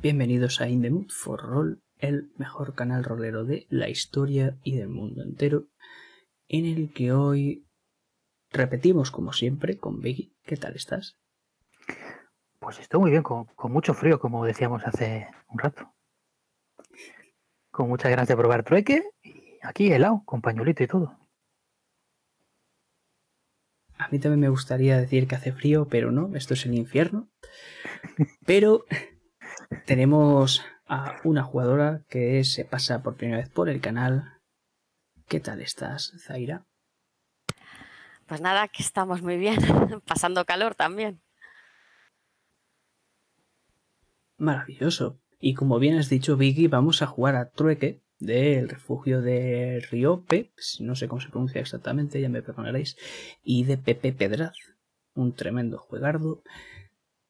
Bienvenidos a In the Mood for Roll, el mejor canal rolero de la historia y del mundo entero, en el que hoy repetimos como siempre con Biggie. ¿Qué tal estás? Pues estoy muy bien, con, con mucho frío, como decíamos hace un rato. Con muchas ganas de probar trueque y aquí helado, con pañuelito y todo. A mí también me gustaría decir que hace frío, pero no, esto es el infierno. Pero tenemos a una jugadora que se pasa por primera vez por el canal. ¿Qué tal estás, Zaira? Pues nada, que estamos muy bien, pasando calor también. Maravilloso. Y como bien has dicho, Vicky, vamos a jugar a trueque del refugio de Riope, no sé cómo se pronuncia exactamente, ya me perdonaréis, y de Pepe Pedraz, un tremendo juegardo,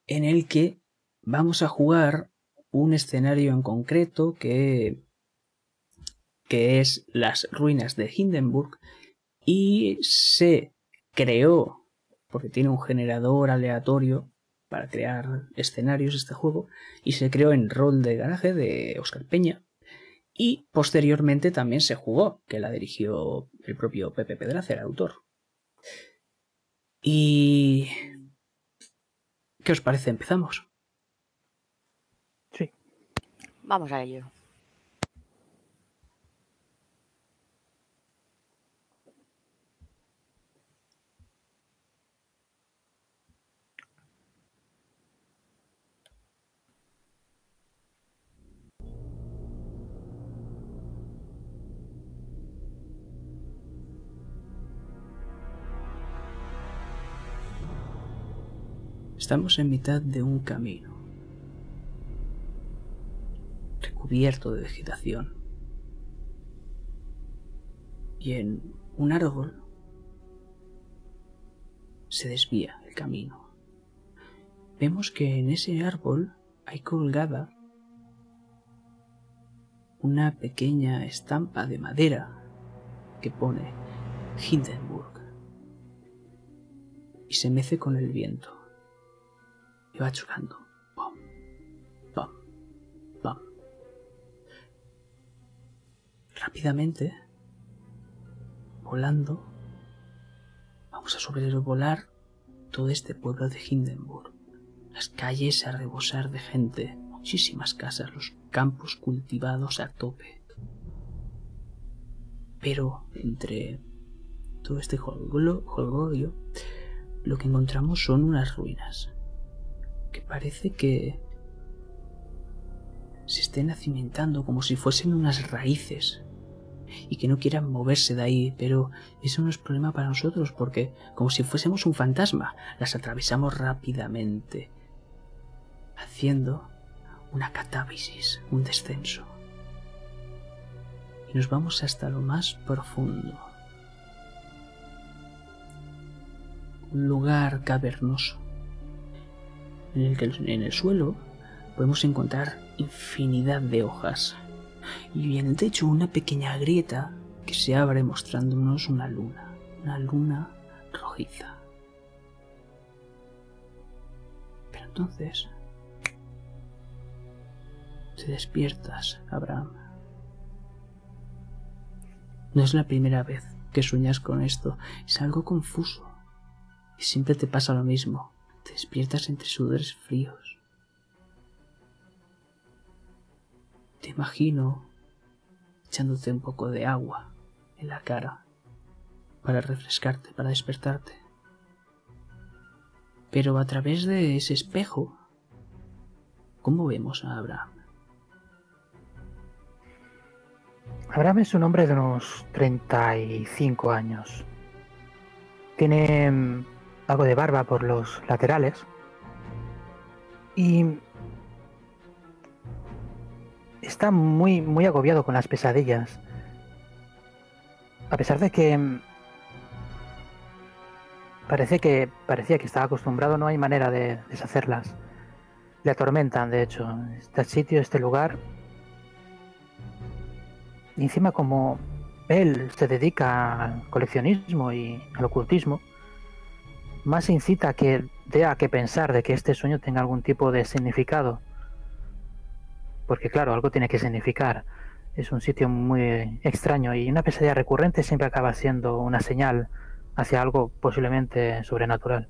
en el que vamos a jugar un escenario en concreto que, que es las ruinas de Hindenburg y se creó, porque tiene un generador aleatorio para crear escenarios este juego, y se creó en rol de garaje de Oscar Peña, y posteriormente también se jugó, que la dirigió el propio Pepe Pedraz, el autor. ¿Y qué os parece? ¿Empezamos? Sí. Vamos a ello. Estamos en mitad de un camino, recubierto de vegetación. Y en un árbol se desvía el camino. Vemos que en ese árbol hay colgada una pequeña estampa de madera que pone Hindenburg y se mece con el viento y va chocando. Rápidamente, volando, vamos a sobrevolar todo este pueblo de Hindenburg. Las calles a rebosar de gente, muchísimas casas, los campos cultivados a tope. Pero entre todo este jolgorio, lo que encontramos son unas ruinas que parece que se estén acimentando como si fuesen unas raíces y que no quieran moverse de ahí, pero eso no es problema para nosotros porque como si fuésemos un fantasma, las atravesamos rápidamente, haciendo una catábasis, un descenso. Y nos vamos hasta lo más profundo. Un lugar cavernoso en el que en el suelo podemos encontrar infinidad de hojas y en el techo una pequeña grieta que se abre mostrándonos una luna, una luna rojiza. Pero entonces te despiertas, Abraham. No es la primera vez que sueñas con esto, es algo confuso y siempre te pasa lo mismo. Te despiertas entre sudores fríos. Te imagino echándote un poco de agua en la cara para refrescarte, para despertarte. Pero a través de ese espejo, ¿cómo vemos a Abraham? Abraham es un hombre de unos 35 años. Tiene algo de barba por los laterales. Y está muy, muy agobiado con las pesadillas. A pesar de que mm, parece que parecía que estaba acostumbrado, no hay manera de deshacerlas. Le atormentan, de hecho, este sitio, este lugar. Y encima como él se dedica al coleccionismo y al ocultismo, más incita a que dé a que pensar de que este sueño tenga algún tipo de significado. Porque claro, algo tiene que significar. Es un sitio muy extraño y una pesadilla recurrente siempre acaba siendo una señal hacia algo posiblemente sobrenatural.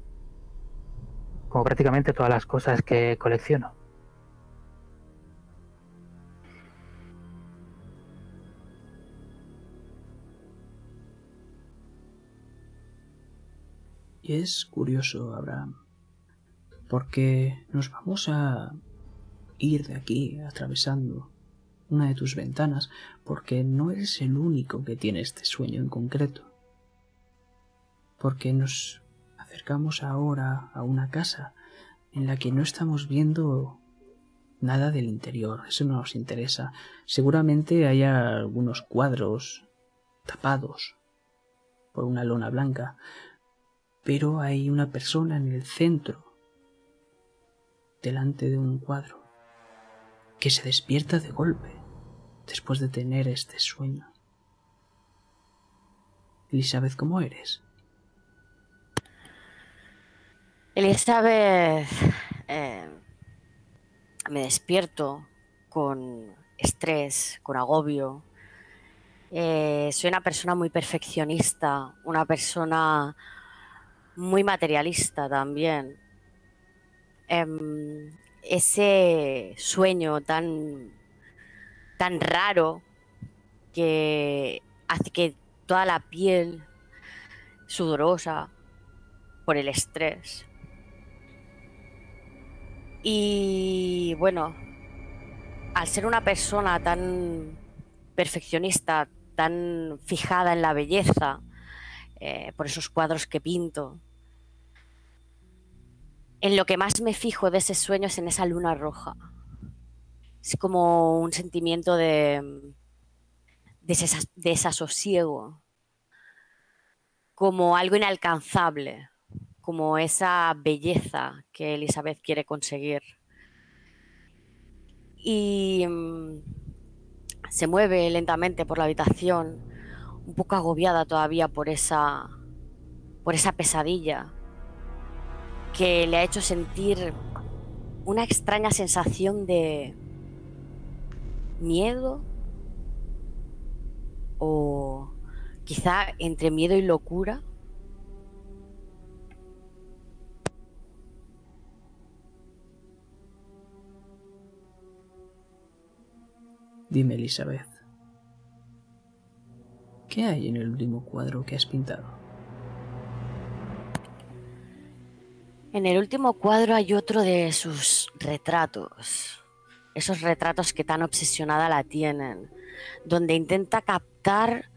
Como prácticamente todas las cosas que colecciono. Y es curioso, Abraham, porque nos vamos a ir de aquí atravesando una de tus ventanas, porque no eres el único que tiene este sueño en concreto. Porque nos acercamos ahora a una casa en la que no estamos viendo nada del interior, eso no nos interesa. Seguramente haya algunos cuadros tapados por una lona blanca, pero hay una persona en el centro, delante de un cuadro, que se despierta de golpe después de tener este sueño. Elizabeth, ¿cómo eres? Elizabeth, eh, me despierto con estrés, con agobio. Eh, soy una persona muy perfeccionista, una persona muy materialista también. Em, ese sueño tan, tan raro que hace que toda la piel sudorosa por el estrés. Y bueno, al ser una persona tan perfeccionista, tan fijada en la belleza, eh, por esos cuadros que pinto, en lo que más me fijo de ese sueño es en esa luna roja. Es como un sentimiento de, de desasosiego, como algo inalcanzable, como esa belleza que Elizabeth quiere conseguir. Y mm, se mueve lentamente por la habitación, un poco agobiada todavía por esa, por esa pesadilla que le ha hecho sentir una extraña sensación de miedo o quizá entre miedo y locura. Dime, Elizabeth, ¿qué hay en el último cuadro que has pintado? En el último cuadro hay otro de sus retratos, esos retratos que tan obsesionada la tienen, donde intenta captar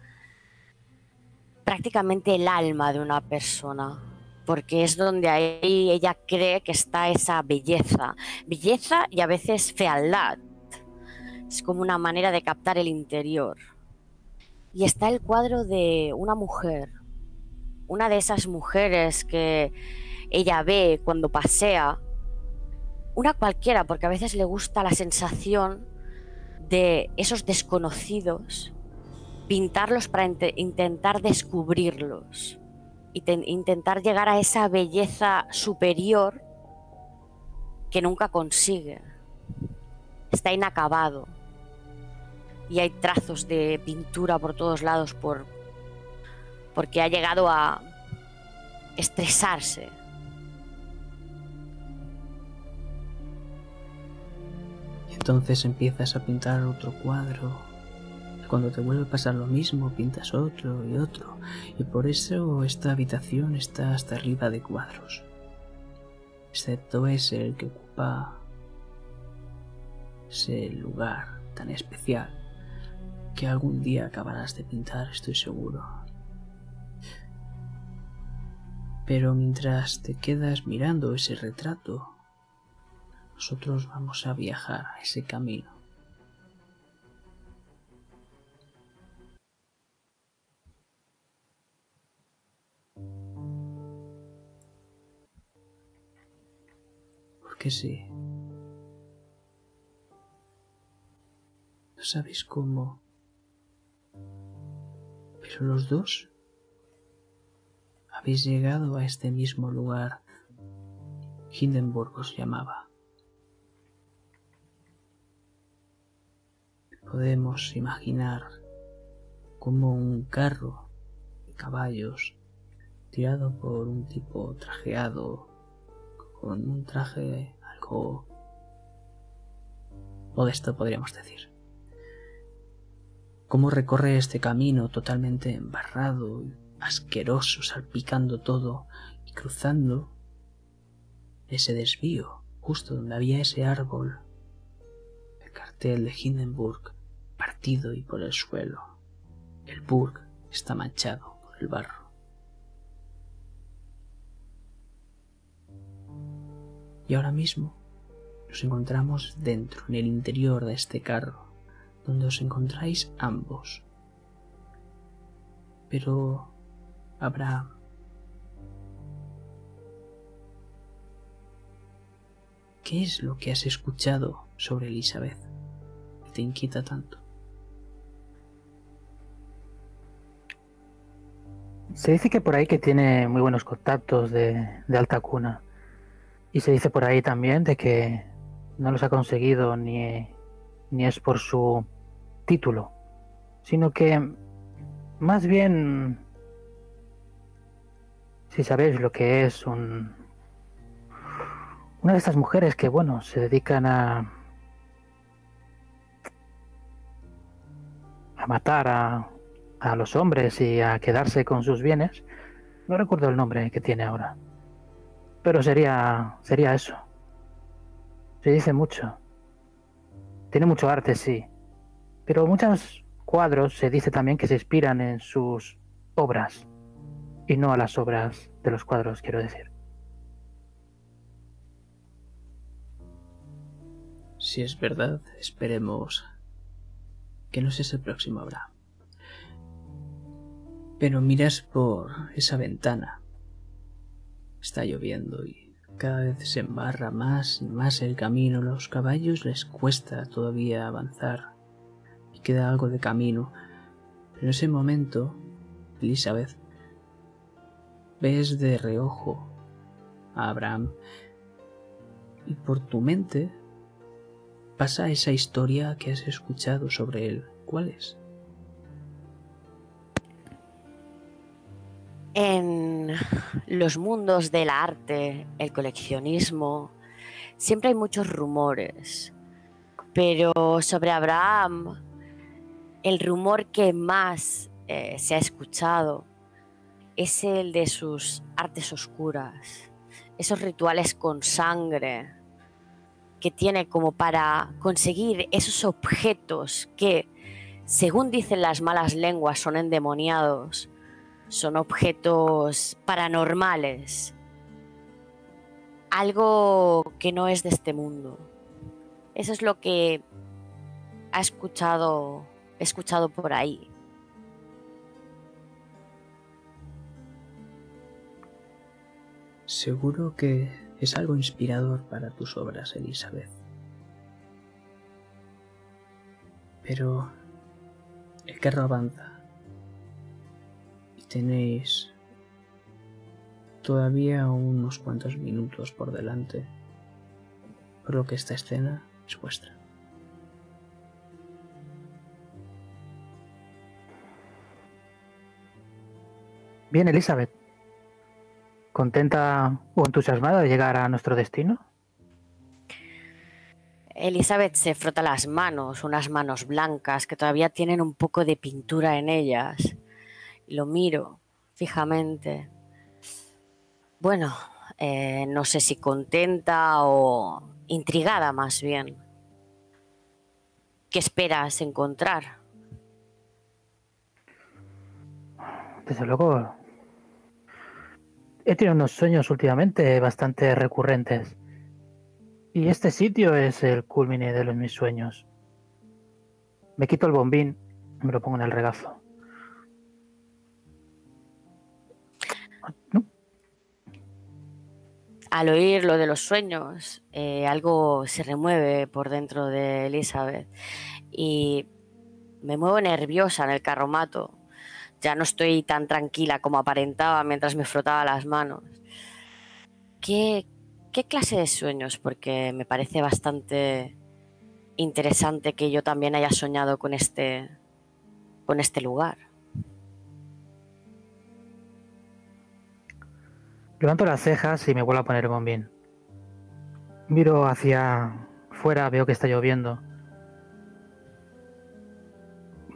prácticamente el alma de una persona, porque es donde ahí ella cree que está esa belleza, belleza y a veces fealdad. Es como una manera de captar el interior. Y está el cuadro de una mujer, una de esas mujeres que ella ve cuando pasea, una cualquiera, porque a veces le gusta la sensación de esos desconocidos, pintarlos para intentar descubrirlos, y intentar llegar a esa belleza superior que nunca consigue. Está inacabado. Y hay trazos de pintura por todos lados por, porque ha llegado a estresarse Entonces empiezas a pintar otro cuadro. Cuando te vuelve a pasar lo mismo, pintas otro y otro. Y por eso esta habitación está hasta arriba de cuadros. Excepto ese el que ocupa ese lugar tan especial que algún día acabarás de pintar, estoy seguro. Pero mientras te quedas mirando ese retrato, nosotros vamos a viajar a ese camino. Porque sí. No sabéis cómo. Pero los dos habéis llegado a este mismo lugar. Hindenburg os llamaba. Podemos imaginar como un carro de caballos tirado por un tipo trajeado con un traje algo modesto podríamos decir. Cómo recorre este camino totalmente embarrado, asqueroso, salpicando todo y cruzando ese desvío justo donde había ese árbol, el cartel de Hindenburg y por el suelo. El Burg está manchado por el barro. Y ahora mismo nos encontramos dentro, en el interior de este carro, donde os encontráis ambos. Pero, Abraham, ¿qué es lo que has escuchado sobre Elizabeth te inquieta tanto? Se dice que por ahí que tiene muy buenos contactos de, de alta cuna. Y se dice por ahí también de que no los ha conseguido ni, ni es por su título, sino que más bien, si sabéis lo que es un, una de estas mujeres que, bueno, se dedican a, a matar a, a los hombres y a quedarse con sus bienes, no recuerdo el nombre que tiene ahora, pero sería, sería eso. Se dice mucho. Tiene mucho arte, sí. Pero muchos cuadros se dice también que se inspiran en sus obras. Y no a las obras de los cuadros, quiero decir. Si es verdad, esperemos que no seas el próximo Abraham. Pero miras por esa ventana. Está lloviendo y cada vez se embarra más y más el camino. Los caballos les cuesta todavía avanzar y queda algo de camino. Pero en ese momento, Elizabeth, ves de reojo a Abraham y por tu mente pasa esa historia que has escuchado sobre él. ¿Cuál es? En los mundos del arte, el coleccionismo, siempre hay muchos rumores, pero sobre Abraham, el rumor que más eh, se ha escuchado es el de sus artes oscuras, esos rituales con sangre que tiene como para conseguir esos objetos que, según dicen las malas lenguas, son endemoniados son objetos paranormales, algo que no es de este mundo. Eso es lo que ha escuchado, he escuchado por ahí. Seguro que es algo inspirador para tus obras, Elizabeth. Pero el carro avanza Tenéis todavía unos cuantos minutos por delante, por lo que esta escena es vuestra. Bien, Elizabeth. ¿Contenta o entusiasmada de llegar a nuestro destino? Elizabeth se frota las manos, unas manos blancas que todavía tienen un poco de pintura en ellas lo miro fijamente. Bueno, eh, no sé si contenta o intrigada más bien. ¿Qué esperas encontrar? Desde luego, he tenido unos sueños últimamente bastante recurrentes. Y este sitio es el culmine de los mis sueños. Me quito el bombín y me lo pongo en el regazo. Al oír lo de los sueños, eh, algo se remueve por dentro de Elizabeth y me muevo nerviosa en el carromato. Ya no estoy tan tranquila como aparentaba mientras me frotaba las manos. ¿Qué, qué clase de sueños? Porque me parece bastante interesante que yo también haya soñado con este, con este lugar. Levanto las cejas y me vuelvo a poner el bombín. Miro hacia fuera, veo que está lloviendo.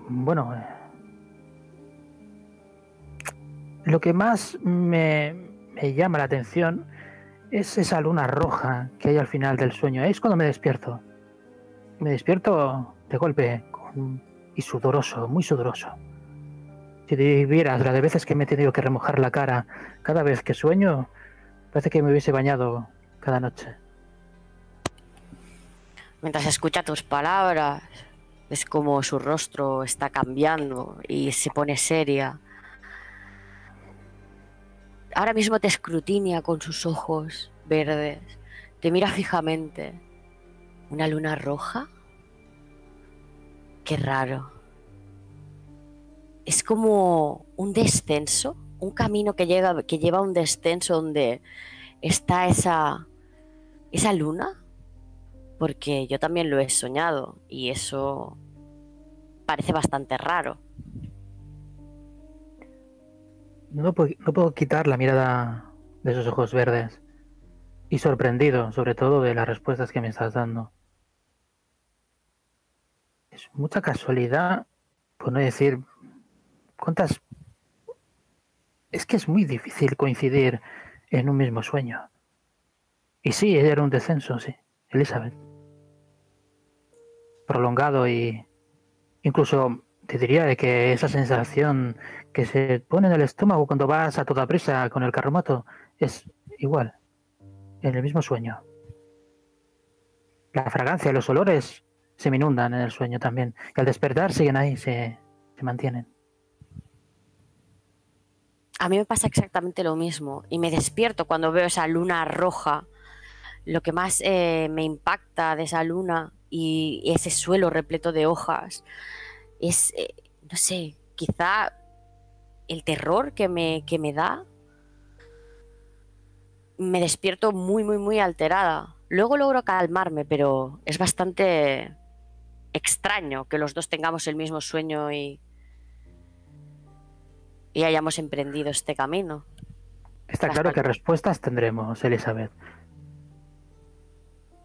Bueno, eh, lo que más me, me llama la atención es esa luna roja que hay al final del sueño. Es cuando me despierto. Me despierto de golpe y sudoroso, muy sudoroso. Si vieras la de veces que me he tenido que remojar la cara cada vez que sueño, parece que me hubiese bañado cada noche. Mientras escucha tus palabras, es como su rostro está cambiando y se pone seria. Ahora mismo te escrutina con sus ojos verdes, te mira fijamente. ¿Una luna roja? Qué raro. Es como un descenso, un camino que, que lleva a un descenso donde está esa, esa luna, porque yo también lo he soñado y eso parece bastante raro. No puedo, no puedo quitar la mirada de esos ojos verdes y sorprendido sobre todo de las respuestas que me estás dando. Es mucha casualidad, por no decir cuántas... Es que es muy difícil coincidir en un mismo sueño. Y sí, era un descenso, sí, Elizabeth. Prolongado y incluso te diría de que esa sensación que se pone en el estómago cuando vas a toda prisa con el carromato es igual, en el mismo sueño. La fragancia, los olores se me inundan en el sueño también. Y al despertar siguen ahí, se, se mantienen. A mí me pasa exactamente lo mismo y me despierto cuando veo esa luna roja. Lo que más eh, me impacta de esa luna y ese suelo repleto de hojas es, eh, no sé, quizá el terror que me, que me da. Me despierto muy, muy, muy alterada. Luego logro calmarme, pero es bastante extraño que los dos tengamos el mismo sueño y, y hayamos emprendido este camino. Está claro que respuestas tendremos, Elizabeth.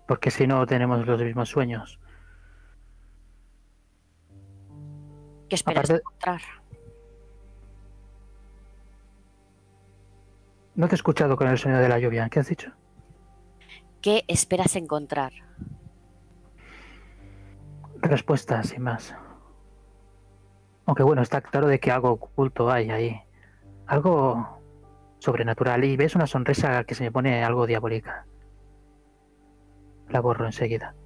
Porque si no tenemos los mismos sueños. ¿Qué esperas encontrar? No te he escuchado con el sueño de la lluvia. ¿Qué has dicho? ¿Qué esperas encontrar? Respuestas, sin más. Aunque bueno, está claro de que algo oculto hay ahí. Algo sobrenatural. Y ves una sonrisa que se me pone algo diabólica. La borro enseguida.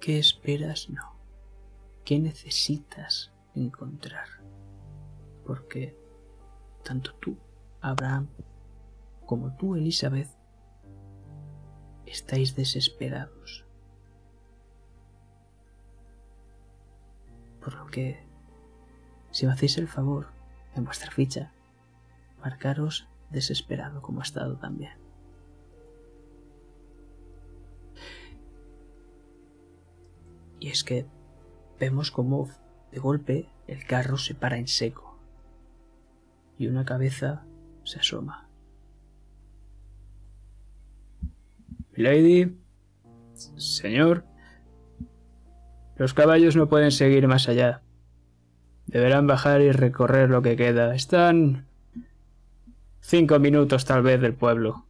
¿Qué esperas? No. ¿Qué necesitas encontrar? Porque tanto tú, Abraham, como tú, Elizabeth, estáis desesperados. Por lo que, si me hacéis el favor, en vuestra ficha, marcaros desesperado como ha estado también. Y es que vemos como de golpe el carro se para en seco y una cabeza se asoma. Lady, señor, los caballos no pueden seguir más allá. Deberán bajar y recorrer lo que queda. Están cinco minutos tal vez del pueblo.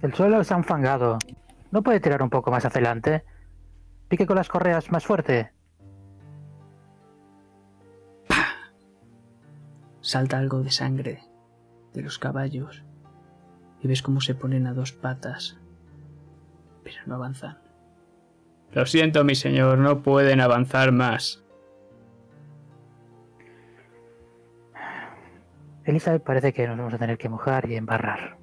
El suelo está enfangado. ¿No puede tirar un poco más adelante? Pique con las correas más fuerte. Salta algo de sangre de los caballos y ves cómo se ponen a dos patas, pero no avanzan. Lo siento, mi señor, no pueden avanzar más. Elizabeth parece que nos vamos a tener que mojar y embarrar.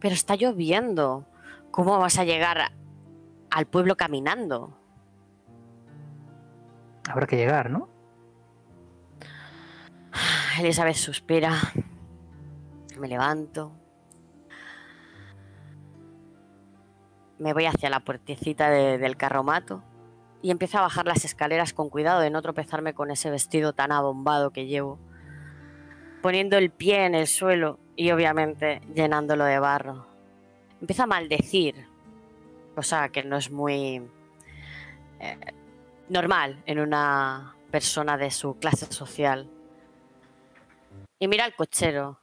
Pero está lloviendo. ¿Cómo vas a llegar al pueblo caminando? Habrá que llegar, ¿no? Elizabeth suspira. Me levanto. me voy hacia la puertecita de- del carromato y empiezo a bajar las escaleras con cuidado de no tropezarme con ese vestido tan abombado que llevo, poniendo el pie en el suelo y obviamente llenándolo de barro. Empiezo a maldecir, cosa que no es muy eh, normal en una persona de su clase social. Y mira al cochero.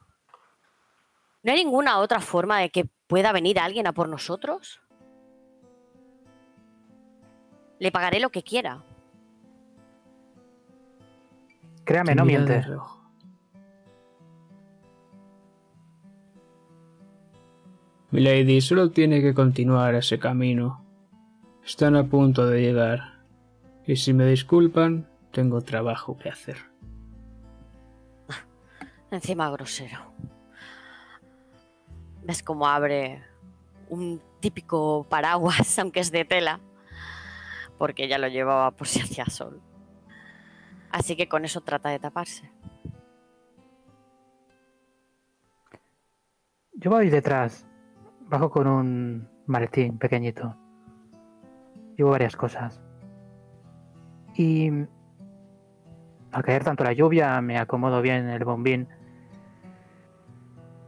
¿No hay ninguna otra forma de que pueda venir alguien a por nosotros? Le pagaré lo que quiera. Créame, no mira Milady solo tiene que continuar ese camino. Están a punto de llegar. Y si me disculpan, tengo trabajo que hacer. Encima grosero. ¿Ves cómo abre un típico paraguas, aunque es de tela? Porque ya lo llevaba por si hacía sol. Así que con eso trata de taparse. Yo voy detrás, bajo con un maletín pequeñito. Llevo varias cosas. Y al caer tanto la lluvia, me acomodo bien en el bombín.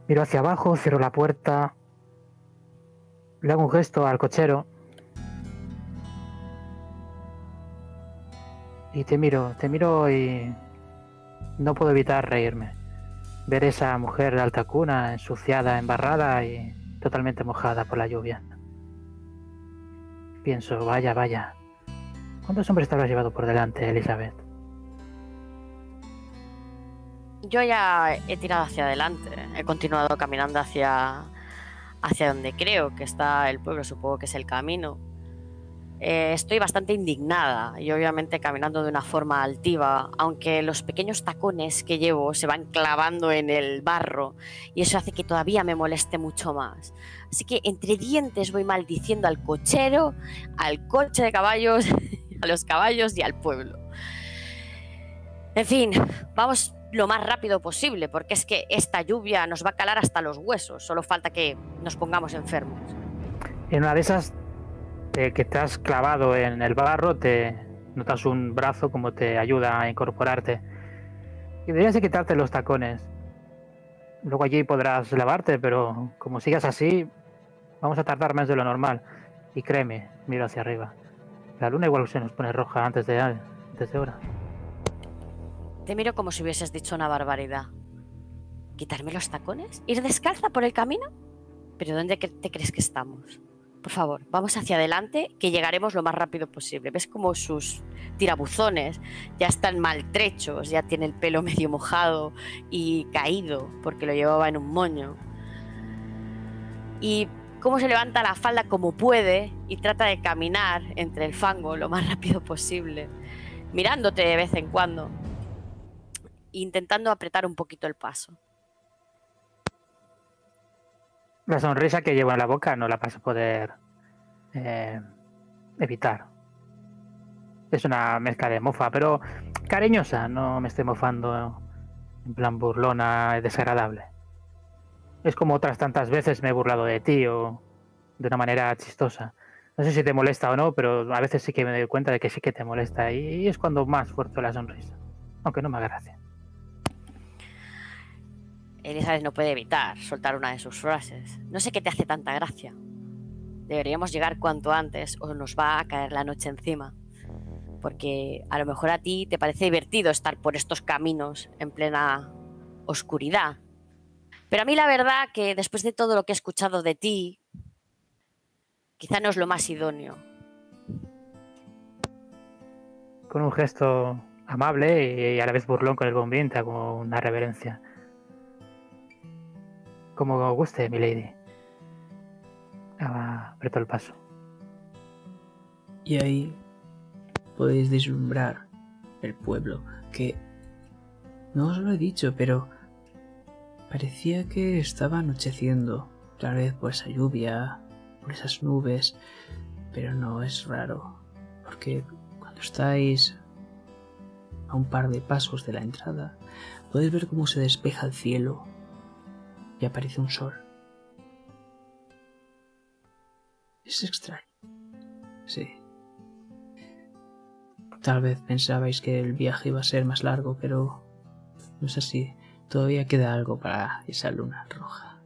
Miro hacia abajo, cierro la puerta. Le hago un gesto al cochero. Y te miro, te miro y no puedo evitar reírme ver esa mujer de alta cuna, ensuciada, embarrada y totalmente mojada por la lluvia. Pienso, vaya, vaya. ¿Cuántos hombres te habrás llevado por delante, Elizabeth? Yo ya he tirado hacia adelante. He continuado caminando hacia, hacia donde creo que está el pueblo, supongo que es el camino. Eh, estoy bastante indignada y obviamente caminando de una forma altiva, aunque los pequeños tacones que llevo se van clavando en el barro y eso hace que todavía me moleste mucho más. Así que entre dientes voy maldiciendo al cochero, al coche de caballos, a los caballos y al pueblo. En fin, vamos lo más rápido posible, porque es que esta lluvia nos va a calar hasta los huesos, solo falta que nos pongamos enfermos. En una de esas que has clavado en el barro, te notas un brazo como te ayuda a incorporarte. Y deberías de quitarte los tacones. Luego allí podrás lavarte, pero como sigas así, vamos a tardar más de lo normal. Y créeme, miro hacia arriba. La luna igual se nos pone roja antes de, antes de hora. Te miro como si hubieses dicho una barbaridad. ¿Quitarme los tacones? ¿Ir descalza por el camino? ¿Pero dónde te crees que estamos? Por favor, vamos hacia adelante, que llegaremos lo más rápido posible. ¿Ves como sus tirabuzones ya están maltrechos, ya tiene el pelo medio mojado y caído porque lo llevaba en un moño? Y cómo se levanta la falda como puede y trata de caminar entre el fango lo más rápido posible, mirándote de vez en cuando, intentando apretar un poquito el paso. La sonrisa que llevo en la boca no la vas a poder eh, evitar. Es una mezcla de mofa, pero cariñosa. No me estoy mofando en plan burlona, desagradable. Es como otras tantas veces me he burlado de ti o de una manera chistosa. No sé si te molesta o no, pero a veces sí que me doy cuenta de que sí que te molesta y es cuando más fuerzo la sonrisa. Aunque no me haga gracia. Elizabeth no puede evitar soltar una de sus frases. No sé qué te hace tanta gracia. Deberíamos llegar cuanto antes o nos va a caer la noche encima. Porque a lo mejor a ti te parece divertido estar por estos caminos en plena oscuridad. Pero a mí la verdad que después de todo lo que he escuchado de ti, quizá no es lo más idóneo. Con un gesto amable y a la vez burlón con el bombín, hago una reverencia. Como guste, mi lady. Ah, Aprieto el paso. Y ahí podéis vislumbrar el pueblo, que no os lo he dicho, pero parecía que estaba anocheciendo, tal vez por esa lluvia, por esas nubes, pero no es raro, porque cuando estáis a un par de pasos de la entrada, podéis ver cómo se despeja el cielo y aparece un sol. Es extraño. Sí. Tal vez pensabais que el viaje iba a ser más largo, pero no es así. Todavía queda algo para esa luna roja.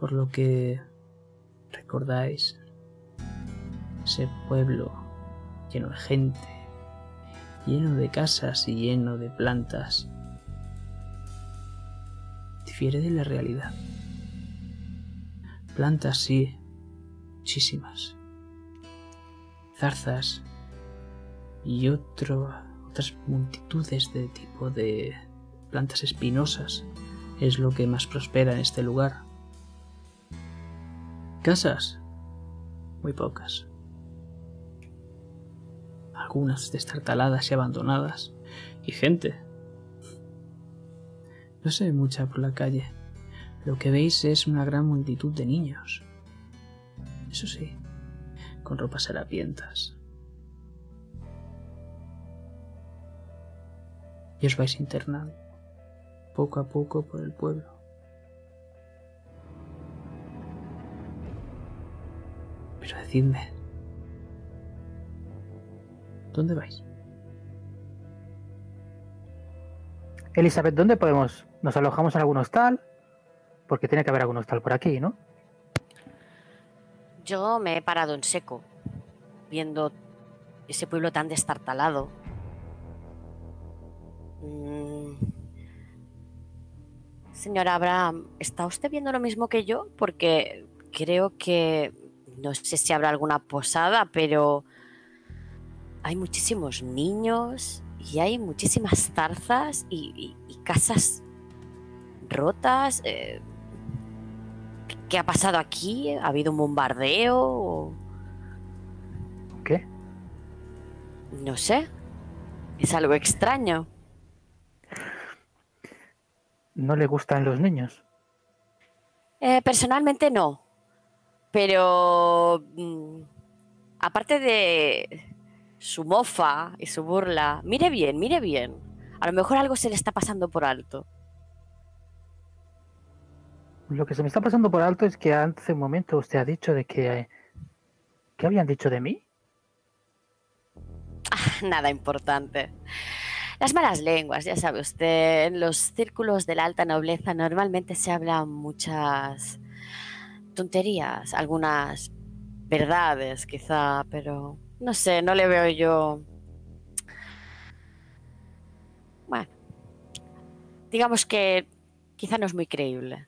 Por lo que recordáis ese pueblo lleno de gente, lleno de casas y lleno de plantas, difiere de la realidad. Plantas sí, muchísimas. Zarzas y otro, otras multitudes de tipo de plantas espinosas es lo que más prospera en este lugar. Casas, muy pocas. Algunas destartaladas y abandonadas. Y gente. No se ve mucha por la calle. Lo que veis es una gran multitud de niños. Eso sí, con ropas harapientas. Y os vais internando, poco a poco por el pueblo. Pero decidme, ¿dónde vais? Elizabeth, ¿dónde podemos? ¿Nos alojamos en algún hostal? Porque tiene que haber algún hostal por aquí, ¿no? Yo me he parado en seco, viendo ese pueblo tan destartalado. Mm. Señora Abraham, ¿está usted viendo lo mismo que yo? Porque creo que no sé si habrá alguna posada, pero hay muchísimos niños y hay muchísimas zarzas y, y- y casas rotas. eh, ¿qué- ¿Qué ha pasado aquí? ¿Ha habido un bombardeo? o- ¿Qué? No sé. Es algo extraño. ¿No le gustan los niños? Eh, personalmente no. Pero mm, aparte de su mofa y su burla, mire bien, mire bien. A lo mejor algo se le está pasando por alto. Lo que se me está pasando por alto es que hace un momento usted ha dicho de que... ¿Qué habían dicho de mí? Nada importante. Las malas lenguas, ya sabe usted, en los círculos de la alta nobleza normalmente se hablan muchas tonterías, algunas verdades quizá, pero no sé, no le veo yo... Bueno, digamos que quizá no es muy creíble.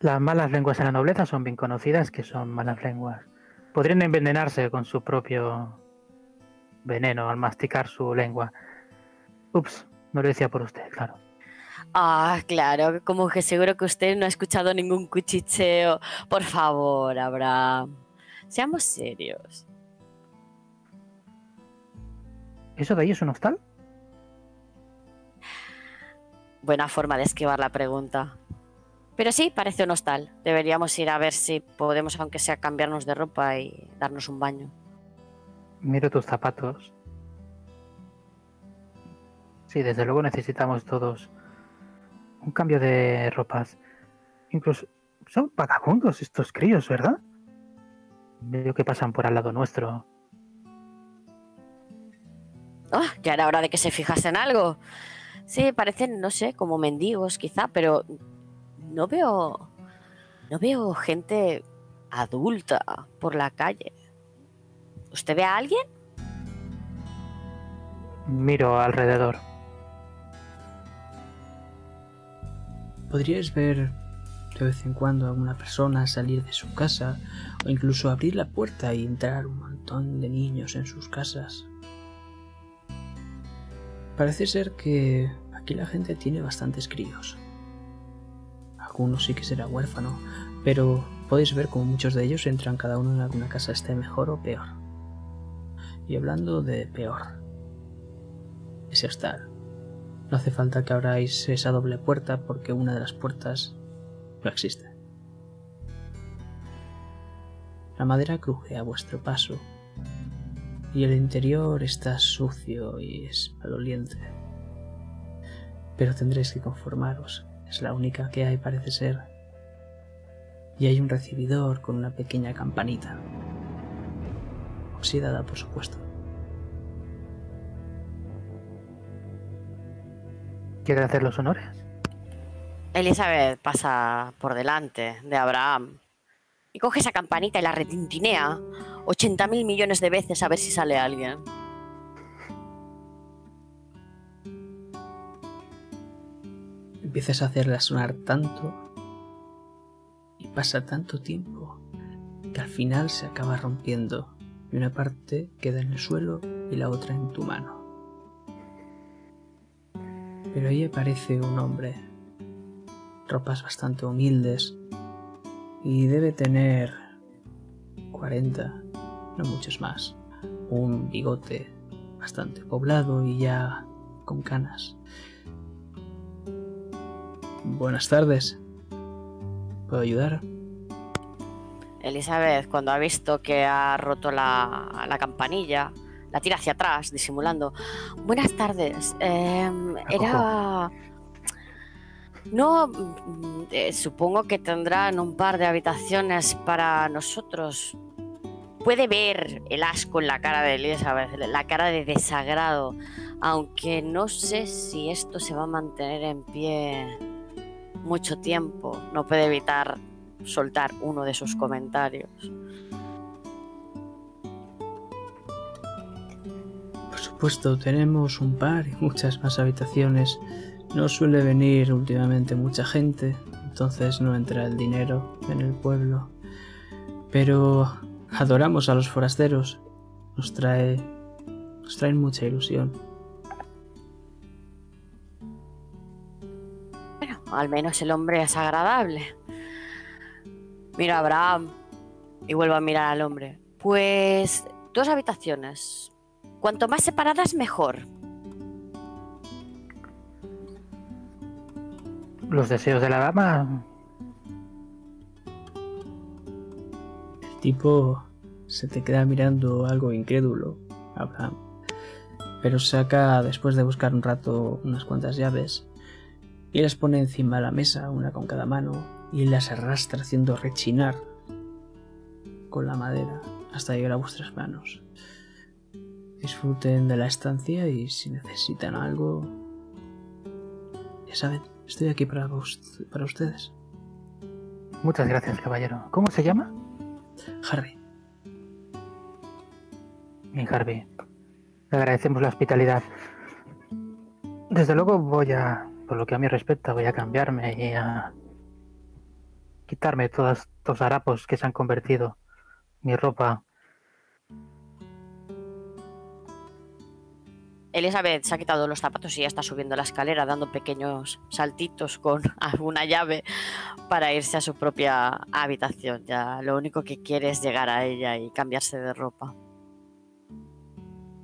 Las malas lenguas en la nobleza son bien conocidas que son malas lenguas. Podrían envenenarse con su propio veneno al masticar su lengua. Ups, no lo decía por usted, claro. Ah, claro, como que seguro que usted no ha escuchado ningún cuchicheo. Por favor, Abraham, seamos serios. ¿Eso de ahí es un hostal? Buena forma de esquivar la pregunta. Pero sí, parece un hostal. Deberíamos ir a ver si podemos, aunque sea, cambiarnos de ropa y darnos un baño. Miro tus zapatos. Sí, desde luego necesitamos todos un cambio de ropas. Incluso son vagabundos estos críos, ¿verdad? Veo que pasan por al lado nuestro. Ah, ya era hora de que se fijase en algo. Sí, parecen, no sé, como mendigos quizá, pero no veo. No veo gente adulta por la calle. ¿Usted ve a alguien? Miro alrededor. Podríais ver de vez en cuando a alguna persona salir de su casa o incluso abrir la puerta y entrar un montón de niños en sus casas. Parece ser que aquí la gente tiene bastantes críos. Algunos sí que será huérfano, pero podéis ver como muchos de ellos entran cada uno en alguna casa, esté mejor o peor. Y hablando de peor, ese hostal. No hace falta que abráis esa doble puerta porque una de las puertas no existe. La madera cruje a vuestro paso y el interior está sucio y es maloliente. Pero tendréis que conformaros. Es la única que hay, parece ser. Y hay un recibidor con una pequeña campanita. Oxidada, por supuesto. ¿Quiere hacer los honores? Elizabeth pasa por delante de Abraham y coge esa campanita y la retintinea 80 mil millones de veces a ver si sale alguien. Empiezas a hacerla sonar tanto y pasa tanto tiempo que al final se acaba rompiendo y una parte queda en el suelo y la otra en tu mano. Pero ahí aparece un hombre, ropas bastante humildes y debe tener 40, no muchos más, un bigote bastante poblado y ya con canas. Buenas tardes. ¿Puedo ayudar? Elizabeth, cuando ha visto que ha roto la, la campanilla, la tira hacia atrás, disimulando. Buenas tardes. em, era. No, mm, eh, supongo que tendrán un par de habitaciones para nosotros. Puede ver el asco en la cara de Elizabeth, la cara de desagrado, aunque no sé si esto se va a mantener en pie mucho tiempo. No puede evitar soltar uno de sus comentarios. Por supuesto, tenemos un par y muchas más habitaciones. No suele venir últimamente mucha gente, entonces no entra el dinero en el pueblo. Pero adoramos a los forasteros. Nos trae. nos traen mucha ilusión. Bueno, al menos el hombre es agradable. Mira Abraham y vuelvo a mirar al hombre. Pues dos habitaciones. Cuanto más separadas, mejor. Los deseos de la dama. El tipo se te queda mirando algo incrédulo, Abraham. Pero saca, después de buscar un rato, unas cuantas llaves y las pone encima de la mesa, una con cada mano, y las arrastra haciendo rechinar con la madera hasta llegar a vuestras manos. Disfruten de la estancia y si necesitan algo, ya saben, estoy aquí para, ustedes. Muchas gracias, caballero. ¿Cómo se llama? Harry, Mi Harvey. Le agradecemos la hospitalidad. Desde luego voy a, por lo que a mí respecta, voy a cambiarme y a quitarme todos estos harapos que se han convertido mi ropa. Elizabeth se ha quitado los zapatos y ya está subiendo la escalera dando pequeños saltitos con alguna llave para irse a su propia habitación. Ya lo único que quiere es llegar a ella y cambiarse de ropa.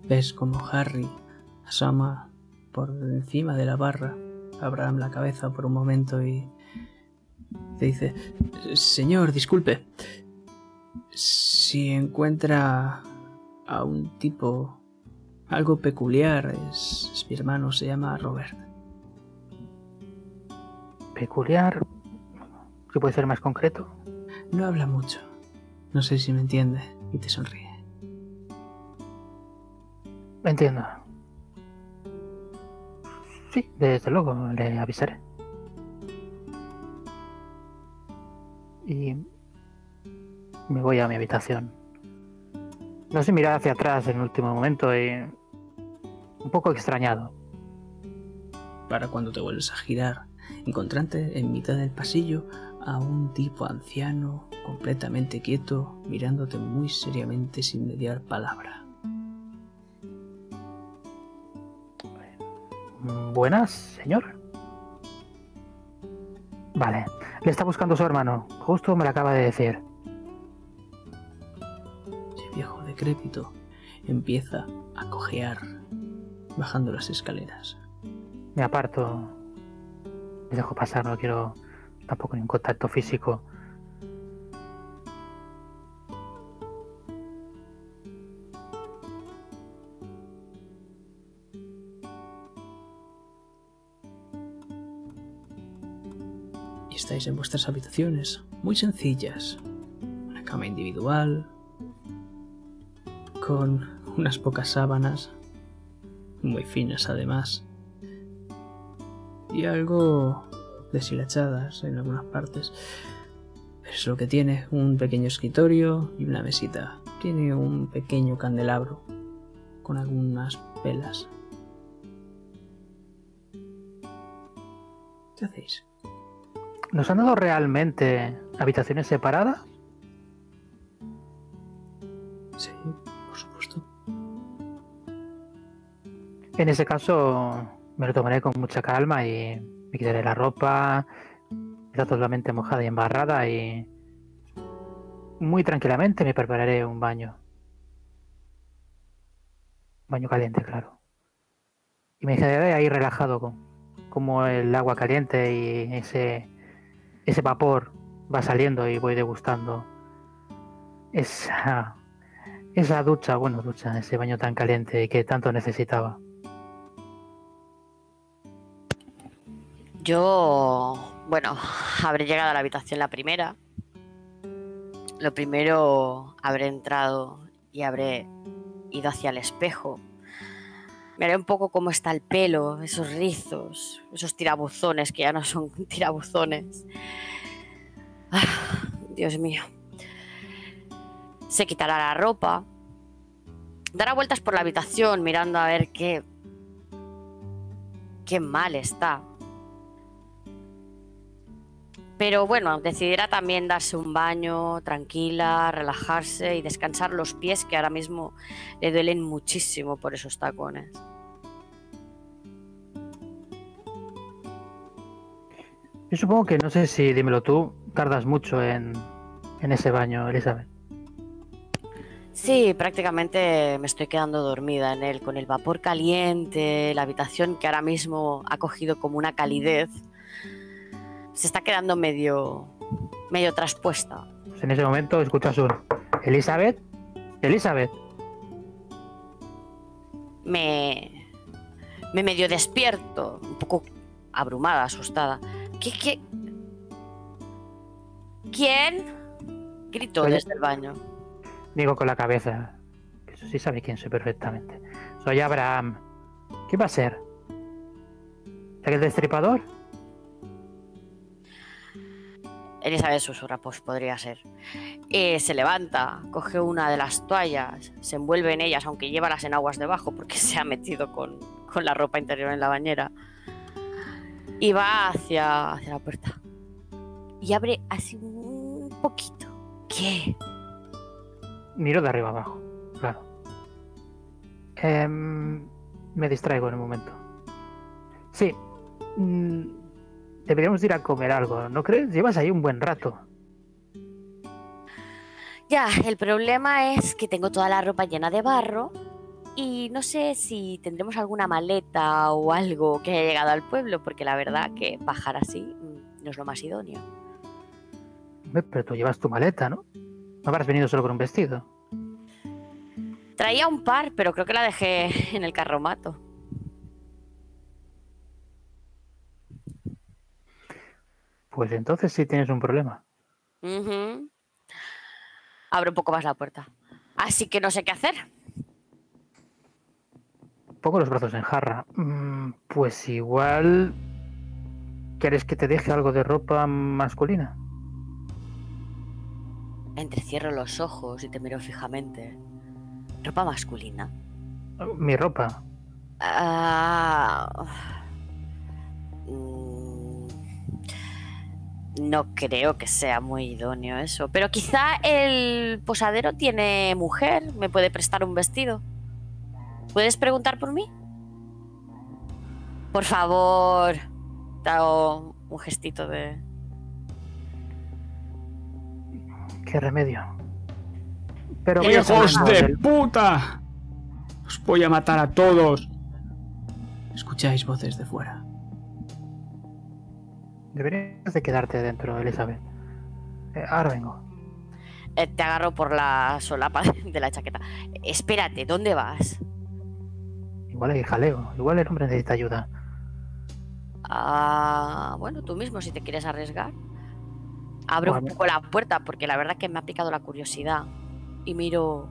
ves como Harry asoma por encima de la barra, Abraham la cabeza por un momento y te dice, Señor, disculpe, si encuentra a un tipo algo peculiar, es, es mi hermano, se llama Robert. Peculiar. ¿Se puede ser más concreto? No habla mucho, no sé si me entiende y te sonríe. Entiendo. Sí, desde luego, le avisaré. Y me voy a mi habitación. No sé mirar hacia atrás en el último momento y un poco extrañado. Para cuando te vuelves a girar, encontrarte en mitad del pasillo a un tipo anciano, completamente quieto, mirándote muy seriamente sin mediar palabra. Mm, Buenas, señor. Vale, le está buscando su hermano. Justo me lo acaba de decir. El viejo decrépito empieza a cojear, bajando las escaleras. Me aparto. Me dejo pasar, no quiero tampoco ningún contacto físico. tenéis en vuestras habitaciones, muy sencillas. Una cama individual, con unas pocas sábanas, muy finas además, y algo deshilachadas en algunas partes. Pero es lo que tiene, un pequeño escritorio y una mesita. Tiene un pequeño candelabro con algunas velas. ¿Qué hacéis? ¿Nos han dado realmente habitaciones separadas? Sí, En ese caso, me lo tomaré con mucha calma y me quitaré la ropa, está totalmente mojada y embarrada y muy tranquilamente me prepararé un baño. Baño caliente, claro. Y me quedaré ahí relajado con como el agua caliente y ese ese vapor va saliendo y voy degustando esa esa ducha, bueno, ducha, ese baño tan caliente que tanto necesitaba. Yo, bueno, habré llegado a la habitación la primera. Lo primero, habré entrado y habré ido hacia el espejo. Miraré un poco cómo está el pelo, esos rizos, esos tirabuzones que ya no son tirabuzones. Ah, Dios mío. Se quitará la ropa. Dará vueltas por la habitación mirando a ver qué. qué mal está. Pero bueno, decidirá también darse un baño tranquila, relajarse y descansar los pies que ahora mismo le duelen muchísimo por esos tacones. Yo supongo que no sé si, dímelo tú, tardas mucho en, en ese baño, Elizabeth. Sí, prácticamente me estoy quedando dormida en él, con el vapor caliente, la habitación que ahora mismo ha cogido como una calidez. Se está quedando medio, medio traspuesta. Pues en ese momento escuchas un Elizabeth, Elizabeth. Me, me medio despierto, un poco abrumada, asustada. ¿Qué, qué? ¿Quién? Gritó Oye. desde el baño. Digo con la cabeza. Que eso sí sabe quién soy perfectamente. Soy Abraham. ¿Qué va a ser? ¿El destripador? Elizabeth susurra, pues podría ser. Eh, se levanta, coge una de las toallas, se envuelve en ellas, aunque lleva las enaguas debajo porque se ha metido con, con la ropa interior en la bañera. Y va hacia, hacia la puerta. Y abre así un poquito. ¿Qué? Miro de arriba abajo, claro. Em, me distraigo en un momento. Sí. mm, deberíamos ir a comer algo, ¿no crees? Llevas ahí un buen rato. Ya, el problema es que tengo toda la ropa llena de barro y no sé si tendremos alguna maleta o algo que haya llegado al pueblo, porque la verdad que bajar así mm, no es lo más idóneo. Pero tú llevas tu maleta, ¿no? No habrás venido solo con un vestido. Traía un par, pero creo que la dejé en el carromato. Pues entonces sí tienes un problema. Abro un poco más la puerta. Así que no sé qué hacer. Pongo los brazos en jarra. Mm, pues igual... ¿Quieres que te deje algo de ropa masculina? Entrecierro los ojos y te miro fijamente. Ropa masculina. Mi ropa. Ah, no creo que sea muy idóneo eso, pero quizá el posadero tiene mujer, me puede prestar un vestido. ¿Puedes preguntar por mí? Por favor. Te hago un gestito de... ¿Qué remedio? Pero ¡Hijos de del- puta! Os voy a matar a todos. Escucháis voces de fuera. Deberías de quedarte dentro, Elizabeth. Eh, ahora vengo. Eh, te agarro por la solapa de la chaqueta. Espérate, ¿dónde vas? Igual hay jaleo. Igual el hombre necesita ayuda. Ah, bueno, tú mismo si te quieres arriesgar. Abro un poco la puerta porque la verdad que me ha picado la curiosidad. Y miro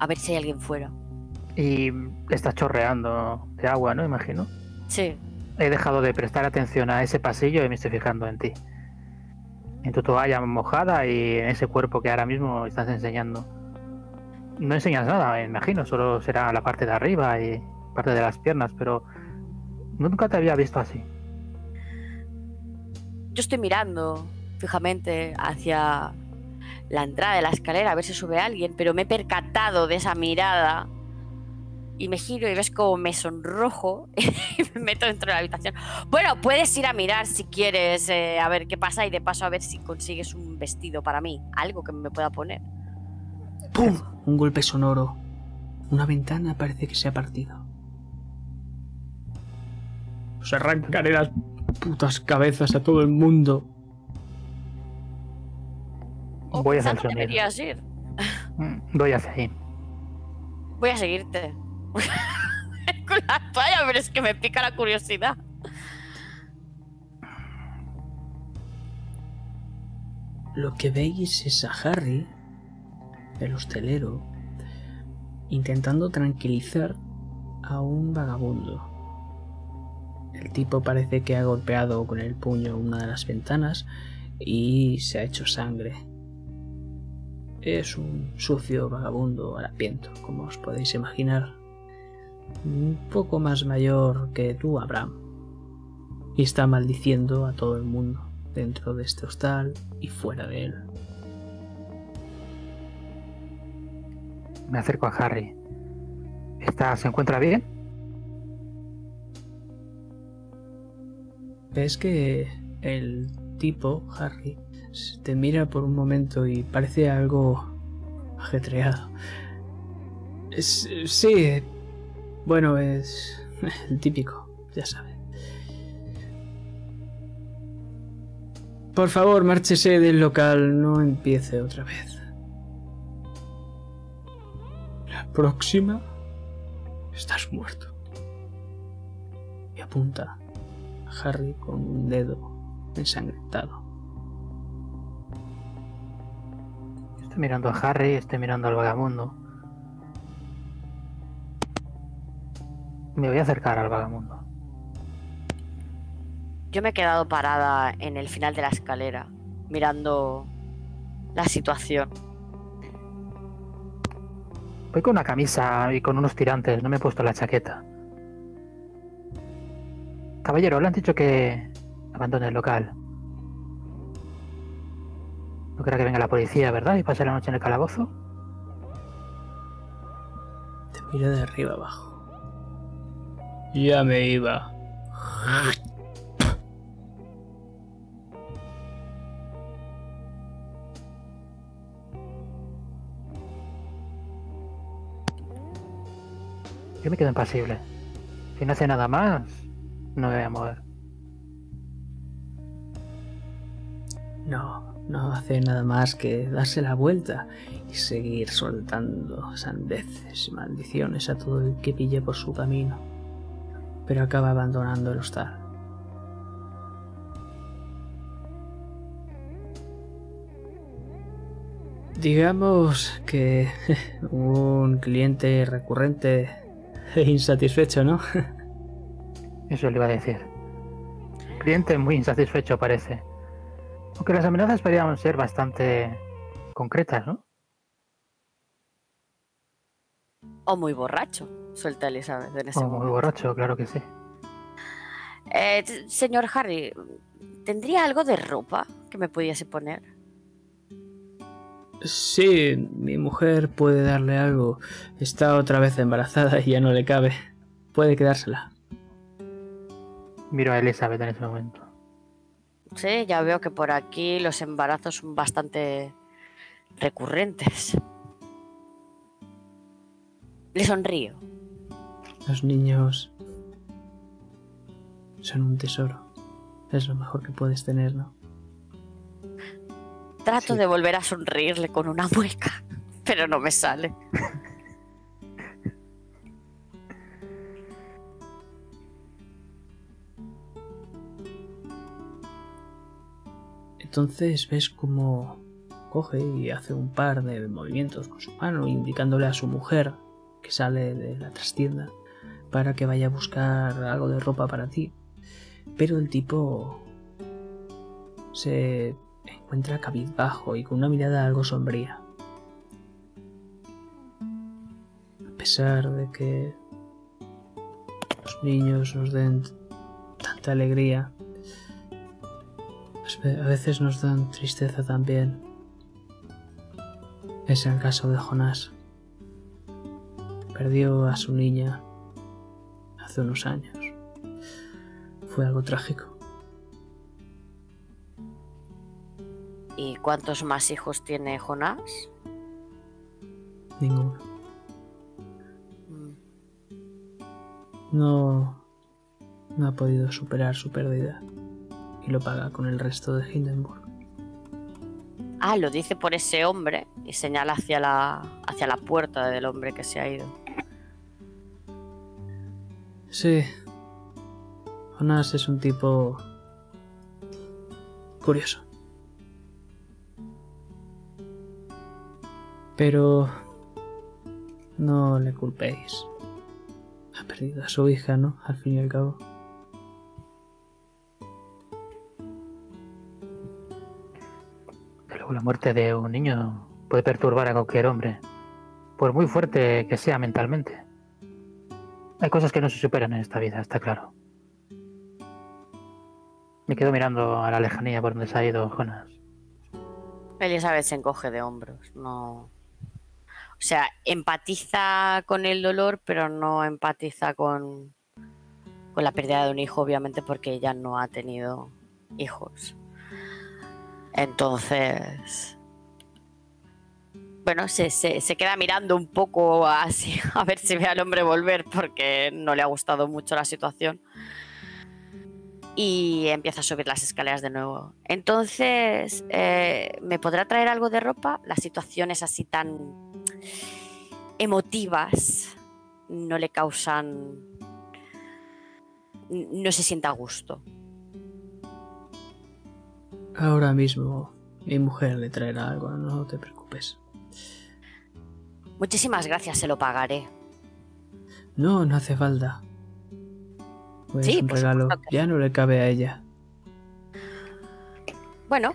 a ver si hay alguien fuera. Y está chorreando de agua, ¿no? Imagino. Sí, He dejado de prestar atención a ese pasillo y me estoy fijando en ti. En tu toalla mojada y en ese cuerpo que ahora mismo estás enseñando. No enseñas nada, me imagino, solo será la parte de arriba y parte de las piernas, pero nunca te había visto así. yo estoy mirando fijamente hacia la entrada de la escalera a ver si sube alguien, pero me he percatado de esa mirada y me giro y ves como me sonrojo y me meto dentro de la habitación. Bueno, puedes ir a mirar si quieres eh, a ver qué pasa y de paso a ver si consigues un vestido para mí, algo que me pueda poner. ¡Pum! Un golpe sonoro. Una ventana parece que se ha partido. Os arrancaré las putas cabezas a todo el mundo. Voy hacia el sonido. deberías ir. Voy hacia ahí. Voy a seguirte. Con la toalla, pero es que me pica la curiosidad. Lo que veis es a Harry, el hostelero, intentando tranquilizar a un vagabundo. El tipo parece que ha golpeado con el puño una de las ventanas y se ha hecho sangre. Es un sucio vagabundo harapiento, como os podéis imaginar. Un poco más mayor que tú, Abraham. Y está maldiciendo a todo el mundo dentro de este hostal y fuera de él. Me acerco a Harry. ¿Está, ¿Se encuentra bien? Ves que el tipo, Harry, te mira por un momento y parece algo ajetreado. Es- sí, bueno, es el típico, ya sabe. Por favor, márchese del local, no empiece otra vez. La próxima estás muerto. Y apunta a Harry con un dedo ensangrentado. Estoy mirando a Harry, estoy mirando al vagabundo. Me voy a acercar al vagabundo. Yo me he quedado parada en el final de la escalera, mirando la situación. Voy con una camisa y con unos tirantes, no me he puesto la chaqueta. Caballero, le han dicho que abandone el local. No querrá que venga la policía, ¿verdad? Y pase la noche en el calabozo. Te mira de arriba abajo. Ya me iba. Yo me quedo impasible. Si no hace nada más, no me voy a mover. No, no hace nada más que darse la vuelta y seguir soltando sandeces y maldiciones a todo el que pille por su camino. Pero acaba abandonando el hostal. Digamos que un cliente recurrente e insatisfecho, ¿no? Eso le iba a decir. Cliente muy insatisfecho parece. Aunque las amenazas podrían ser bastante concretas, ¿no? O muy borracho, suelta Elizabeth en ese O muy momento. borracho, claro que sí. Eh, señor Harry, ¿tendría algo de ropa que me pudiese poner? Sí, mi mujer puede darle algo. Está otra vez embarazada y ya no le cabe. Puede quedársela. Miro a Elizabeth en ese momento. Sí, ya veo que por aquí los embarazos son bastante recurrentes. Le sonrío. Los niños son un tesoro. Es lo mejor que puedes tener, ¿no? Trato Sí. de volver a sonreírle con una mueca, pero no me sale. Entonces ves cómo coge y hace un par de movimientos con su mano, indicándole a su mujer que sale de la trastienda para que vaya a buscar algo de ropa para ti. Pero el tipo se encuentra cabizbajo y con una mirada algo sombría. A pesar de que los niños nos den tanta alegría, a veces nos dan tristeza también. Es el caso de Jonás. Perdió a su niña hace unos años. Fue algo trágico. ¿Y cuántos más hijos tiene Jonás? Ninguno. Mm, No, no ha podido superar su pérdida y lo paga con el resto de Hindenburg. Ah, lo dice por ese hombre y señala hacia la, hacia la puerta del hombre que se ha ido. Sí. Jonas es un tipo curioso. Pero no le culpéis. Ha perdido a su hija, ¿no? Al fin y al cabo. Pero la muerte de un niño puede perturbar a cualquier hombre, por muy fuerte que sea mentalmente. Hay cosas que no se superan en esta vida, está claro. Me quedo mirando a la lejanía por donde se ha ido Jonas. Elizabeth se encoge de hombros, no. O sea, empatiza con el dolor, pero no empatiza con, con la pérdida de un hijo, obviamente, porque ella no ha tenido hijos. Entonces. Bueno, se, se- queda mirando un poco así a ver si ve al hombre volver porque no le ha gustado mucho la situación. Y empieza a subir las escaleras de nuevo. Entonces, eh, ¿me podrá traer algo de ropa? Las situaciones así tan emotivas no le causan... No se sienta a gusto. Ahora mismo mi mujer le traerá algo, no te preocupes. Muchísimas gracias, se lo pagaré. No, no hace falta. Pues Sí, un regalo que ya no le cabe a ella. Bueno,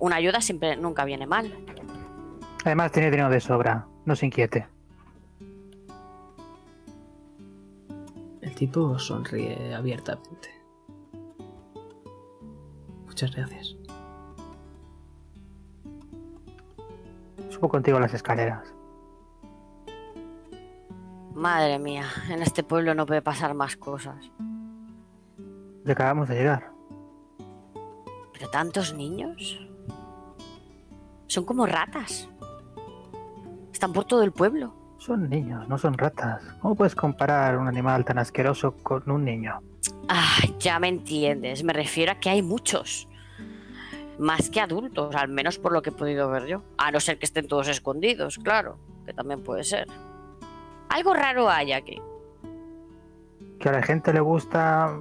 una ayuda siempre nunca viene mal. Además tiene dinero de sobra, no se inquiete. El tipo sonríe abiertamente. Muchas gracias. Subo contigo las escaleras. Madre mía, en este pueblo no puede pasar más cosas. Ya acabamos de llegar. ¿Pero tantos niños? Son como ratas. Están por todo el pueblo. Son niños, no son ratas. ¿Cómo puedes comparar un animal tan asqueroso con un niño? Ah, ya me entiendes. Me refiero a que hay muchos. Más que adultos, al menos por lo que he podido ver yo. A no ser que estén todos escondidos, claro. Que también puede ser. Algo raro hay aquí. Que a la gente le gusta...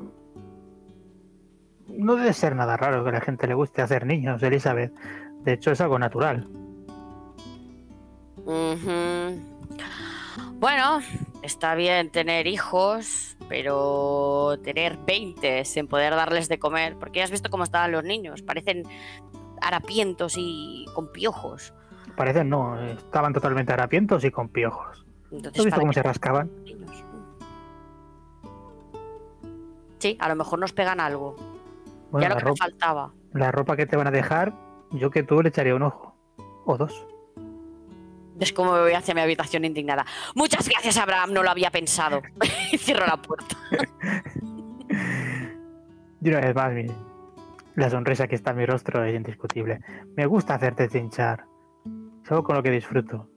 No debe ser nada raro que a la gente le guste hacer niños, Elizabeth. De hecho, es algo natural. Bueno, está bien tener hijos, pero tener 20 sin poder darles de comer, porque ya has visto cómo estaban los niños, parecen harapientos y con piojos. Parecen no, estaban totalmente harapientos y con piojos. Entonces, ¿Has visto ¿para cómo se rascaban? niños? Sí, a lo mejor nos pegan algo. Bueno, ya lo que me ropa, faltaba. la ropa que te van a dejar, yo que tú le echaría un ojo. O dos. Es como me voy hacia mi habitación indignada. Muchas gracias, Abraham, no lo había pensado. y cierro la puerta. Y una vez más, mire, la sonrisa que está en mi rostro es indiscutible. Me gusta hacerte chinchar. Es algo con lo que disfruto.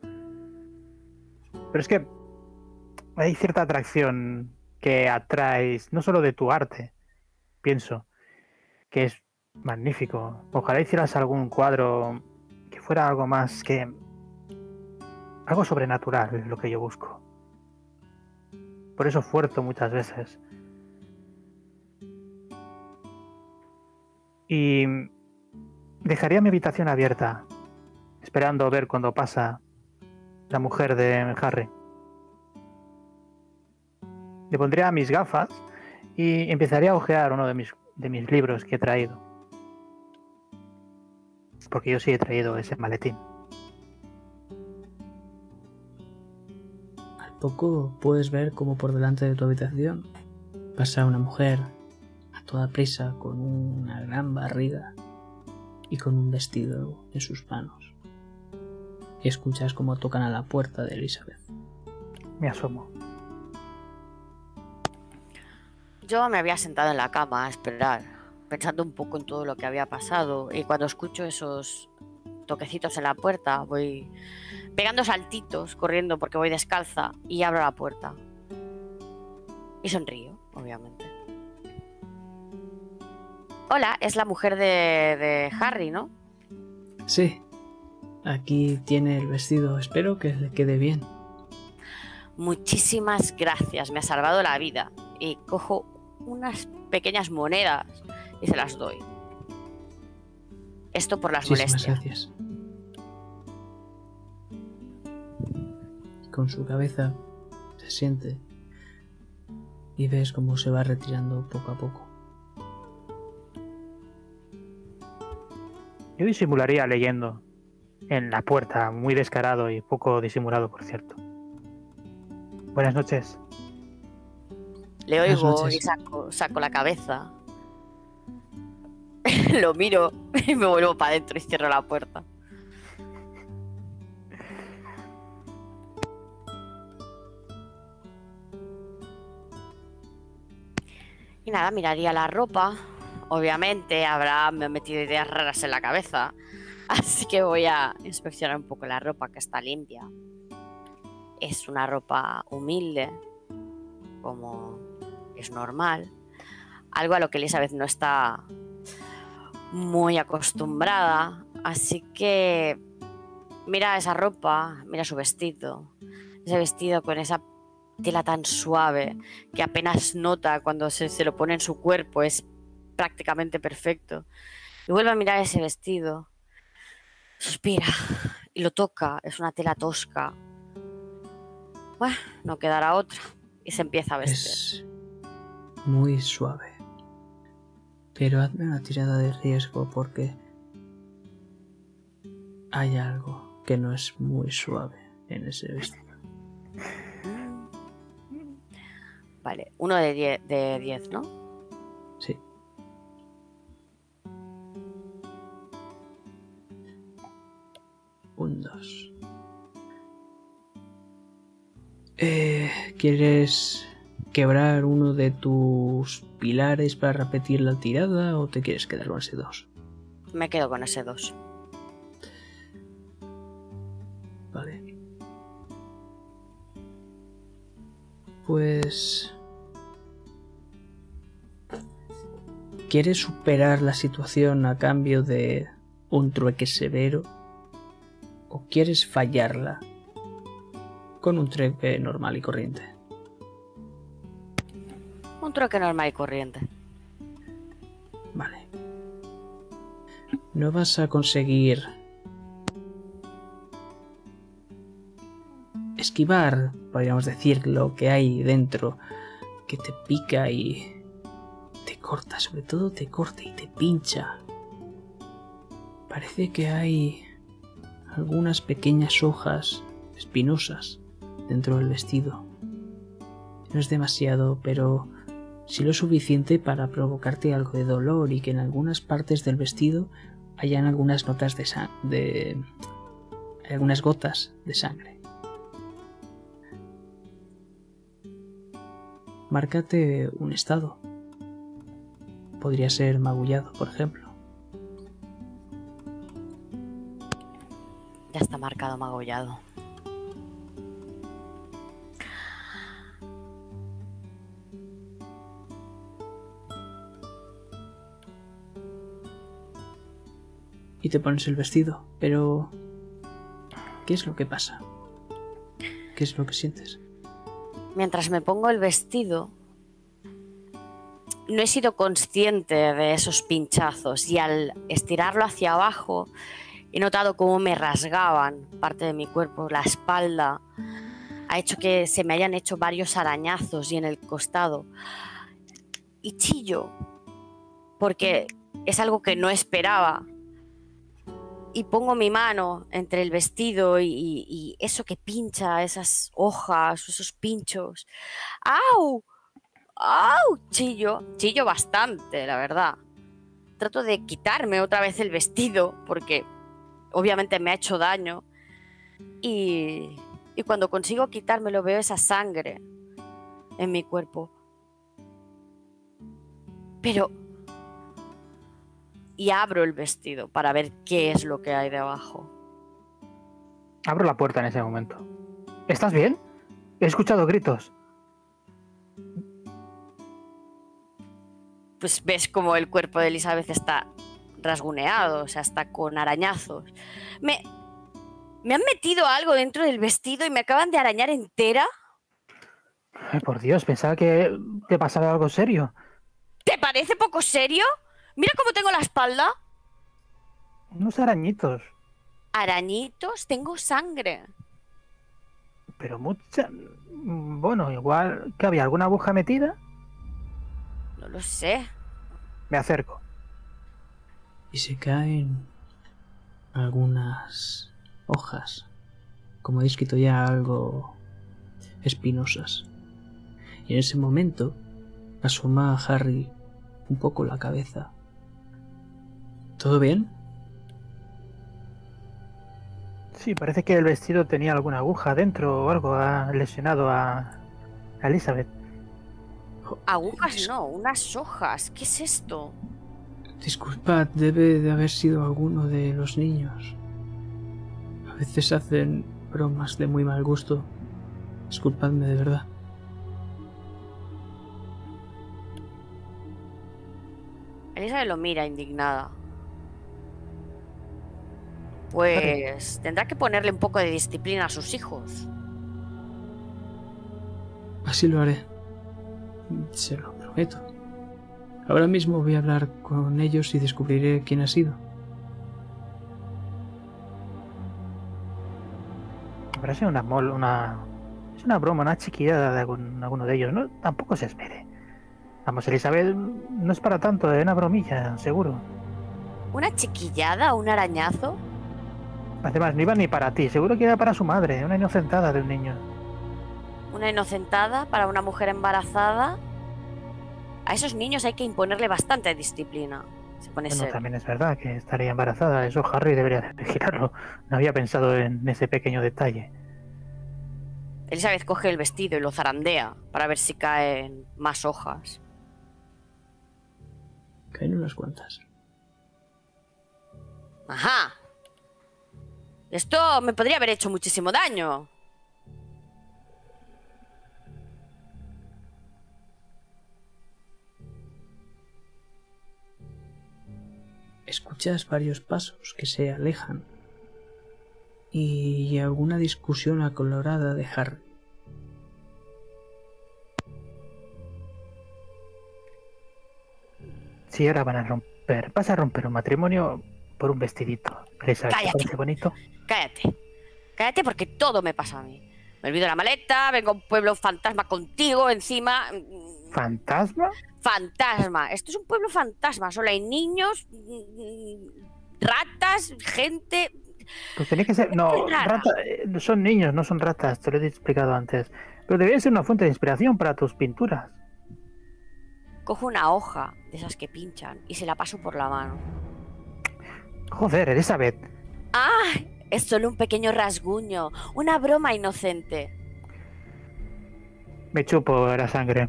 Pero es que hay cierta atracción que atraes, no solo de tu arte, pienso, que es magnífico. Ojalá hicieras algún cuadro que fuera algo más que... algo sobrenatural, es lo que yo busco. Por eso fuerzo muchas veces. Y dejaría mi habitación abierta, esperando ver cuando pasa la mujer de Harry. Le pondría mis gafas y empezaría a hojear uno de mis, de mis libros que he traído. Porque yo sí he traído ese maletín. Al poco puedes ver como por delante de tu habitación pasa una mujer a toda prisa con una gran barriga y con un vestido en sus manos. Y escuchas como tocan a la puerta de Elizabeth. Me asomo. Yo me había sentado en la cama a esperar, pensando un poco en todo lo que había pasado, y cuando escucho esos toquecitos en la puerta, voy pegando saltitos, corriendo porque voy descalza, y abro la puerta. Y sonrío, obviamente. Hola, es la mujer de, de Harry, ¿no? Sí, aquí tiene el vestido. Espero que le quede bien. Muchísimas gracias, me ha salvado la vida. Y cojo unas pequeñas monedas y se las doy. Esto por las Muchísimas molestias. gracias. Con su cabeza se siente y ves cómo se va retirando poco a poco. Yo disimularía leyendo en la puerta, muy descarado y poco disimulado, por cierto. Buenas noches. Le oigo noches. y saco, saco la cabeza. Lo miro y me vuelvo para adentro y cierro la puerta. Y nada, miraría la ropa. Obviamente habrá me ha metido ideas raras en la cabeza. Así que voy a inspeccionar un poco la ropa que está limpia. Es una ropa humilde, como es normal. Algo a lo que Elizabeth no está muy acostumbrada. Así que mira esa ropa, mira su vestido. Ese vestido con esa tela tan suave que apenas nota cuando se, lo pone en su cuerpo. Es prácticamente perfecto. Y vuelve a mirar ese vestido. Suspira y lo toca. Es una tela tosca. Bueno, no quedará otra. Y se empieza a vestir. Es muy suave. Pero hazme una tirada de riesgo porque hay algo que no es muy suave en ese vestido. Vale, uno de 10, de 10, ¿no? Sí. Un 2. Eh, ¿Quieres quebrar uno de tus pilares para repetir la tirada o te quieres quedar con ese 2? Me quedo con ese 2. Vale. Pues... ¿Quieres superar la situación a cambio de un trueque severo? ¿O quieres fallarla con un trueque normal y corriente? Un troque normal y corriente. Vale. No vas a conseguir esquivar, podríamos decir, lo que hay dentro que te pica y te corta, sobre todo te corta y te pincha. Parece que hay algunas pequeñas hojas espinosas dentro del vestido. No es demasiado, pero sí lo suficiente para provocarte algo de dolor y que en algunas partes del vestido hayan algunas notas de de algunas gotas de sangre. Márcate un estado. Podría ser magullado, por ejemplo. Está marcado magollado. Y te pones el vestido, pero ¿qué es lo que pasa? ¿Qué es lo que sientes? Mientras me pongo el vestido, no he sido consciente de esos pinchazos y al estirarlo hacia abajo he notado cómo me rasgaban parte de mi cuerpo, la espalda. Ha hecho que se me hayan hecho varios arañazos y en el costado. Y chillo, porque es algo que no esperaba. Y pongo mi mano entre el vestido y, eso que pincha, esas hojas, esos pinchos. ¡Au! ¡Au! Chillo, chillo bastante, la verdad. Trato de quitarme otra vez el vestido porque obviamente me ha hecho daño. Y, y cuando consigo quitármelo veo esa sangre en mi cuerpo. Pero... Y abro el vestido para ver qué es lo que hay debajo. Abro la puerta en ese momento. ¿Estás bien? He escuchado gritos. pues ves como el cuerpo de Elizabeth está rasguneado, o sea, está con arañazos. Me, me han metido algo dentro del vestido y me acaban de arañar entera. Ay, por Dios, pensaba que te pasaba algo serio. ¿Te parece poco serio? Mira cómo tengo la espalda. Unos arañitos. ¿Arañitos? Tengo sangre. Pero mucha... Bueno, igual que había alguna aguja metida. No lo sé. Me acerco. Y se caen algunas hojas, como he descrito ya, algo espinosas. Y en ese momento asoma a Harry un poco la cabeza. ¿Todo bien? Sí, parece que el vestido tenía alguna aguja dentro o algo. Ha lesionado a, a Elizabeth. Agujas no, unas hojas. ¿Qué es esto? Disculpad, debe de haber sido alguno de los niños. A veces hacen bromas de muy mal gusto. Disculpadme de verdad. Elizabeth lo mira indignada. Pues tendrá que ponerle un poco de disciplina a sus hijos. Así lo haré. Se lo prometo. Ahora mismo voy a hablar con ellos y descubriré quién ha sido. Me parece una mol, una. Es una broma, una chiquillada de algún- alguno de ellos. No, tampoco se espere. Vamos, Elizabeth, no es para tanto, es una bromilla, seguro. ¿Una chiquillada? ¿Un arañazo? Además, no iba ni para ti, seguro que era para su madre, una inocentada de un niño. ¿Una inocentada para una mujer embarazada? A esos niños hay que imponerle bastante disciplina. Se pone Bueno, también es verdad que estaría embarazada, eso Harry debería de vigilarlo. No había pensado en ese pequeño detalle. Elizabeth coge el vestido y lo zarandea para ver si caen más hojas. Caen unas cuantas. Ajá. Esto me podría haber hecho muchísimo daño. Escuchas varios pasos que se alejan y alguna discusión acolorada de Harry. Si ahora van a romper, vas a romper un matrimonio por un vestidito. Elizabeth, ¿te Cállate. parece bonito? Cállate. Cállate porque todo me pasa a mí. Me olvido la maleta, vengo a un pueblo fantasma contigo encima. Mm, ¿Fantasma? Fantasma. Esto es un pueblo fantasma. Solo hay niños, mm, ratas, gente. Pues tenía que ser. No, rata- eh, son niños, no son ratas, te lo he explicado antes. Pero debería ser una fuente de inspiración para tus pinturas. Cojo una hoja de esas que pinchan y se la paso por la mano. Joder, Elizabeth. ¡Ah! Es solo un pequeño rasguño, una broma inocente. Me chupo la sangre.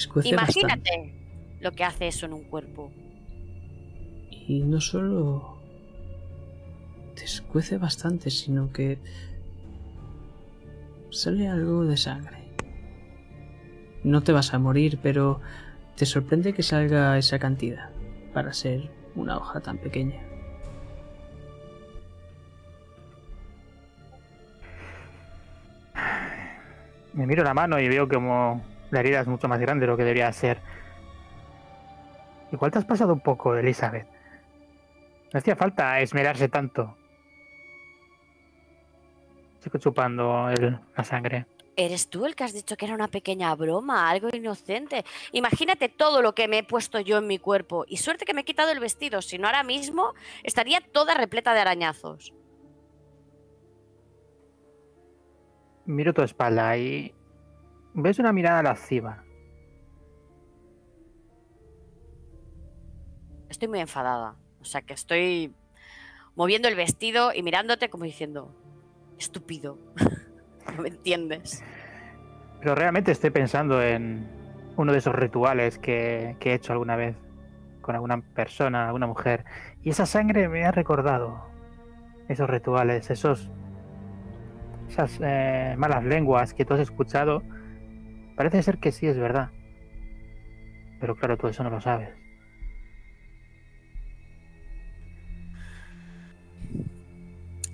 Escuece bastante. Imagínate lo que hace eso en un cuerpo. Y no solo te escuece bastante, sino que sale algo de sangre. No te vas a morir, pero te sorprende que salga esa cantidad para ser una hoja tan pequeña. Me miro la mano y veo como la herida es mucho más grande de lo que debería ser. Igual te has pasado un poco, Elizabeth. No hacía falta esmerarse tanto. Sigo chupando el- la sangre. Eres tú el que has dicho que era una pequeña broma, algo inocente. Imagínate todo lo que me he puesto yo en mi cuerpo. Y suerte que me he quitado el vestido, si no ahora mismo estaría toda repleta de arañazos. Miro tu espalda y ves una mirada lasciva. Estoy muy enfadada. O sea que estoy moviendo el vestido y mirándote como diciendo, estúpido. no me entiendes. Pero realmente estoy pensando en uno de esos rituales que, que he hecho alguna vez con alguna persona, alguna mujer. Y esa sangre me ha recordado esos rituales, esos esas eh, malas lenguas que tú has escuchado. Parece ser que sí es verdad. Pero claro, tú eso no lo sabes.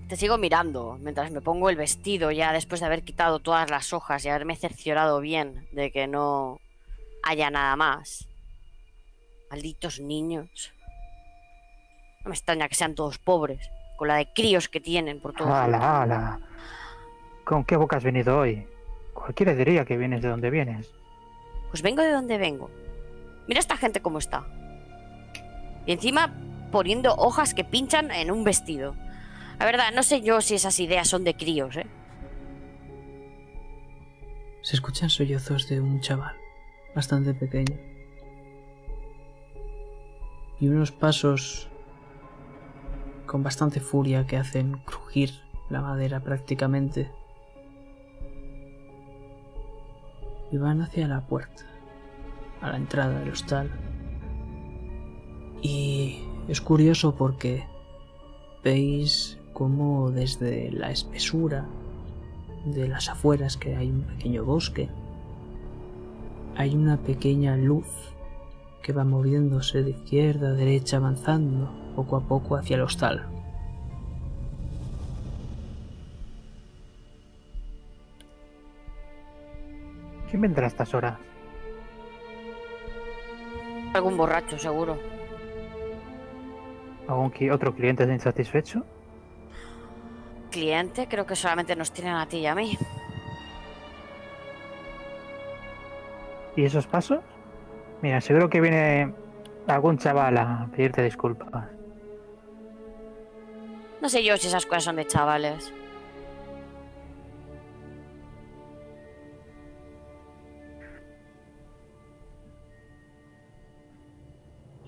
Te sigo mirando mientras me pongo el vestido ya después de haber quitado todas las hojas y haberme cerciorado bien de que no haya nada más. Malditos niños. No me extraña que sean todos pobres, con la de críos que tienen por todo. ¡Hala, hala! ¿Con qué boca has venido hoy? Cualquiera diría que vienes de donde vienes. Pues vengo de donde vengo. Mira esta gente cómo está. Y encima poniendo hojas que pinchan en un vestido. La verdad, no sé yo si esas ideas son de críos, ¿eh? Se escuchan sollozos de un chaval, bastante pequeño. Y unos pasos con bastante furia que hacen crujir la madera prácticamente. Y van hacia la puerta, a la entrada del hostal. Y es curioso porque veis como desde la espesura de las afueras, que hay un pequeño bosque, hay una pequeña luz que va moviéndose de izquierda a derecha, avanzando poco a poco hacia el hostal. ¿Quién vendrá a estas horas? Algún borracho, seguro. ¿Algún otro cliente insatisfecho? Cliente, creo que solamente nos tienen a ti y a mí. ¿Y esos pasos? Mira, seguro que viene algún chaval a pedirte disculpas. No sé yo si esas cosas son de chavales.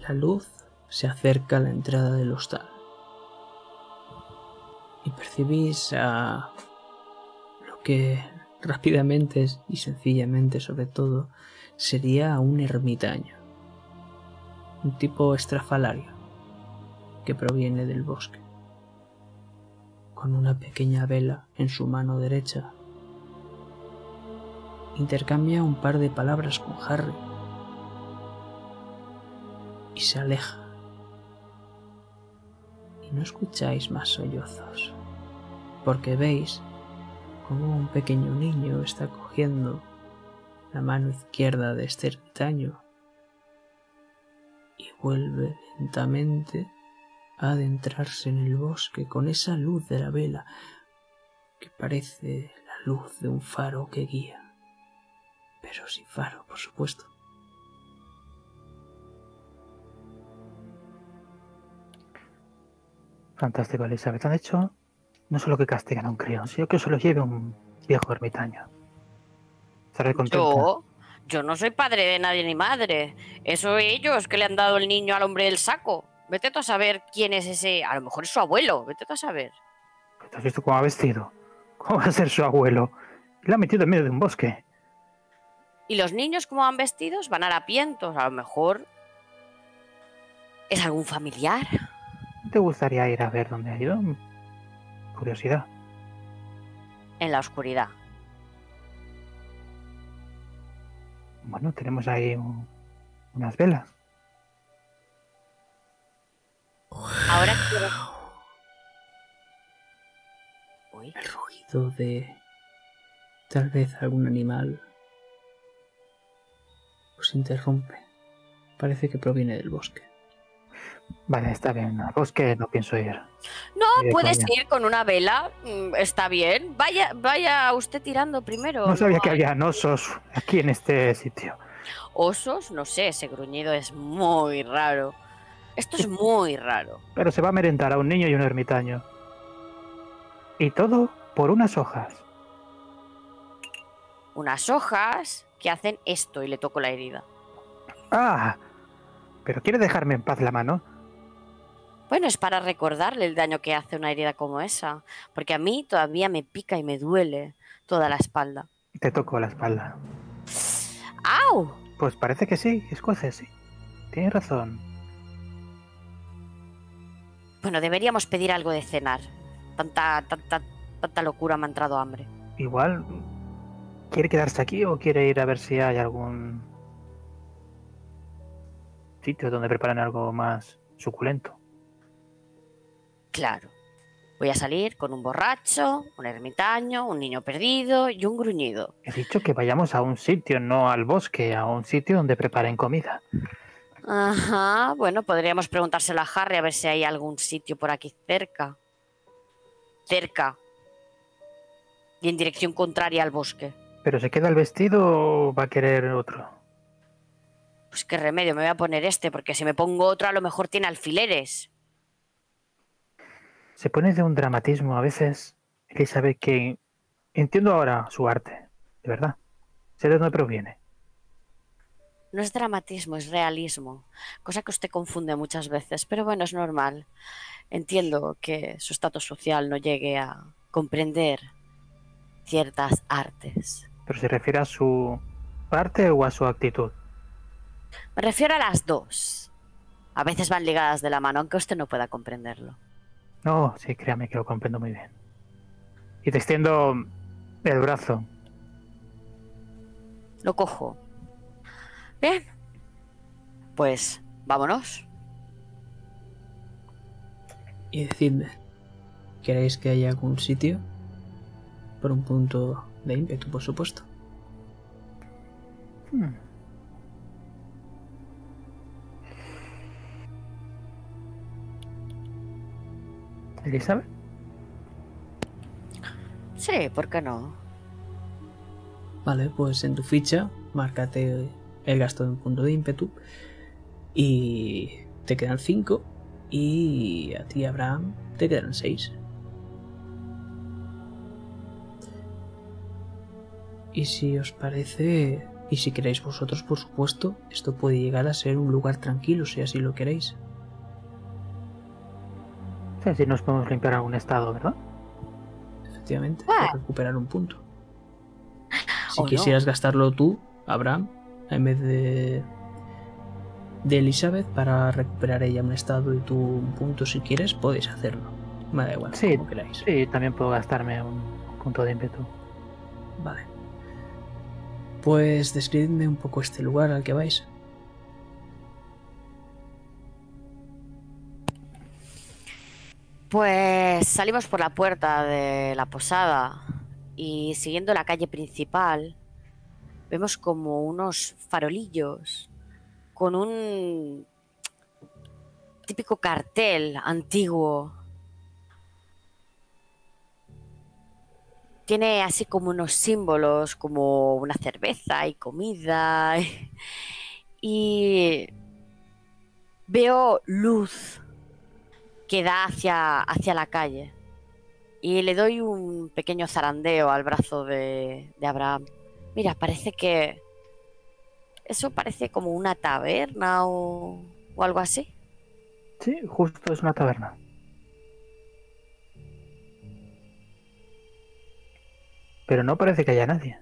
La luz se acerca a la entrada del hostal. Y percibís a lo que rápidamente y sencillamente sobre todo sería un ermitaño. Un tipo estrafalario que proviene del bosque. Con una pequeña vela en su mano derecha. Intercambia un par de palabras con Harry y se aleja. Y no escucháis más sollozos, porque veis como un pequeño niño está cogiendo la mano izquierda de este ermitaño y vuelve lentamente a adentrarse en el bosque con esa luz de la vela que parece la luz de un faro que guía, pero sin faro, por supuesto. Fantástico, Elizabeth. Han hecho no solo que castigan a un crío, sino que se lo lleve un viejo ermitaño. Estaré contenta. Yo, yo no soy padre de nadie ni madre. Eso ellos que le han dado el niño al hombre del saco. Vete tú a saber quién es ese. A lo mejor es su abuelo. Vete tú a saber. ¿Te has visto cómo ha vestido? ¿Cómo va a ser su abuelo? Y la ha metido en medio de un bosque. Y los niños, como van vestidos, van harapientos. A lo mejor. ¿Es algún familiar? ¿Te gustaría ir a ver dónde ha ido? Curiosidad. En la oscuridad. Bueno, tenemos ahí un- unas velas. Ahora. Uy, el rugido de tal vez algún animal os interrumpe parece que proviene del bosque. Vale, está bien. Al bosque no pienso ir. No, puedes ir con una vela, mm, está bien. Vaya, vaya usted tirando primero. No sabía que había osos aquí en este sitio. Osos, no sé, ese gruñido es muy raro. Esto es muy raro. Pero se va a merendar a un niño y un ermitaño. Y todo por unas hojas. Unas hojas que hacen esto y le toco la herida. ¡Ah! ¿Pero quiere dejarme en paz la mano? Bueno, es para recordarle el daño que hace una herida como esa, porque a mí todavía me pica y me duele toda la espalda. Te toco la espalda. ¡Au! Pues parece que sí, escuece, sí. Tienes razón. Bueno, deberíamos pedir algo de cenar. Tanta, tanta, tanta locura me ha entrado hambre. Igual, ¿quiere quedarse aquí o quiere ir a ver si hay algún sitio donde preparan algo más suculento? Claro. Voy a salir con un borracho, un ermitaño, un niño perdido y un gruñido. He dicho que vayamos a un sitio, no al bosque, a un sitio donde preparen comida. Ajá, bueno, podríamos preguntárselo a Harry a ver si hay algún sitio por aquí cerca. Cerca. Y en dirección contraria al bosque. ¿Pero se queda el vestido o va a querer otro? Pues qué remedio, me voy a poner este, porque si me pongo otro a lo mejor tiene alfileres. Se pone de un dramatismo a veces, Elizabeth, que entiendo ahora su arte, de verdad. Sé de dónde proviene. No es dramatismo, es realismo. Cosa que usted confunde muchas veces, pero bueno, es normal. Entiendo que su estatus social no llegue a comprender ciertas artes. ¿Pero se refiere a su arte o a su actitud? Me refiero a las dos. A veces van ligadas de la mano, aunque usted no pueda comprenderlo. No, sí, créame que lo comprendo muy bien. Y te extiendo el brazo. Lo cojo. Bien. Pues vámonos. Y decidme, ¿queréis que haya algún sitio? Por un punto de ímpetu, por supuesto. Hmm. ¿Elizabeth? Sí, ¿por qué no? Vale, pues en tu ficha, márcate el gasto de un punto de ímpetu. Y te quedan 5. Y a ti, Abraham, te quedan 6. Y si os parece, y si queréis vosotros, por supuesto, esto puede llegar a ser un lugar tranquilo, si así lo queréis. Sí, así nos podemos limpiar algún estado, ¿verdad? Efectivamente, Ah. recuperar un punto. Si O no. quisieras gastarlo tú, Abraham, en vez de de Elizabeth para recuperar ella un estado y tú un punto si quieres, podéis hacerlo. Me da igual, Sí. como queráis. Sí, también puedo gastarme un punto de ímpetu. Vale. Pues describidme un poco este lugar al que vais. Pues salimos por la puerta de la posada y siguiendo la calle principal vemos como unos farolillos con un típico cartel antiguo. Tiene así como unos símbolos como una cerveza y comida y veo luz que da hacia, hacia la calle. Y le doy un pequeño zarandeo al brazo de, de Abraham. Mira, parece que... Eso parece como una taberna o, o algo así. Sí, justo es una taberna. Pero no parece que haya nadie.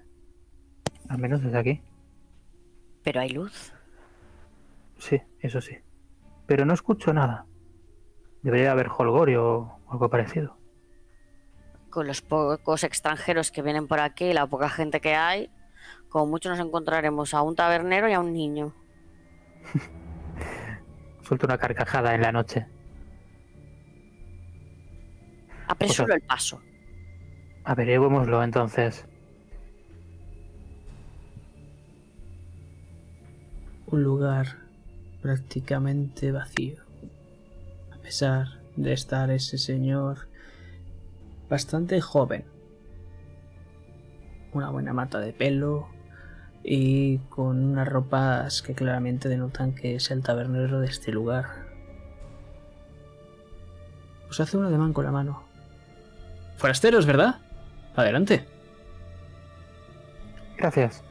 Al menos desde aquí. Pero hay luz. Sí, eso sí. Pero no escucho nada. Debería haber holgorio o algo parecido. Con los pocos extranjeros que vienen por aquí y la poca gente que hay, como mucho nos encontraremos a un tabernero y a un niño. Suelto una carcajada en la noche. Apresuro el paso. Averigüémoslo entonces. Un lugar prácticamente vacío. A pesar de estar ese señor bastante joven. Una buena mata de pelo y con unas ropas que claramente denotan que es el tabernero de este lugar. Os hace un ademán con la mano. Forasteros, ¿verdad? Adelante. Gracias.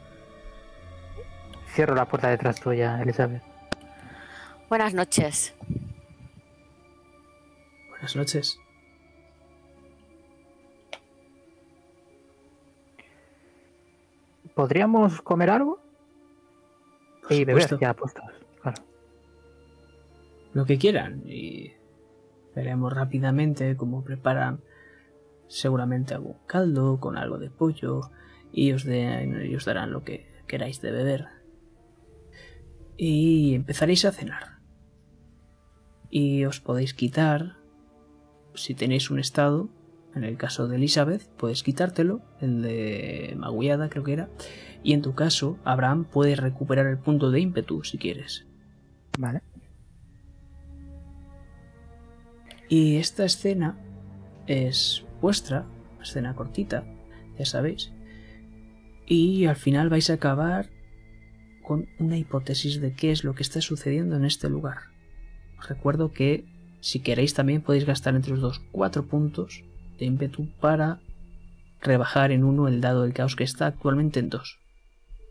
Cierro la puerta detrás tuya, Elizabeth. Buenas noches. Buenas noches. ¿Podríamos comer algo? Por y beber ya puestos. Claro. Lo que quieran y veremos rápidamente cómo preparan seguramente algún caldo con algo de pollo y os, de- y os darán lo que queráis de beber. Y empezaréis a cenar. Y os podéis quitar, si tenéis un estado, en el caso de Elizabeth, puedes quitártelo, el de Magullada creo que era, y en tu caso, Abraham puede recuperar el punto de ímpetu si quieres. Vale. Y esta escena es vuestra, escena cortita, ya sabéis. Y al final vais a acabar con una hipótesis de qué es lo que está sucediendo en este lugar. Os recuerdo que si queréis también podéis gastar entre los dos cuatro puntos de ímpetu para rebajar en uno el dado del caos que está actualmente en dos.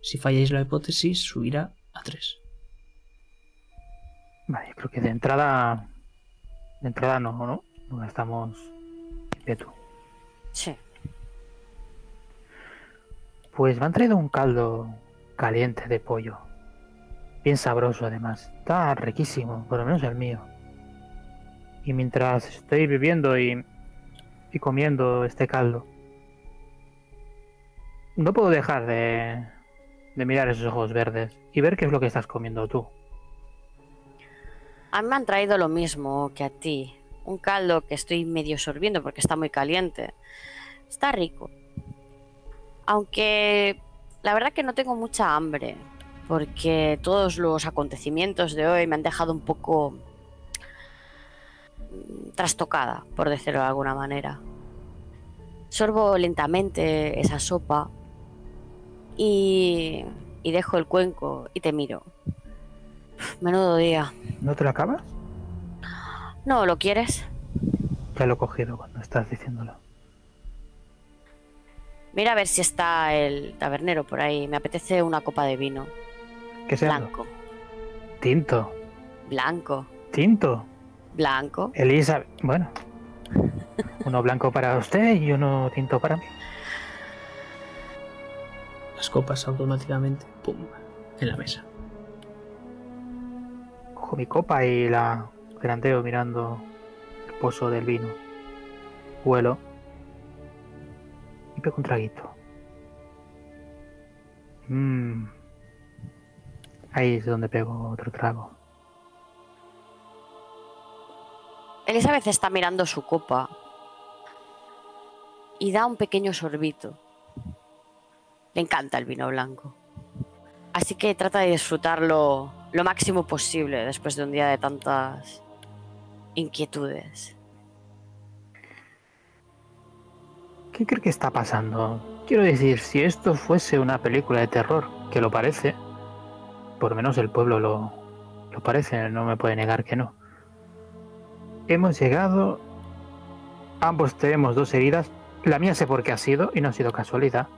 Si falláis la hipótesis subirá a tres. Vale, creo que de entrada. De entrada no, ¿no? No estamos. Quieto. Sí. Pues me han traído un caldo caliente de pollo. Bien sabroso además. Está riquísimo, por lo menos el mío. Y mientras estoy viviendo y, y comiendo este caldo, no puedo dejar de, de mirar esos ojos verdes y ver qué es lo que estás comiendo tú. A mí me han traído lo mismo que a ti. Un caldo que estoy medio sorbiendo porque está muy caliente. Está rico. Aunque la verdad que no tengo mucha hambre. Porque todos los acontecimientos de hoy me han dejado un poco trastocada, por decirlo de alguna manera. Sorbo lentamente esa sopa y, y dejo el cuenco y te miro. Menudo día. ¿No te lo acabas? No, ¿lo quieres? Ya lo he cogido cuando estás diciéndolo. Mira a ver si está el tabernero por ahí. Me apetece una copa de vino. ¿Qué sea? Blanco. Tinto. Blanco. Tinto. Blanco. Elizabeth. Bueno. Uno blanco para usted y uno tinto para mí. Las copas automáticamente, ¡pum!, en la mesa. Cojo mi copa y la grandeo mirando el pozo del vino. Huelo. Y pego un traguito. Mmm. Ahí es donde pego otro trago. Elizabeth está mirando su copa y da un pequeño sorbito. Le encanta el vino blanco. Así que trata de disfrutarlo lo máximo posible después de un día de tantas inquietudes. ¿Qué cree que está pasando? Quiero decir, si esto fuese una película de terror, que lo parece, por menos el pueblo lo, lo parece, no me puede negar que no. Hemos llegado, ambos tenemos dos heridas, la mía sé por qué ha sido y no ha sido casualidad.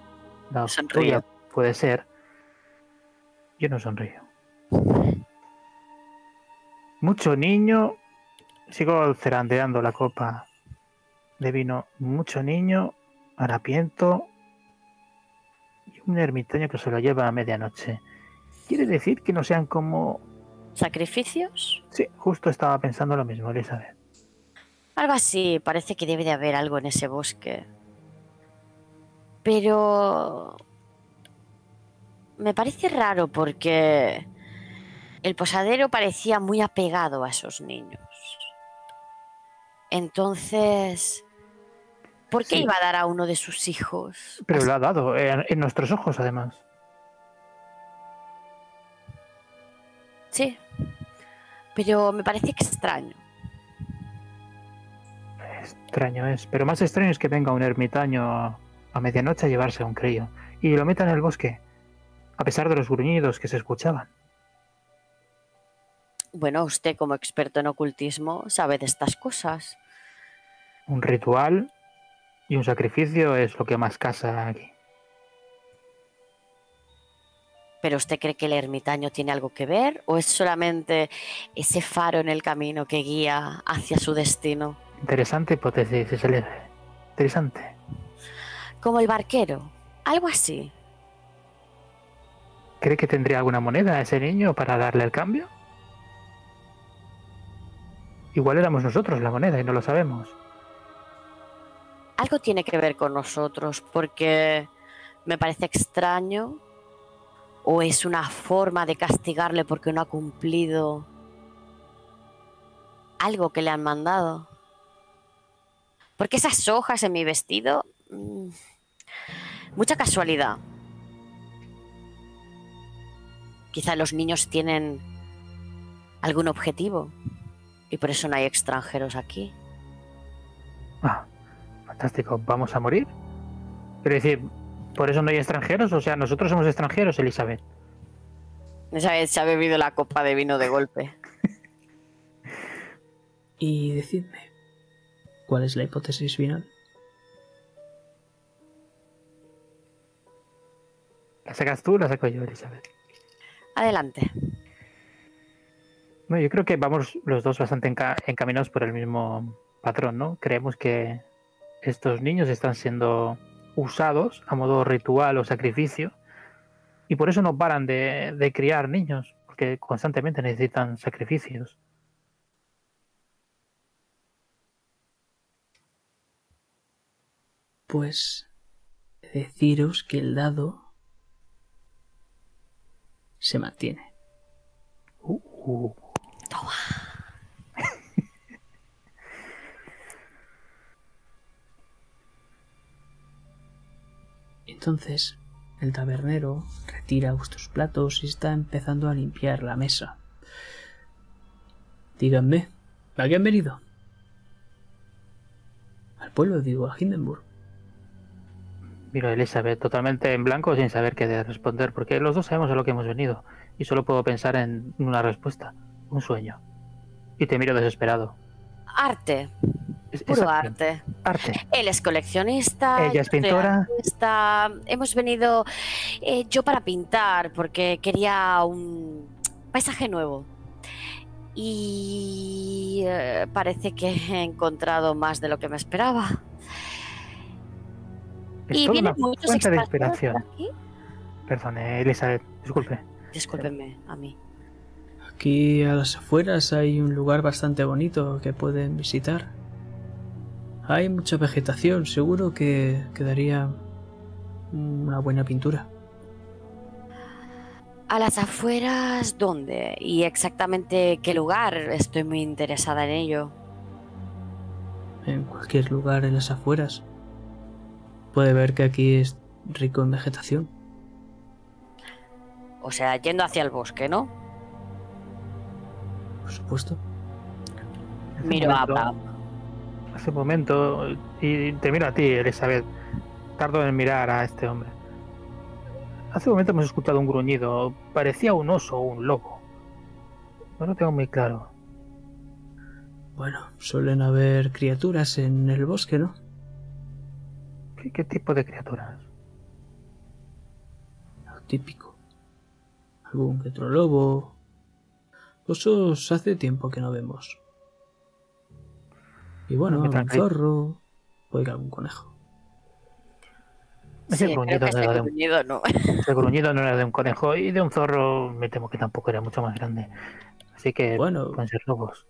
La tuya puede ser. Yo no sonrío. Mucho niño, sigo cerandeando la copa de vino. Mucho niño, harapiento y un ermitaño que se lo lleva a medianoche. ¿Quiere decir que no sean como... ¿Sacrificios? Sí, justo estaba pensando lo mismo, Elizabeth. Algo así, parece que debe de haber algo en ese bosque. Pero... Me parece raro porque el posadero parecía muy apegado a esos niños. Entonces... ¿Por qué Sí. iba a dar a uno de sus hijos? Pero lo ha dado, eh, en nuestros ojos además. Sí, Pero me parece extraño. Extraño es, pero más extraño es que venga un ermitaño a, medianoche a llevarse a un crío y lo meta en el bosque, a pesar de los gruñidos que se escuchaban. Bueno, usted como experto en ocultismo sabe de estas cosas. Un ritual y un sacrificio es lo que más casa aquí. ¿Pero usted cree que el ermitaño tiene algo que ver o es solamente ese faro en el camino que guía hacia su destino? Interesante hipótesis, lee. Interesante. Como el barquero, algo así. ¿Cree que tendría alguna moneda a ese niño para darle el cambio? Igual éramos nosotros la moneda y no lo sabemos. Algo tiene que ver con nosotros porque me parece extraño o es una forma de castigarle porque no ha cumplido algo que le han mandado. Porque esas hojas en mi vestido, mm, mucha casualidad. Quizá los niños tienen algún objetivo y por eso no hay extranjeros aquí. Ah, fantástico. ¿Vamos a morir? Quiero decir, ¿por eso no hay extranjeros? O sea, nosotros somos extranjeros, Elizabeth. Elizabeth se ha bebido la copa de vino de golpe. Y decidme, ¿cuál es la hipótesis final? ¿La sacas tú o la saco yo, Elizabeth? Adelante. No, yo creo que vamos los dos bastante enca- encaminados por el mismo patrón, ¿no? Creemos que estos niños están siendo usados a modo ritual o sacrificio y por eso no paran de, de criar niños, porque constantemente necesitan sacrificios. Pues deciros que el dado se mantiene. Uh, uh. Entonces, el tabernero retira vuestros platos y está empezando a limpiar la mesa. Díganme, ¿a qué han venido? Al pueblo, digo, a Hindenburg. Mira, Elizabeth, totalmente en blanco sin saber qué de responder, porque los dos sabemos a lo que hemos venido y solo puedo pensar en una respuesta, un sueño. Y te miro desesperado. Arte, Es- puro arte. Arte. Él es coleccionista. Ella es pintora. artista. Hemos venido eh, yo para pintar porque quería un paisaje nuevo. Y eh, parece que he encontrado más de lo que me esperaba. Es y vienen una muchos fuente de inspiración. aquí. Perdone, Elizabeth, disculpe. Discúlpenme a mí. Aquí a las afueras hay un lugar bastante bonito que pueden visitar. Hay mucha vegetación, seguro que quedaría una buena pintura. A las afueras, ¿dónde? Y exactamente qué lugar. Estoy muy interesada en ello. En cualquier lugar en las afueras. Puede ver que aquí es rico en vegetación. O sea, yendo hacia el bosque, ¿no? Por supuesto. Hace un Miro a. Hace un momento, y te miro a ti, Elizabeth. Tardo en mirar a este hombre. Hace un momento hemos escuchado un gruñido. Parecía un oso o un lobo. No lo tengo muy claro. Bueno, suelen haber criaturas en el bosque, ¿no? ¿Qué, qué tipo de criaturas? Lo típico. Algún que otro lobo. Osos hace tiempo que no vemos. Y bueno, ¿Qué algún zorro. O algún conejo. Ese Sí, creo gruñido que no ese era de un- gruñido no. Ese gruñido no era de un conejo y de un zorro me temo que tampoco era mucho más grande. Así que Bueno. pueden ser lobos.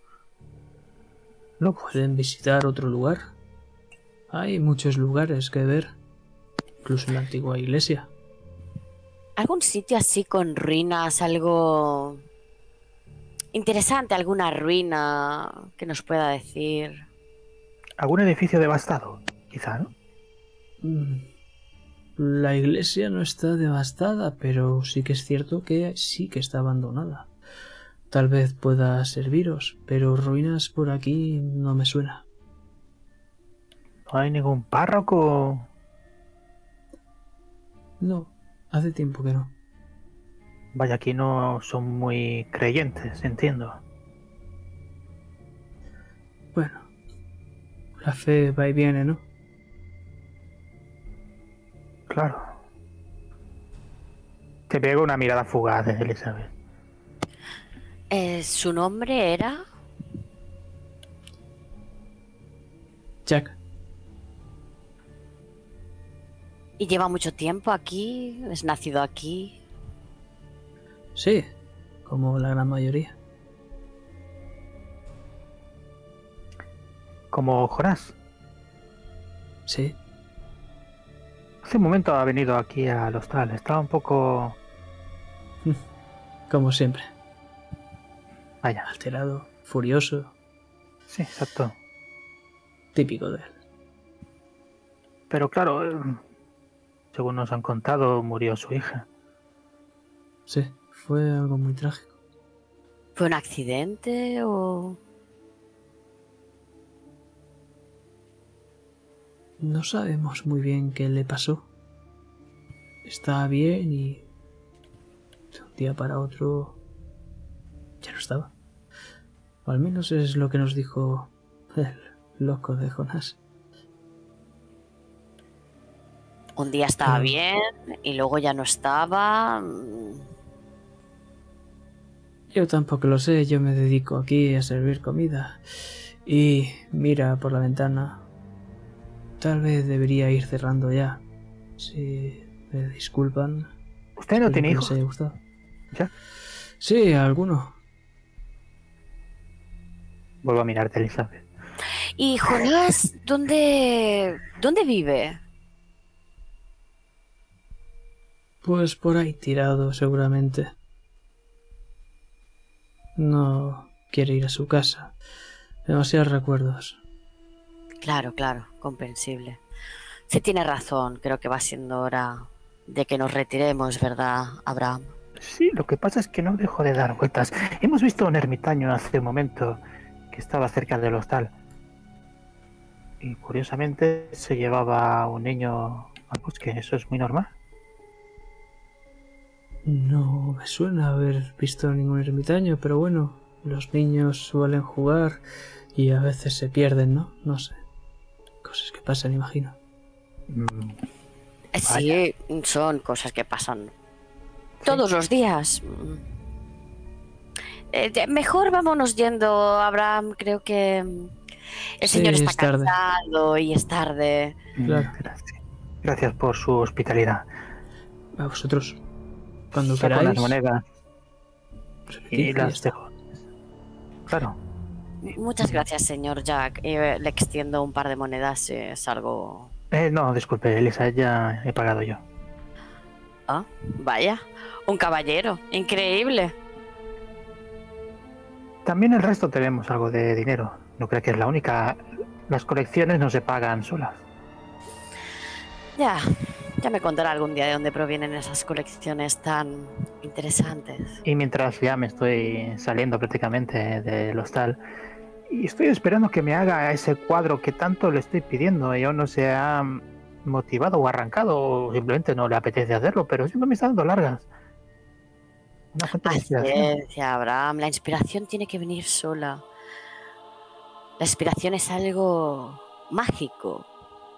Lobos. Pueden visitar otro lugar. Hay muchos lugares que ver. Incluso en la antigua iglesia. ¿Algún sitio así con ruinas, algo interesante, alguna ruina que nos pueda decir? ¿Algún edificio devastado? Quizá, ¿no? Mm. La iglesia no está devastada, pero sí que es cierto que sí que está abandonada. tal vez pueda serviros, pero ruinas por aquí no me suena. ¿No hay ningún párroco? No, hace tiempo que no. Vaya, aquí no son muy creyentes, entiendo. Bueno, la fe va y viene, ¿no? Claro. Te pego una mirada fugaz, Elizabeth. Eh, ¿Su nombre era? Jack, ¿Y lleva mucho tiempo aquí? ¿Es nacido aquí? sí, como la gran mayoría. Como Jonás. Sí, Hace un momento ha venido aquí al hostal. Estaba un poco... como siempre. Vaya. Alterado, furioso, Sí, exacto. típico de él. Pero claro, eh, según nos han contado, murió su hija. Sí, fue algo muy trágico. ¿Fue un accidente o...? No sabemos muy bien qué le pasó. Estaba bien y de un día para otro ya no estaba. O al menos es lo que nos dijo el loco de Jonás. Un día estaba bien y luego ya no estaba. Yo tampoco lo sé, yo me dedico aquí a servir comida. Y mira por la ventana. Tal vez debería ir cerrando ya. Si me disculpan. ¿Usted no tiene hijos? gustado. ¿Ya? Sí, alguno. Vuelvo a mirarte, Elizabeth. ¿Y Jonás dónde, dónde vive? Pues por ahí tirado, seguramente. No quiere ir a su casa. Demasiados recuerdos. Claro, claro, comprensible. Sí tiene razón, creo que va siendo hora de que nos retiremos, ¿verdad, Abraham? Sí, lo que pasa es que no dejo de dar vueltas. Hemos visto un ermitaño hace un momento que estaba cerca del hostal. Y curiosamente se llevaba un niño al bosque. Eso es muy normal. No me suena haber visto ningún ermitaño, pero bueno, los niños suelen jugar y a veces se pierden, ¿no? No sé. Cosas que pasan, imagino. Mm, Sí, son cosas que pasan todos los días. Mm. Eh, mejor vámonos yendo, Abraham. Creo que mm, el Sí, señor está es tarde. cansado y es tarde. Claro. Gracias. Gracias por su hospitalidad. A vosotros. Cuando Saco queráis. las monedas y las dejo. Claro. Muchas gracias, señor Jack. Eh, le extiendo un par de monedas. eh, es algo. Eh, no, disculpe, Elisa, ya he pagado yo. Ah, vaya, un caballero. Increíble. También el resto tenemos algo de dinero. No creo que es la única. Las colecciones no se pagan solas. Ya, ya me contará algún día de dónde provienen esas colecciones tan interesantes. Y mientras ya me estoy saliendo prácticamente del hostal, y estoy esperando que me haga ese cuadro que tanto le estoy pidiendo y aún no se ha motivado o arrancado, o simplemente no le apetece hacerlo, pero siempre me está dando largas. Paciencia, Abraham. La inspiración tiene que venir sola. La inspiración es algo mágico,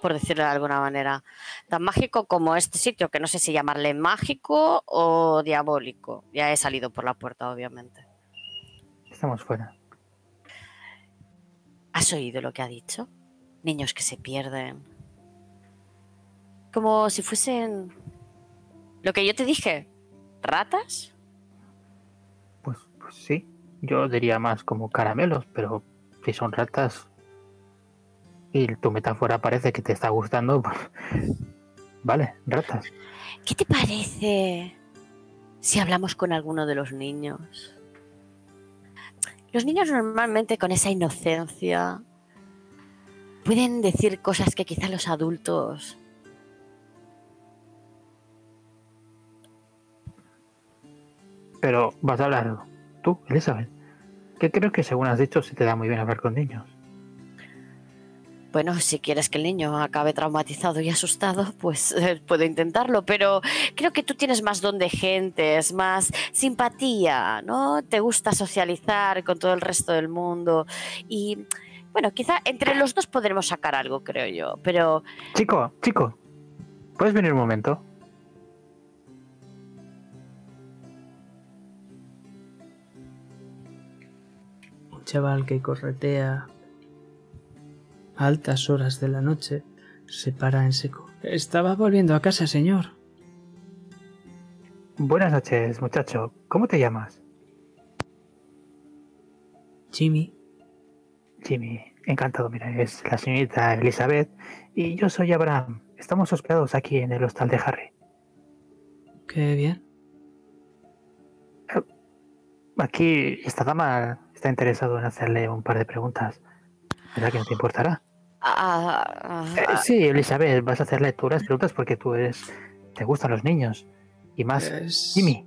por decirlo de alguna manera. Tan mágico como este sitio, que no sé si llamarle mágico o diabólico. Ya he salido por la puerta, obviamente. Estamos fuera. ¿Has oído lo que ha dicho? Niños que se pierden. Como si fuesen... Lo que yo te dije. ¿Ratas? Pues, pues sí, yo diría más como caramelos, pero si son ratas y tu metáfora parece que te está gustando, pues vale, ratas. ¿Qué te parece si hablamos con alguno de los niños? Los niños normalmente con esa inocencia pueden decir cosas que quizá los adultos Pero vas a hablar tú, Elizabeth, que creo que según has dicho se te da muy bien hablar con niños. Bueno, si quieres que el niño acabe traumatizado y asustado, pues eh, puedo intentarlo, pero creo que tú tienes más don de gentes, más simpatía, ¿no? Te gusta socializar con todo el resto del mundo y bueno, quizá entre los dos podremos sacar algo, creo yo, pero... Chico, chico, ¿puedes venir un momento? Un chaval que corretea a altas horas de la noche se para en seco. Estaba volviendo a casa, señor. Buenas noches, muchacho. ¿Cómo te llamas? Jimmy. Jimmy, encantado. Mira, es la señorita Elizabeth y yo soy Abraham. Estamos hospedados aquí en el hostal de Harry. Qué bien. Aquí esta dama está interesado en hacerle un par de preguntas. ¿Verdad que no te importará? Ah, Eh, ah, sí, Elizabeth, vas a hacerle tú las preguntas porque tú eres... Te gustan los niños. Y más, Es, Jimmy.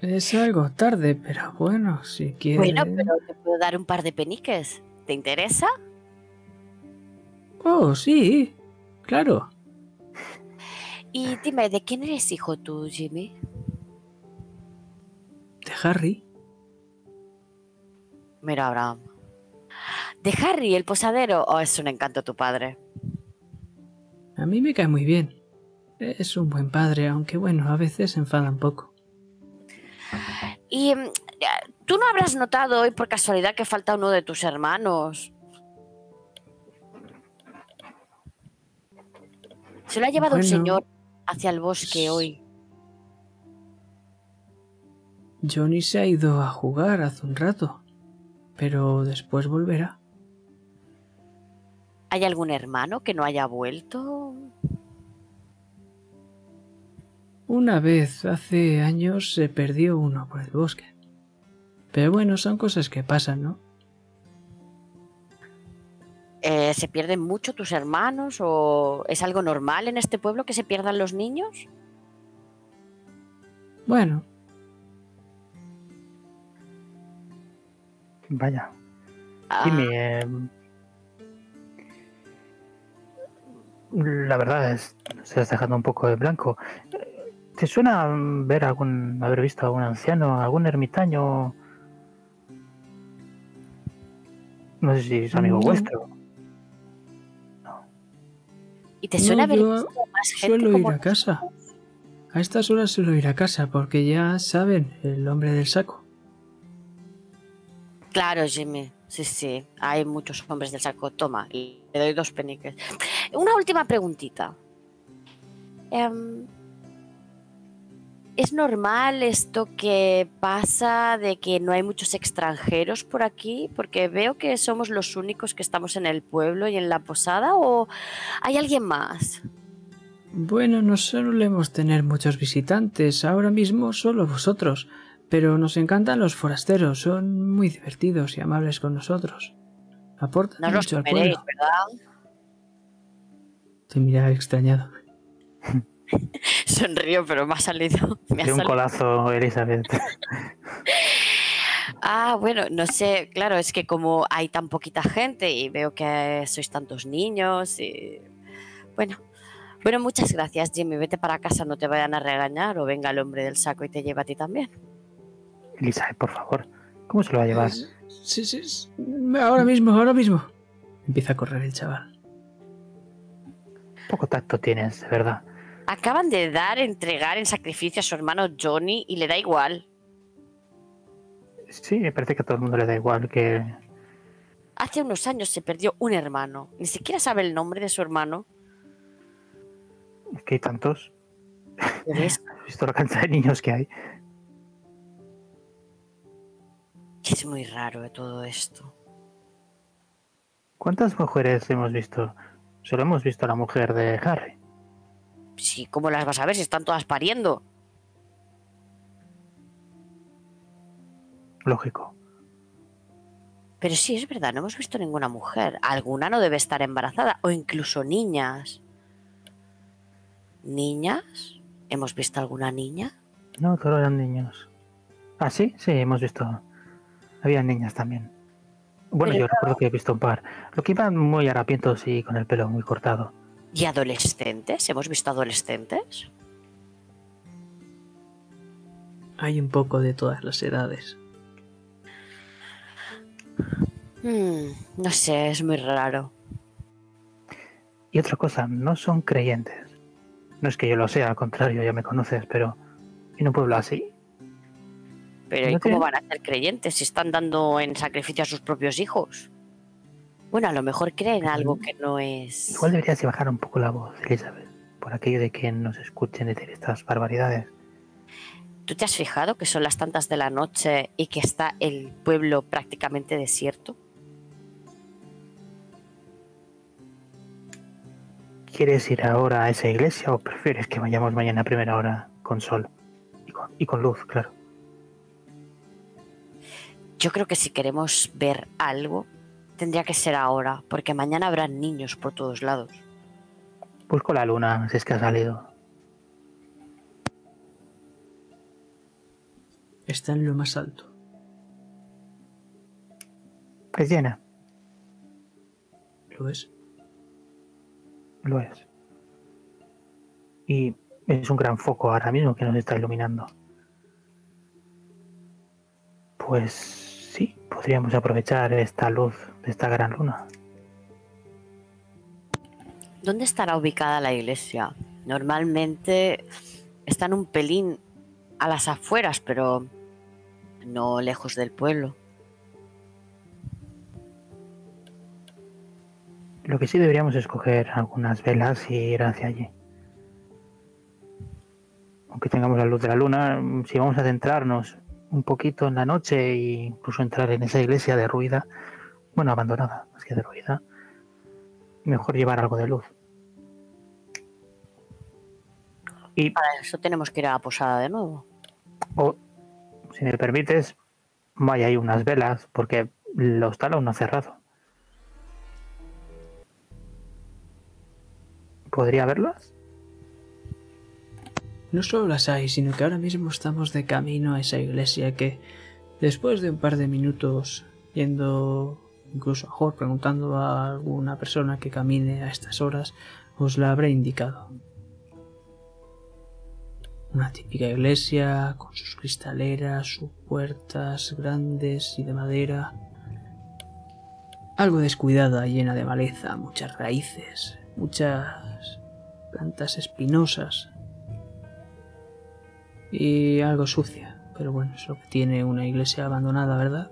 Es algo tarde, pero bueno, si quiere. bueno, pero te puedo dar un par de peniques. ¿Te interesa? Oh, sí. Claro. Y dime, ¿de quién eres hijo tú, Jimmy? De Harry. Mira, Abraham. ¿De Harry, el posadero? Oh, es un encanto tu padre. A mí me cae muy bien. Es un buen padre, aunque bueno, a veces se enfada un poco. Y mm, tú no habrás notado hoy por casualidad que falta uno de tus hermanos. Se lo ha llevado un señor hacia el bosque hoy. Johnny se ha ido a jugar hace un rato, pero después volverá. ¿Hay algún hermano que no haya vuelto? Una vez, hace años, se perdió uno por el bosque. Pero bueno, son cosas que pasan, ¿no? Eh, ¿Se pierden mucho tus hermanos o es algo normal en este pueblo que se pierdan los niños? Bueno, Vaya. Ah, Jimmy, la verdad es, se estás dejando un poco de blanco. ¿Te suena ver algún, haber visto a algún anciano, algún ermitaño? No sé si es amigo No. vuestro. ¿Y te suena no, haber yo visto más gente suelo ir a casa. A estas horas suelo ir a casa porque ya saben el hombre del saco. Claro, Jimmy. Sí, sí. Hay muchos hombres del saco. Toma, le doy dos peniques. Una última preguntita. Em, ¿Es normal esto que pasa de que no hay muchos extranjeros por aquí? Porque veo que somos los únicos que estamos en el pueblo y en la posada. ¿O hay alguien más? Bueno, no solemos tener muchos visitantes, ahora mismo solo vosotros, pero nos encantan los forasteros, son muy divertidos y amables con nosotros. Aportan No los mucho al comeréis, pueblo. ¿verdad? Te mira extrañado. Sonrío, pero me ha salido. Me ha un salido. colazo, Elizabeth. Ah, bueno, no sé, claro, es que como hay tan poquita gente y veo que sois tantos niños y... Bueno, bueno, muchas gracias, Jimmy. Vete para casa, no te vayan a regañar o venga el hombre del saco y te lleva a ti también. Elizabeth, por favor. ¿Cómo se lo va a llevar? Sí, sí, sí. Ahora mismo, ahora mismo. Empieza a correr el chaval. Poco tacto tienes, de verdad. Acaban de dar, entregar en sacrificio a su hermano Johnny y le da igual. Sí, me parece que a todo el mundo le da igual que... Hace unos años se perdió un hermano. Ni siquiera sabe el nombre de su hermano. que hay tantos. ¿Has visto la cantidad de niños que hay? Es muy raro de todo esto. ¿Cuántas mujeres hemos visto? Solo hemos visto a la mujer de Harry. Sí, ¿cómo las vas a ver si están todas pariendo? Lógico. Pero sí, es verdad, no hemos visto ninguna mujer. Alguna no debe estar embarazada. O incluso niñas. ¿Niñas? ¿Hemos visto alguna niña? No, todos eran niños. Ah, sí, sí, hemos visto Había niñas también. Bueno, Pero yo recuerdo que he visto un par. Lo que iban muy harapientos y con el pelo muy cortado. ¿Y adolescentes? ¿Hemos visto adolescentes? Hay un poco de todas las edades. Hmm, no sé, es muy raro. Y otra cosa, no son creyentes. No es que yo lo sea, al contrario, ya me conoces, pero en un pueblo así, Pero ¿y cómo van a ser creyentes si están dando en sacrificio a sus propios hijos? Bueno, a lo mejor creen algo que no es... igual deberías de bajar un poco la voz, Elizabeth, por aquello de que nos escuchen decir estas barbaridades. ¿Tú te has fijado que son las tantas de la noche y que está el pueblo prácticamente desierto? ¿Quieres ir ahora a esa iglesia o prefieres que vayamos mañana a primera hora con sol? Y con, y con luz, claro. Yo creo que si queremos ver algo, tendría que ser ahora, porque mañana habrá niños por todos lados. Busco la luna, si es que ha salido. Está en lo más alto. Es llena, ¿Lo ves? lo es. Y es un gran foco ahora mismo que nos está iluminando. Pues sí, podríamos aprovechar esta luz de esta gran luna. ¿Dónde estará ubicada la iglesia? Normalmente están un pelín a las afueras, pero no lejos del pueblo. Lo que sí deberíamos es coger algunas velas y ir hacia allí. Aunque tengamos la luz de la luna, si vamos a centrarnos un poquito en la noche e incluso entrar en esa iglesia derruida, bueno, abandonada, más que derruida, mejor llevar algo de luz. Y, Para eso tenemos que ir a la posada de nuevo. o, si me permites, vaya ahí unas velas, porque el hostal aún no ha cerrado. ¿Podría verlas? No solo las hay, sino que ahora mismo estamos de camino a esa iglesia que, después de un par de minutos yendo incluso a Jor preguntando a alguna persona que camine a estas horas, os la habré indicado. Una típica iglesia con sus cristaleras, sus puertas grandes y de madera. Algo descuidada, llena de maleza, muchas raíces, muchas plantas espinosas y algo sucia. Pero bueno, es lo que tiene una iglesia abandonada, ¿verdad?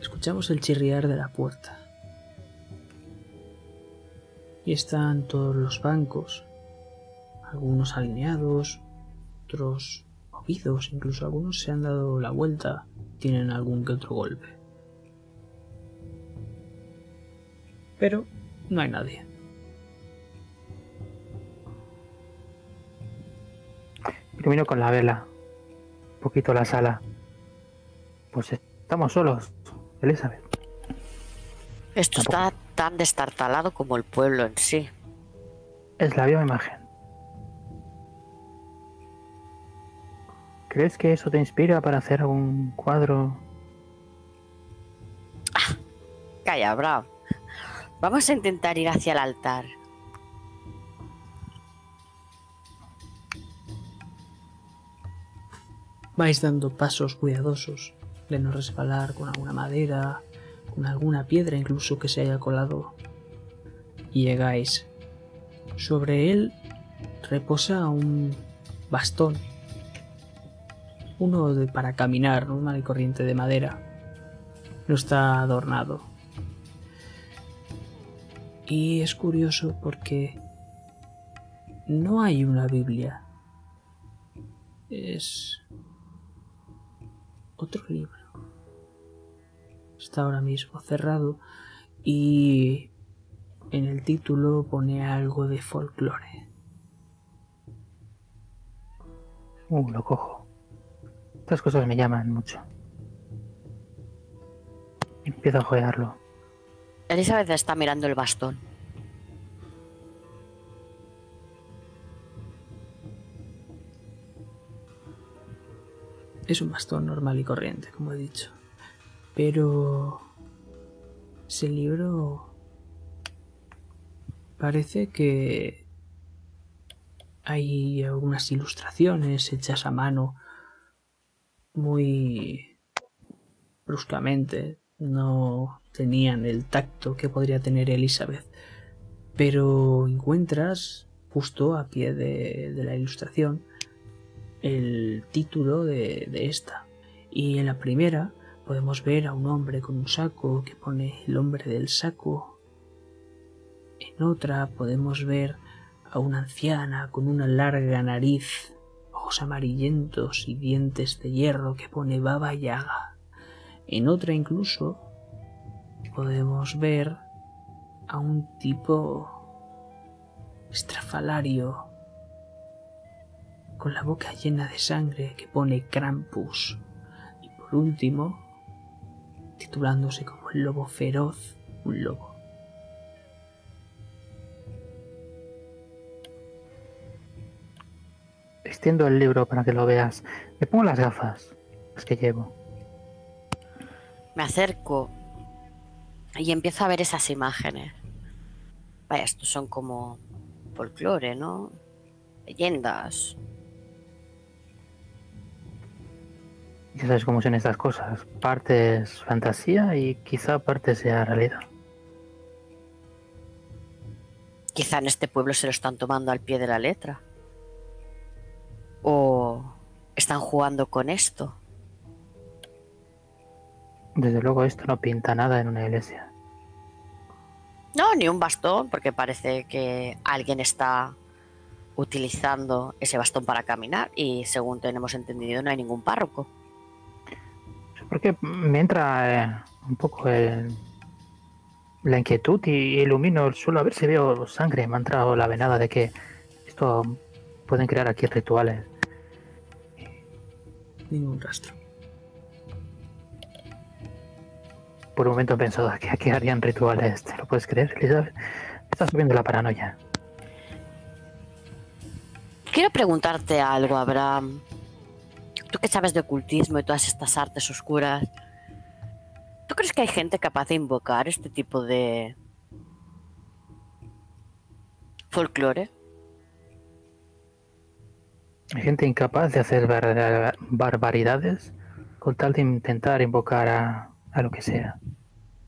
Escuchamos el chirriar de la puerta. Y están todos los bancos, algunos alineados, otros movidos, incluso algunos se han dado la vuelta, tienen algún que otro golpe. Pero no hay nadie. Ilumino con la vela. Un poquito la sala. Pues estamos solos, Elizabeth. Esto está tan destartalado como el pueblo en sí. Es la misma imagen. ¿Crees que eso te inspira para hacer algún cuadro? Calla, Bravo. Vamos a intentar ir hacia el altar. Vais dando pasos cuidadosos de no resbalar con alguna madera, con alguna piedra incluso que se haya colado. Y llegáis. Sobre él reposa un bastón. Uno de, para caminar, normal y corriente de madera. No está adornado. Y es curioso porque no hay una Biblia. Es otro libro. Está ahora mismo cerrado y en el título pone algo de folclore. Uh, lo cojo. Estas cosas me llaman mucho. Empiezo a jodearlo. Elizabeth está mirando el bastón. Es un bastón normal y corriente, como he dicho. Pero... Ese libro... Parece que... Hay algunas ilustraciones hechas a mano muy bruscamente. No tenían el tacto que podría tener Elizabeth. Pero encuentras justo a pie de, la ilustración el título de, de esta. Y en la primera podemos ver a un hombre con un saco que pone el hombre del saco. En otra podemos ver a una anciana con una larga nariz, ojos amarillentos y dientes de hierro que pone baba yaga. En otra incluso podemos ver a un tipo estrafalario con la boca llena de sangre que pone Krampus. Y por último, titulándose como el lobo feroz, un lobo. Extiendo el libro para que lo veas. Me pongo las gafas, las que llevo. Me acerco y empiezo a ver esas imágenes. Vaya, estos son como folclore, ¿no? Leyendas. Ya sabes cómo son estas cosas. Parte es fantasía y quizá parte sea realidad. Quizá en este pueblo se lo están tomando al pie de la letra. O están jugando con esto. Desde luego esto no pinta nada en una iglesia. No, ni un bastón, porque parece que alguien está utilizando ese bastón para caminar y según tenemos entendido no hay ningún párroco. Porque me entra eh, un poco el- la inquietud y ilumino el suelo a ver si veo sangre. Me ha entrado la venada de que esto pueden crear aquí rituales. Ningún rastro. Por un momento he pensado que aquí harían rituales. ¿Te lo puedes creer, Elizabeth? Está subiendo la paranoia. Quiero preguntarte algo, Abraham. Tú que sabes de ocultismo y todas estas artes oscuras, ¿tú crees que hay gente capaz de invocar este tipo de folclore? Hay gente incapaz de hacer bar- barbaridades con tal de intentar invocar a, a lo que sea.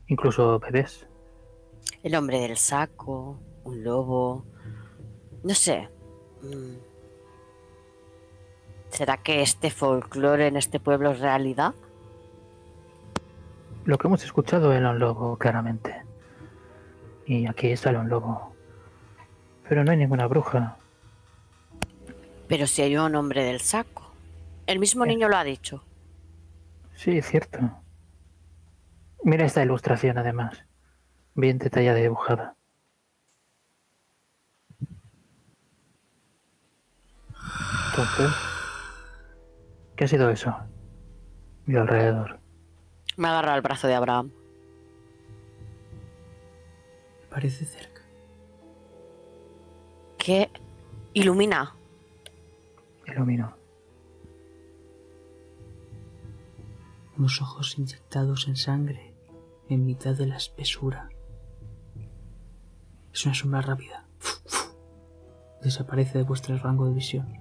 Incluso bebés. El hombre del saco, un lobo, no sé. Mm. ¿Será que este folclore en este pueblo es realidad? Lo que hemos escuchado era un lobo, claramente. Y aquí sale un lobo. Pero no hay ninguna bruja. Pero si hay un hombre del saco. El mismo Eh. niño lo ha dicho. Sí, es cierto. Mira esta ilustración, además. Bien detallada y dibujada. Entonces, ¿qué ha sido eso? Miro alrededor. Me agarra el brazo de Abraham. Parece cerca. ¿Qué ilumina? Ilumino. Unos ojos inyectados en sangre en mitad de la espesura. Es una sombra rápida. Desaparece de vuestro rango de visión.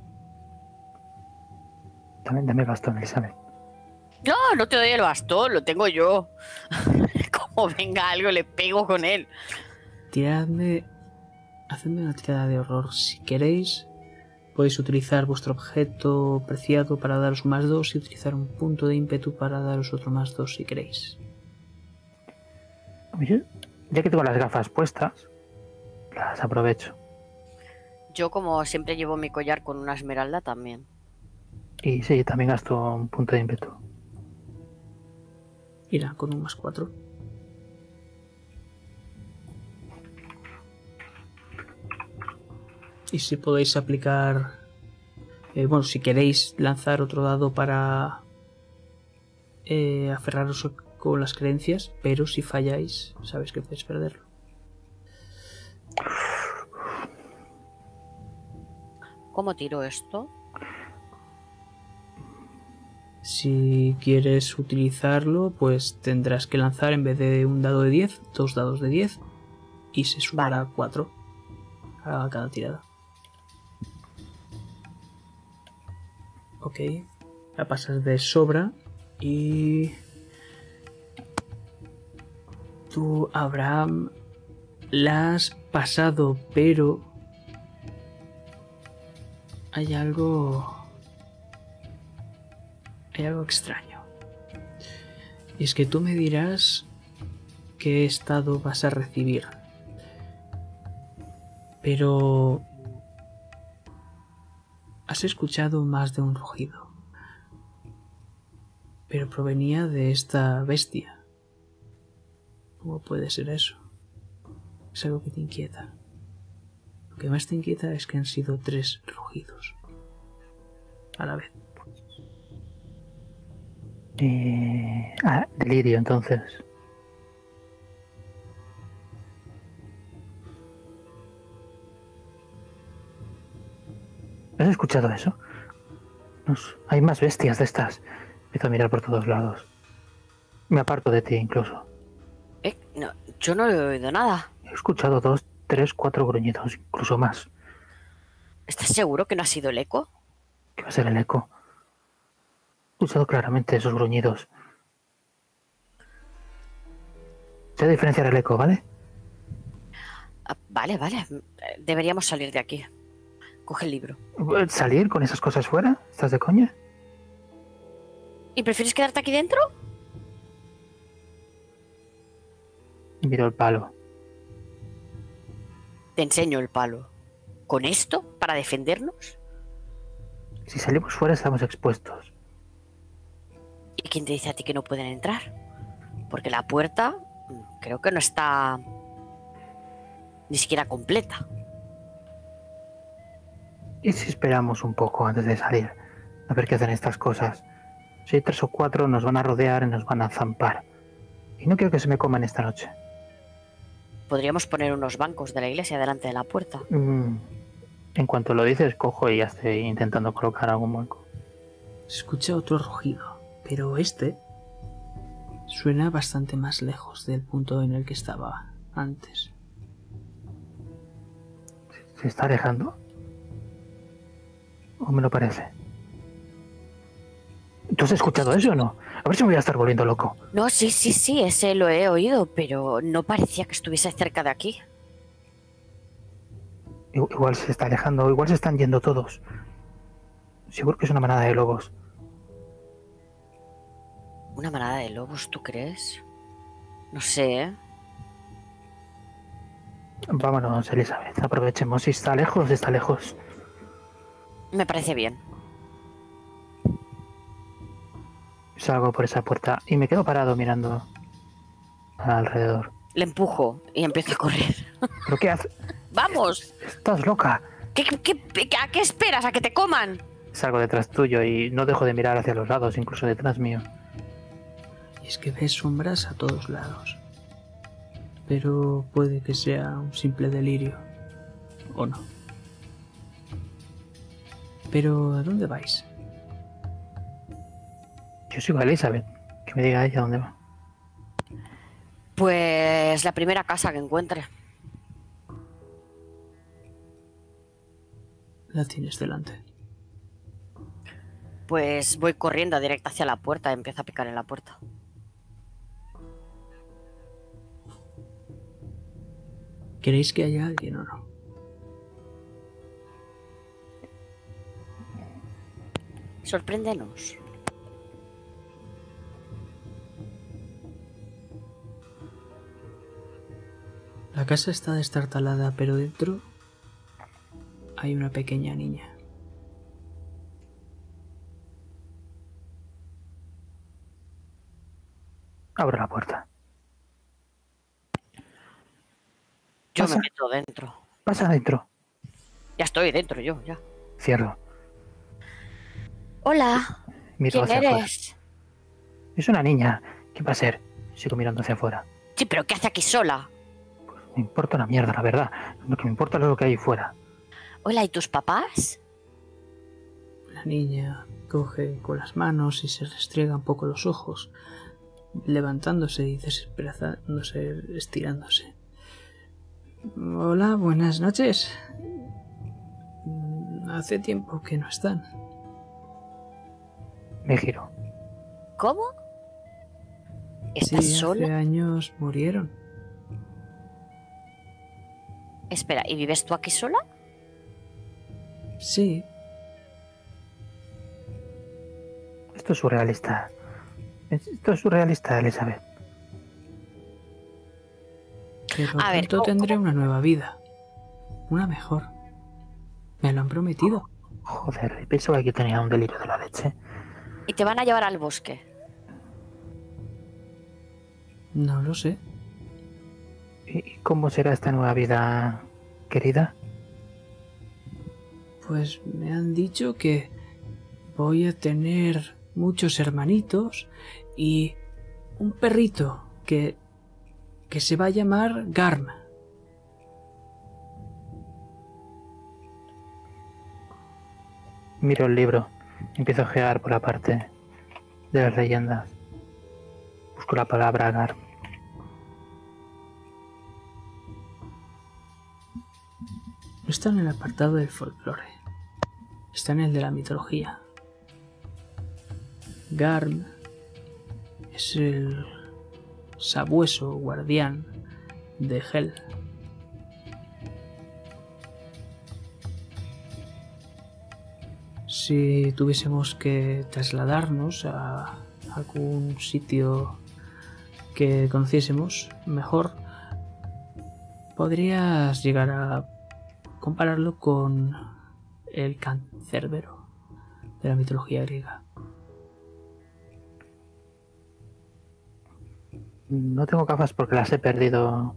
También dame el bastón, Elizabeth. No, no te doy el bastón, lo tengo yo. Como venga algo, le pego con él. Tiradme. Hacedme una tirada de horror si queréis. Podéis utilizar vuestro objeto preciado para daros un más dos y utilizar un punto de ímpetu para daros otro más dos si queréis. Ya que tengo las gafas puestas, las aprovecho. Yo, como siempre, llevo mi collar con una esmeralda también. Y sí, también gasto un punto de ímpetu. Irá con un más cuatro. Y si podéis aplicar. eh, bueno, si queréis lanzar otro dado para eh, aferraros con las creencias, pero si falláis, sabéis que podéis perderlo. ¿Cómo tiro esto? Si quieres utilizarlo, pues tendrás que lanzar en vez de un dado de 10, dos dados de 10 y se sumará 4 a cada tirada. Ok, la pasas de sobra y... Tú, Abraham, la has pasado, pero... Hay algo... Hay algo extraño. Y es que tú me dirás qué estado vas a recibir. Pero... Has escuchado más de un rugido. Pero provenía de esta bestia. ¿Cómo puede ser eso? Es algo que te inquieta. Lo que más te inquieta es que han sido tres rugidos. A la vez. Eh, ah, delirio, entonces. ¿Has escuchado eso? Hay más bestias de estas. Empiezo a mirar por todos lados. Me aparto de ti incluso. Eh, no, yo no he oído nada. He escuchado dos, tres, cuatro gruñidos, incluso más. ¿Estás seguro que no ha sido el eco? ¿Qué va a ser el eco? He escuchado claramente esos gruñidos. Sé diferenciar el eco, ¿vale? Ah, vale, vale. Deberíamos salir de aquí. Coge el libro. ¿Salir con esas cosas fuera? ¿Estás de coña? ¿Y prefieres quedarte aquí dentro? Miro el palo. Te enseño el palo. ¿Con esto? ¿Para defendernos? Si salimos fuera estamos expuestos. ¿Y quién te dice a ti que no pueden entrar? Porque la puerta mm, creo que no está ni siquiera completa. ¿Y si esperamos un poco antes de salir? A ver qué hacen estas cosas. Si hay tres o cuatro nos van a rodear y nos van a zampar. Y no quiero que se me coman esta noche. Podríamos poner unos bancos de la iglesia delante de la puerta. Mm, En cuanto lo dices, cojo y ya estoy intentando colocar algún banco. Se escucha otro rugido, pero este suena bastante más lejos del punto en el que estaba antes. ¿Se está alejando? ¿O me lo parece? ¿Tú has escuchado eso o no? A ver si me voy a estar volviendo loco. No, sí, sí, sí, ese lo he oído, pero no parecía que estuviese cerca de aquí. Igual se está alejando, igual se están yendo todos. Seguro que es una manada de lobos. ¿Una manada de lobos, tú crees? No sé, ¿eh? Vámonos, Elizabeth. Aprovechemos. Si está lejos, está lejos. Me parece bien. Salgo por esa puerta y me quedo parado mirando alrededor. Le empujo y empiezo a correr. ¿Pero qué haces? ¡Vamos! Estás loca. ¿Qué, qué- qué- a qué esperas? ¿A que te coman? Salgo detrás tuyo y no dejo de mirar hacia los lados, incluso detrás mío. Y es que ves sombras a todos lados. Pero puede que sea un simple delirio. O no. Pero ¿a dónde vais? Yo sigo a Elizabeth. Que me diga ella dónde va. Pues la primera casa que encuentre. La tienes delante. Pues voy corriendo directa hacia la puerta y empiezo a picar en la puerta. ¿Queréis que haya alguien o no? Sorpréndenos. La casa está destartalada, pero dentro hay una pequeña niña. Abro la puerta. Yo Pasa. me meto dentro. Pasa adentro. Ya estoy dentro yo, ya. Cierro. Hola, Miro ¿quién hacia afuera. eres? Es una niña. ¿Qué va a ser? Sigo mirando hacia afuera. Sí, pero ¿qué hace aquí sola? Me importa una mierda, la verdad. Lo que me importa es lo que hay fuera. Hola, ¿y tus papás? La niña coge con las manos y se restriega un poco los ojos, levantándose y desesperazándose, estirándose. Hola, buenas noches. Hace tiempo que no están. Me giro. ¿Cómo? ¿Estás sí, sola? hace años murieron. Espera, ¿y vives tú aquí sola? Sí, Esto es surrealista. Esto es surrealista, Elizabeth. pero A ver, ¿cómo- tendré una nueva vida. Una mejor. Me lo han prometido. Joder, pensaba que tenía un delirio de la leche. Y te van a llevar al bosque. No lo sé. ¿Y cómo será esta nueva vida, querida? Pues me han dicho que voy a tener muchos hermanitos y un perrito que que se va a llamar Garm. Miro el libro. Empiezo a ojear por la parte de las leyendas. Busco la palabra agar. No está en el apartado del folclore. Está en el de la mitología. Garm es el sabueso guardián de Hel. Si tuviésemos que trasladarnos a algún sitio que conociésemos mejor, podrías llegar a compararlo con el cancerbero de la mitología griega. No tengo gafas porque las he perdido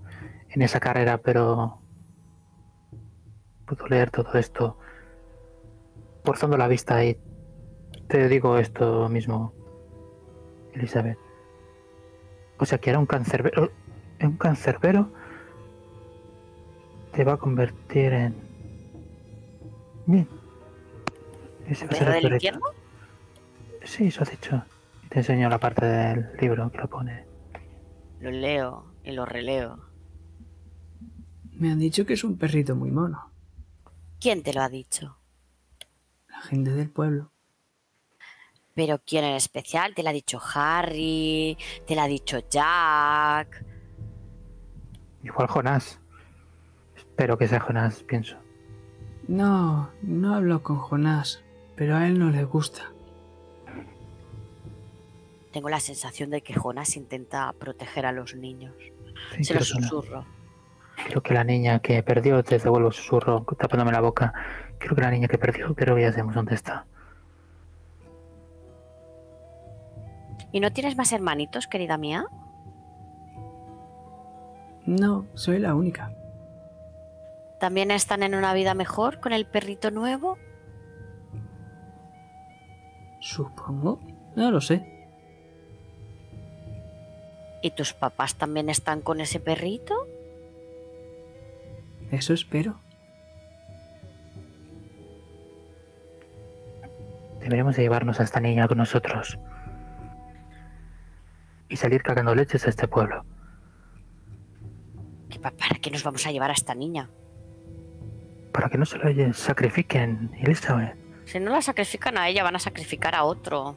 en esa carrera, pero puedo leer todo esto forzando la vista y te digo esto mismo, Elizabeth. O sea que era un cancerbero. Un cancerbero te va a convertir en. Bien. Ese va a ser ¿Perro el del infierno? Sí, eso has dicho. Te enseño la parte del libro que lo pone. Lo leo y lo releo. Me han dicho que es un perrito muy mono. ¿Quién te lo ha dicho? La gente del pueblo. Pero ¿quién en especial? ¿Te lo ha dicho Harry? ¿Te lo ha dicho Jack? Igual Jonás. Espero que sea Jonás, pienso. No, no hablo con Jonás, pero a él no le gusta. Tengo la sensación de que Jonas intenta proteger a los niños. Sí, Se lo creo, que la- susurro. creo que la niña que perdió, te devuelvo el susurro tapándome la boca. Creo que la niña que perdió, creo que ya sabemos dónde está. ¿Y no tienes más hermanitos, querida mía? No, soy la única. ¿También están en una vida mejor con el perrito nuevo? Supongo. No lo sé. ¿Y tus papás también están con ese perrito? Eso espero. Deberíamos de llevarnos a esta niña con nosotros. Y salir cagando leches a este pueblo. ¿Qué pa- ¿Para qué nos vamos a llevar a esta niña? Para que no se lo sacrifiquen, Elizabeth. Si no la sacrifican a ella, van a sacrificar a otro.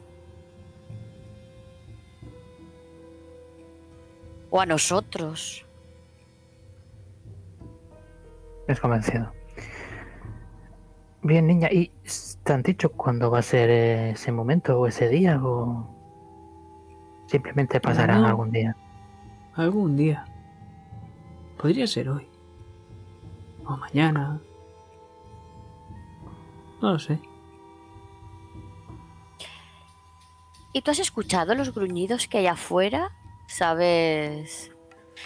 O a nosotros. Has convencido. Bien, niña, ¿y te han dicho cuándo va a ser eh, ese momento o ese día o simplemente pasará No. algún día? Algún día. Podría ser hoy. O mañana. No lo sé. ¿Y tú has escuchado los gruñidos que hay afuera? ¿Sabes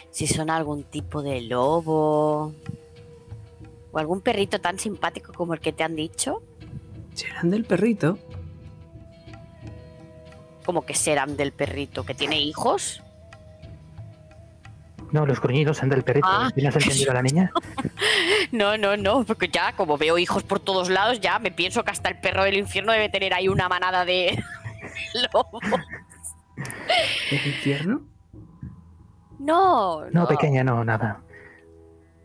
si son algún tipo de lobo? ¿O algún perrito tan simpático como el que te han dicho? ¿Serán del perrito? Como que serán del perrito que tiene hijos. No, los gruñidos son del perrito. Ah. ¿No has entendido a la niña? No, no, no, porque ya como veo hijos por todos lados, ya me pienso que hasta el perro del infierno debe tener ahí una manada de lobos. ¿El infierno? No, No, pequeña, no, nada.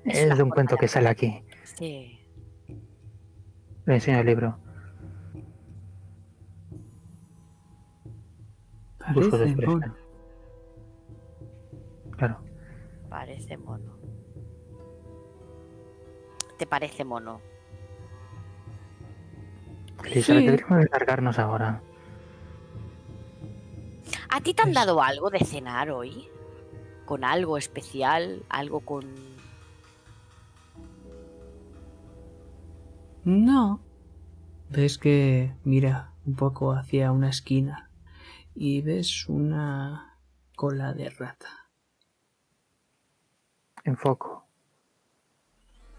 Es de un cuento que de- sale aquí. Sí. Le enseño el libro. Busco mono. Claro. Parece mono. ¿Te parece mono? Elizabeth, Sí. deberíamos de largarnos ahora. ¿A ti te han dado algo de cenar hoy? ¿Con algo especial? ¿Algo con...? No. Ves que mira un poco hacia una esquina y ves una cola de rata. Enfoco.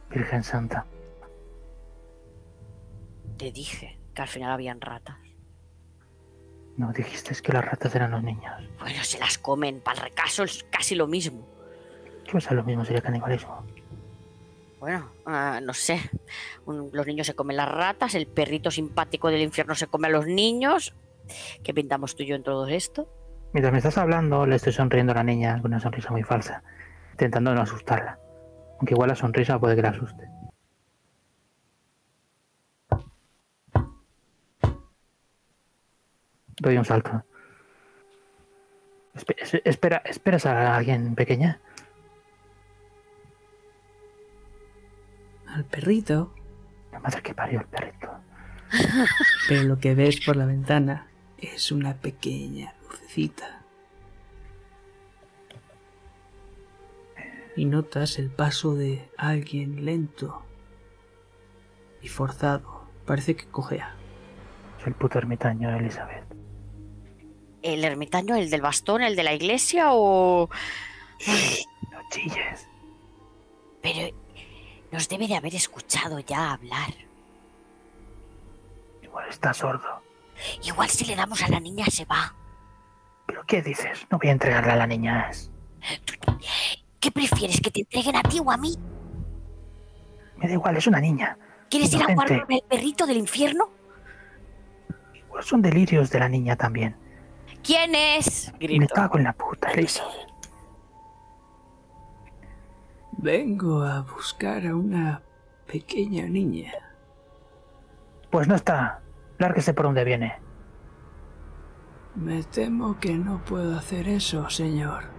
Virgen Santa. Te dije que al final habían ratas. No, dijiste que las ratas eran los niños. Bueno, se las comen. Para el recaso es casi lo mismo. ¿Qué pasa? Lo mismo sería canibalismo. Bueno, ah, no sé. Un- los niños se comen las ratas, el perrito simpático del infierno se come a los niños. ¿Qué pintamos tú y yo en todo esto? Mientras me estás hablando, le estoy sonriendo a la niña con una sonrisa muy falsa, intentando no asustarla. Aunque igual la sonrisa puede que la asuste. Doy un salto. Espe- es- espera, ¿esperas a alguien pequeña? Al perrito, La madre que parió el perrito. pero lo que ves por la ventana es una pequeña lucecita. Y notas el paso de alguien lento y forzado. Parece que cojea. Es el puto ermitaño, Elizabeth. ¿El ermitaño, el del bastón, el de la iglesia o...? No chilles. Pero nos debe de haber escuchado ya hablar. Igual está sordo. Igual si le damos a la niña se va. ¿Pero qué dices? No voy a entregarle a la niña. ¿Qué prefieres, que te entreguen a ti o a mí? Me da igual, es una niña. ¿Quieres ir a jugar con el perrito del infierno? Igual son delirios de la niña también. ¿Quién es? Me Grito. cago en la puta, Elizabeth. Vengo a buscar a una pequeña niña. Pues no está. Lárguese por donde viene. Me temo que no puedo hacer eso, señor.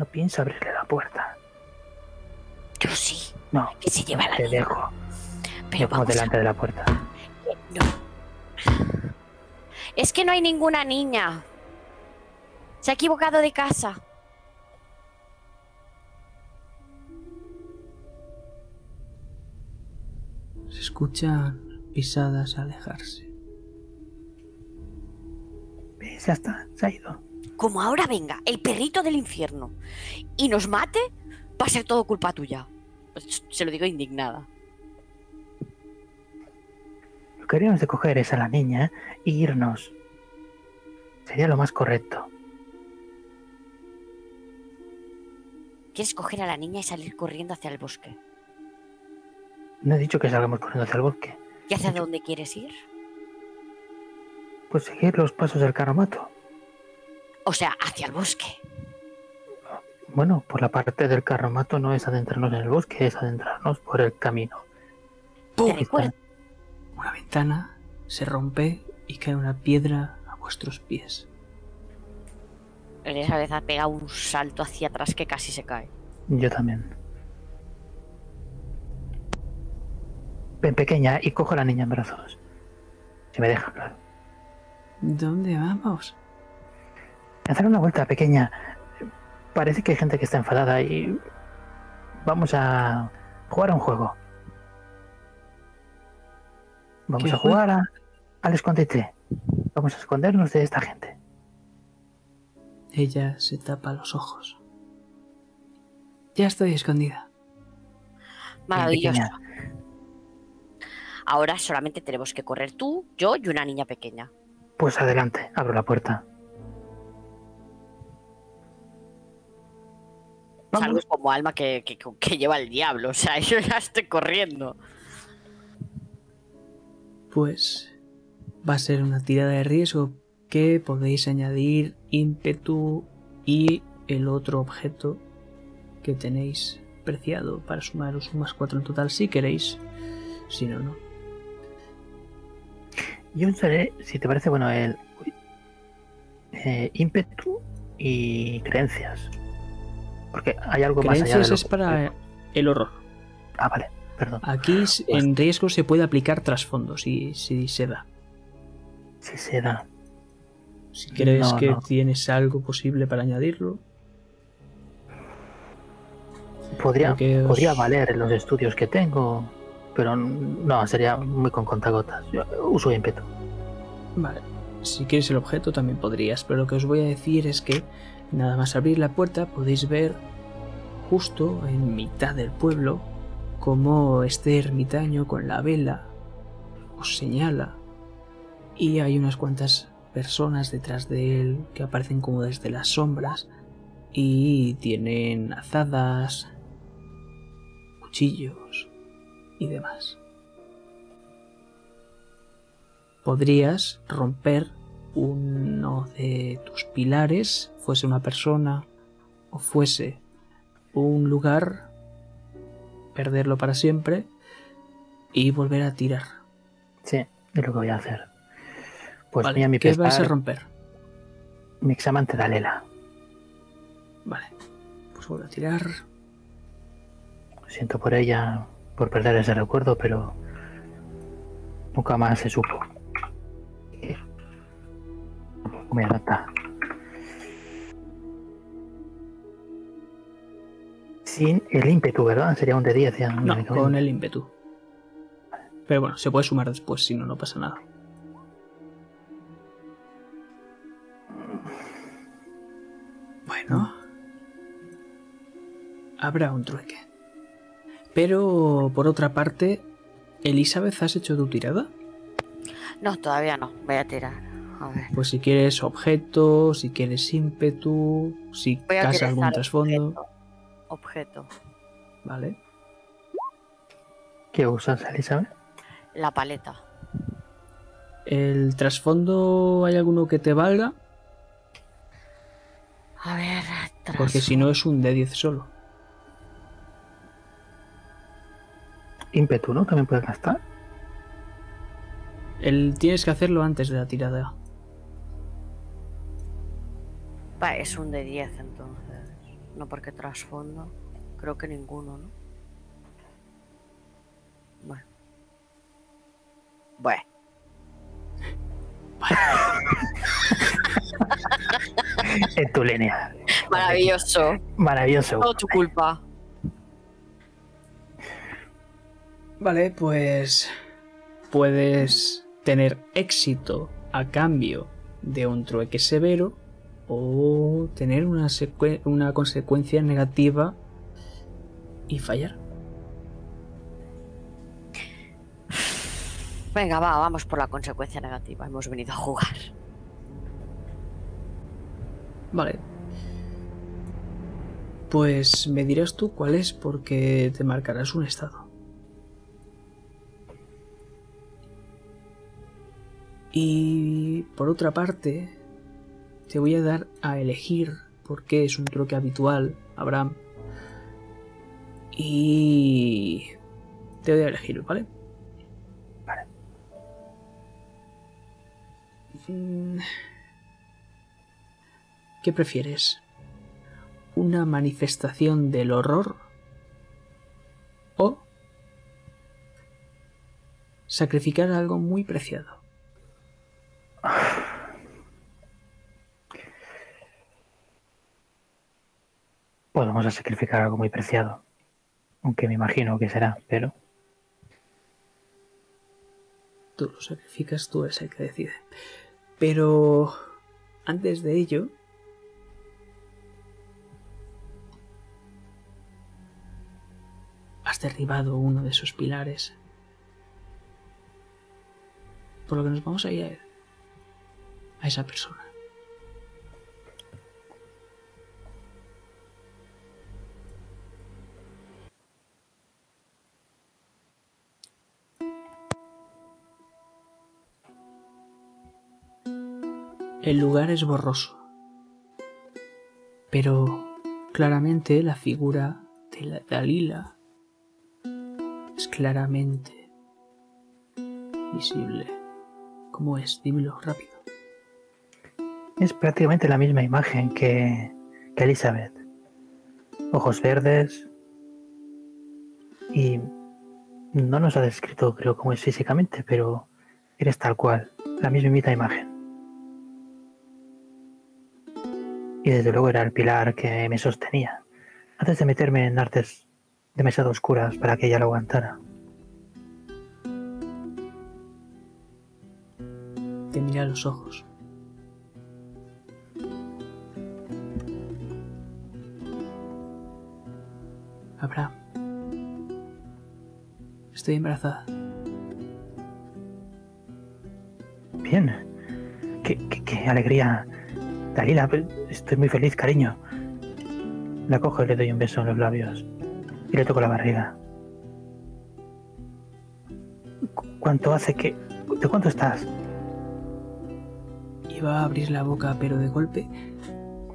No piensa abrirle la puerta. Yo sí, No, que se lleva a la te niña. dejo. Pero vamos a- delante de la puerta. No. Es que no hay ninguna niña. Se ha equivocado de casa. Se escuchan pisadas alejarse. ¿Ves? Ya está, se ha ido. Como ahora venga el perrito del infierno y nos mate, va a ser todo culpa tuya. Pues, Se lo digo indignada. Lo que deberíamos de coger es a la niña e irnos. Sería lo más correcto. ¿Quieres coger a la niña y salir corriendo hacia el bosque? No he dicho que salgamos corriendo hacia el bosque. ¿Y hacia dónde quieres ir? Pues seguir los pasos del carromato. O sea, hacia el bosque. Bueno, por la parte del carromato no es adentrarnos en el bosque, es adentrarnos por el camino. Recuerdo. Una ventana se rompe y cae una piedra a vuestros pies. Elizabeth ha pegado un salto hacia atrás que casi se cae. Yo también. Ven pequeña y cojo a la niña en brazos. Si me deja, claro. ¿Dónde vamos? Hacer una vuelta pequeña. Parece que hay gente que está enfadada y vamos a jugar a un juego. Vamos ¿Qué a jugar a- al escondite. Vamos a escondernos de esta gente. Ella se tapa los ojos. Ya estoy escondida. Maravilloso. Ahora solamente tenemos que correr tú, yo y una niña pequeña. Pues adelante, abro la puerta. Vamos. Salgo como alma que, que- que lleva el diablo. O sea, yo ya estoy corriendo. Pues va a ser una tirada de riesgo que podéis añadir ímpetu y el otro objeto que tenéis preciado para sumaros un más 4 en total si queréis. Si no, no. Yo usaré, si te parece, bueno, el eh, ímpetu y creencias. Porque hay algo más allá de lo es para el horror. Ah, vale, perdón. Aquí s- en riesgo se puede aplicar trasfondo si, si se da. Si se da. Si crees No, que no. tienes algo posible para añadirlo, Podría, os- podría valer en los estudios que tengo, pero no, sería muy con contagotas. Yo uso ímpetu. Vale, si quieres el objeto también podrías, pero lo que os voy a decir es que nada más abrir la puerta podéis ver justo en mitad del pueblo como este ermitaño con la vela os señala. Y hay unas cuantas personas detrás de él que aparecen como desde las sombras y tienen azadas, cuchillos y demás. Podrías romper uno de tus pilares, fuese una persona o fuese un lugar, perderlo para siempre y volver a tirar. Sí, es lo que voy a hacer. Pues Vale, mira mi ¿Qué vais a romper? mi examen te da lela. Vale, pues vuelvo a tirar. Siento por ella, por perder ese recuerdo, pero nunca más se supo. Me nota. Sin el ímpetu, ¿verdad? Sería un de 10 ya. No, con el ímpetu. Pero bueno, se puede sumar después, si no, no pasa nada. Bueno. Habrá un trueque. Pero, por otra parte, Elizabeth, ¿has hecho tu tirada? No, todavía no. Voy a tirar. A ver. Pues si quieres objeto, si quieres ímpetu, si Voy a casa algún trasfondo. Objeto. Objeto. Vale. ¿Qué usas, Elizabeth? La paleta. ¿El trasfondo hay alguno que te valga? A ver. Porque si no es un D10 solo. Ímpetu, ¿no? También puedes gastar. El, tienes que hacerlo antes de la tirada. Va, es un de 10 entonces. No porque trasfondo. Creo que ninguno, ¿no? Bueno. Bueno. En tu línea. Maravilloso. Maravilloso. Todo tu culpa. Vale, pues puedes tener éxito a cambio de un trueque severo o tener una, una consecuencia negativa y fallar. Venga, va, vamos por la consecuencia negativa. Hemos venido a jugar. Vale. Pues me dirás tú cuál es porque te marcarás un estado. Y por otra parte, te voy a dar a elegir porque es un truque habitual, Abraham. Y te voy a elegir, ¿vale? Vale. Mm. ¿Qué prefieres? ¿Una manifestación del horror? ¿O sacrificar algo muy preciado? Pues vamos a sacrificar algo muy preciado. Aunque me imagino que será, pero Tú lo sacrificas, tú eres el que decide. Pero antes de ello, has derribado uno de esos pilares. Por lo que nos vamos a ir a esa persona. El lugar es borroso, pero claramente la figura de la Dalila es claramente visible. ¿Cómo es? Dímelo rápido. Es prácticamente la misma imagen que, que Elizabeth. Ojos verdes. Y no nos ha descrito, creo, cómo es físicamente, pero eres tal cual, la mismita imagen. Y desde luego era el pilar que me sostenía, antes de meterme en artes demasiado oscuras para que ella lo aguantara. Te mira a los ojos. Abraham. Estoy embarazada. Bien. Qué, qué- qué alegría. Dalila, estoy muy feliz, cariño. La cojo y le doy un beso en los labios. Y le toco la barriga. ¿Cu- ¿Cuánto hace que... ¿De cuánto estás? Iba a abrir la boca, pero de golpe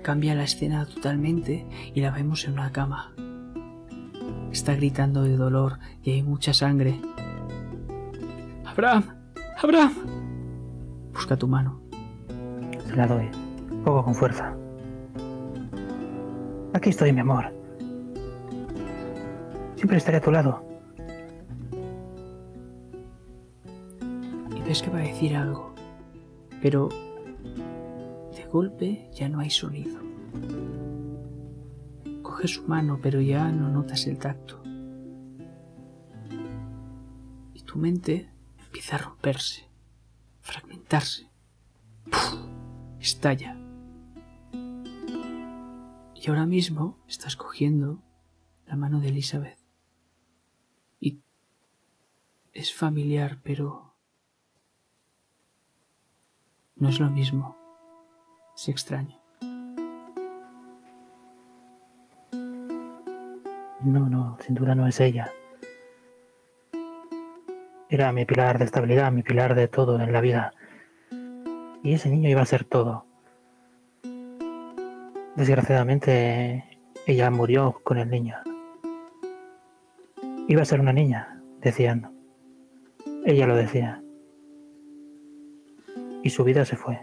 cambia la escena totalmente y la vemos en una cama. Está gritando de dolor y hay mucha sangre. Abraham, Abraham. Busca tu mano. Se la doy. Poco con fuerza. Aquí estoy, mi amor. Siempre estaré a tu lado. y ves que va a decir algo, pero de golpe ya no hay sonido. Coge su mano, pero ya no notas el tacto. Y tu mente empieza a romperse, fragmentarse. ¡Puf! Estalla. Y ahora mismo estás cogiendo la mano de Elizabeth. Y es familiar, pero no es lo mismo. Es extraño. No, no, sin duda no es ella. Era mi pilar de estabilidad, mi pilar de todo en la vida. Y ese niño iba a ser todo. Desgraciadamente, ella murió con el niño. Iba a ser una niña, decían. Ella lo decía. Y su vida se fue.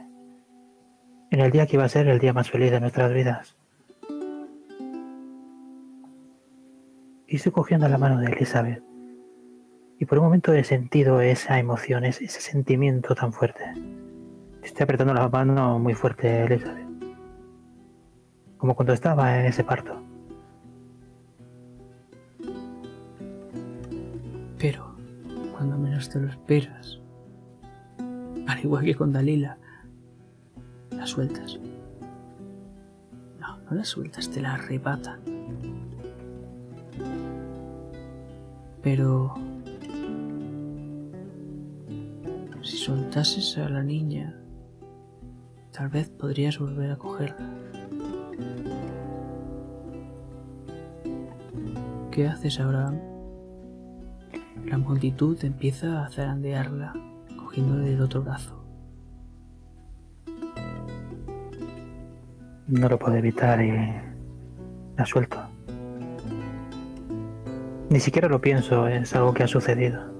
En el día que iba a ser el día más feliz de nuestras vidas. y estoy cogiendo la mano de Elizabeth. Y por un momento he sentido esa emoción, ese, sentimiento tan fuerte. Te estoy apretando la mano muy fuerte, Elizabeth. Como cuando estaba en ese parto. Pero, cuando menos te lo esperas, al igual que con Dalila, la sueltas. No, no la sueltas, te la arrebatan. Pero... Si soltases a la niña, tal vez podrías volver a cogerla. ¿Qué haces ahora? La multitud empieza a zarandearla, cogiéndole del otro brazo. No lo puedo evitar y la suelto. Ni siquiera lo pienso, es algo que ha sucedido.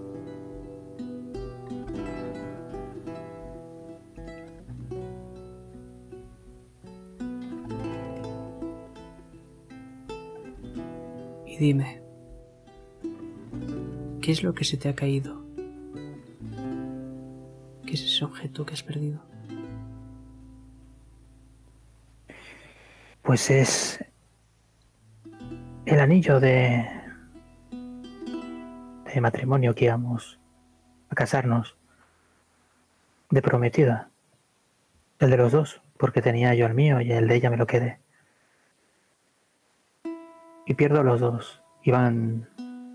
Dime, ¿qué es lo que se te ha caído? ¿Qué es ese objeto que has perdido? Pues es el anillo de, de matrimonio que íbamos a casarnos, de prometida. El de los dos, porque tenía yo el mío y el de ella me lo quedé. Y pierdo los dos. Iban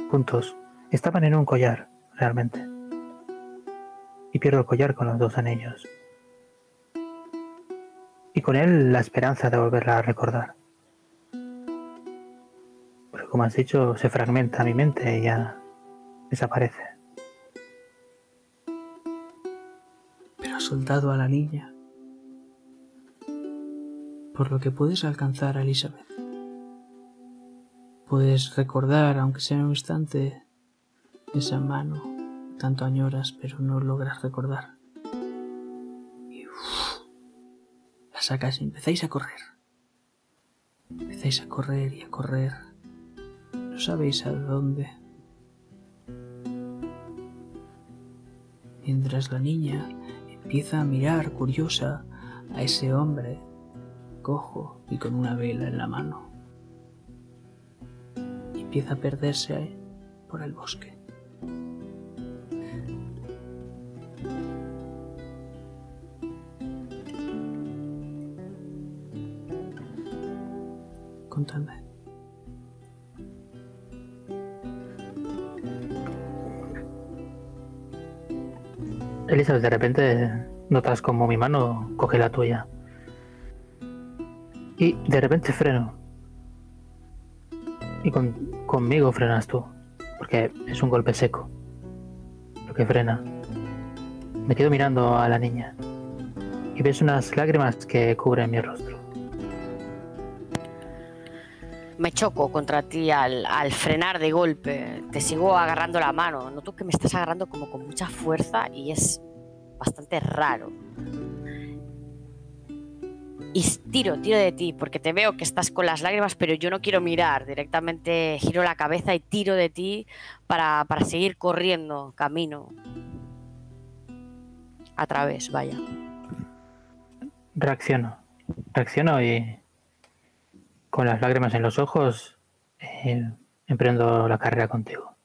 juntos. Estaban en un collar, realmente. Y pierdo el collar con los dos anillos. Y con él la esperanza de volverla a recordar. Pero como has dicho, se fragmenta mi mente y ya desaparece. Pero has soldado a la niña. por lo que puedes alcanzar a Elizabeth. Puedes recordar, aunque sea un instante, esa mano, tanto añoras, pero no logras recordar. Y la sacas y empezáis a correr. Empezáis a correr y a correr. No sabéis a dónde. Mientras la niña empieza a mirar curiosa a ese hombre cojo y con una vela en la mano. Empieza a perderse por el bosque. Contadme. Elizabeth, de repente notas como mi mano coge la tuya. Y de repente freno. Y con, conmigo frenas tú. Porque es un golpe seco. Lo que frena. Me quedo mirando a la niña. Y ves unas lágrimas que cubren mi rostro. Me choco contra ti al, al frenar de golpe. Te sigo agarrando la mano. Noto que me estás agarrando como con mucha fuerza y es bastante raro. Y tiro, tiro de ti, porque te veo que estás con las lágrimas, pero yo no quiero mirar. Directamente giro la cabeza y tiro de ti para, para seguir corriendo camino. A través, vaya. Reacciono. Reacciono y con las lágrimas en los ojos eh, emprendo la carrera contigo.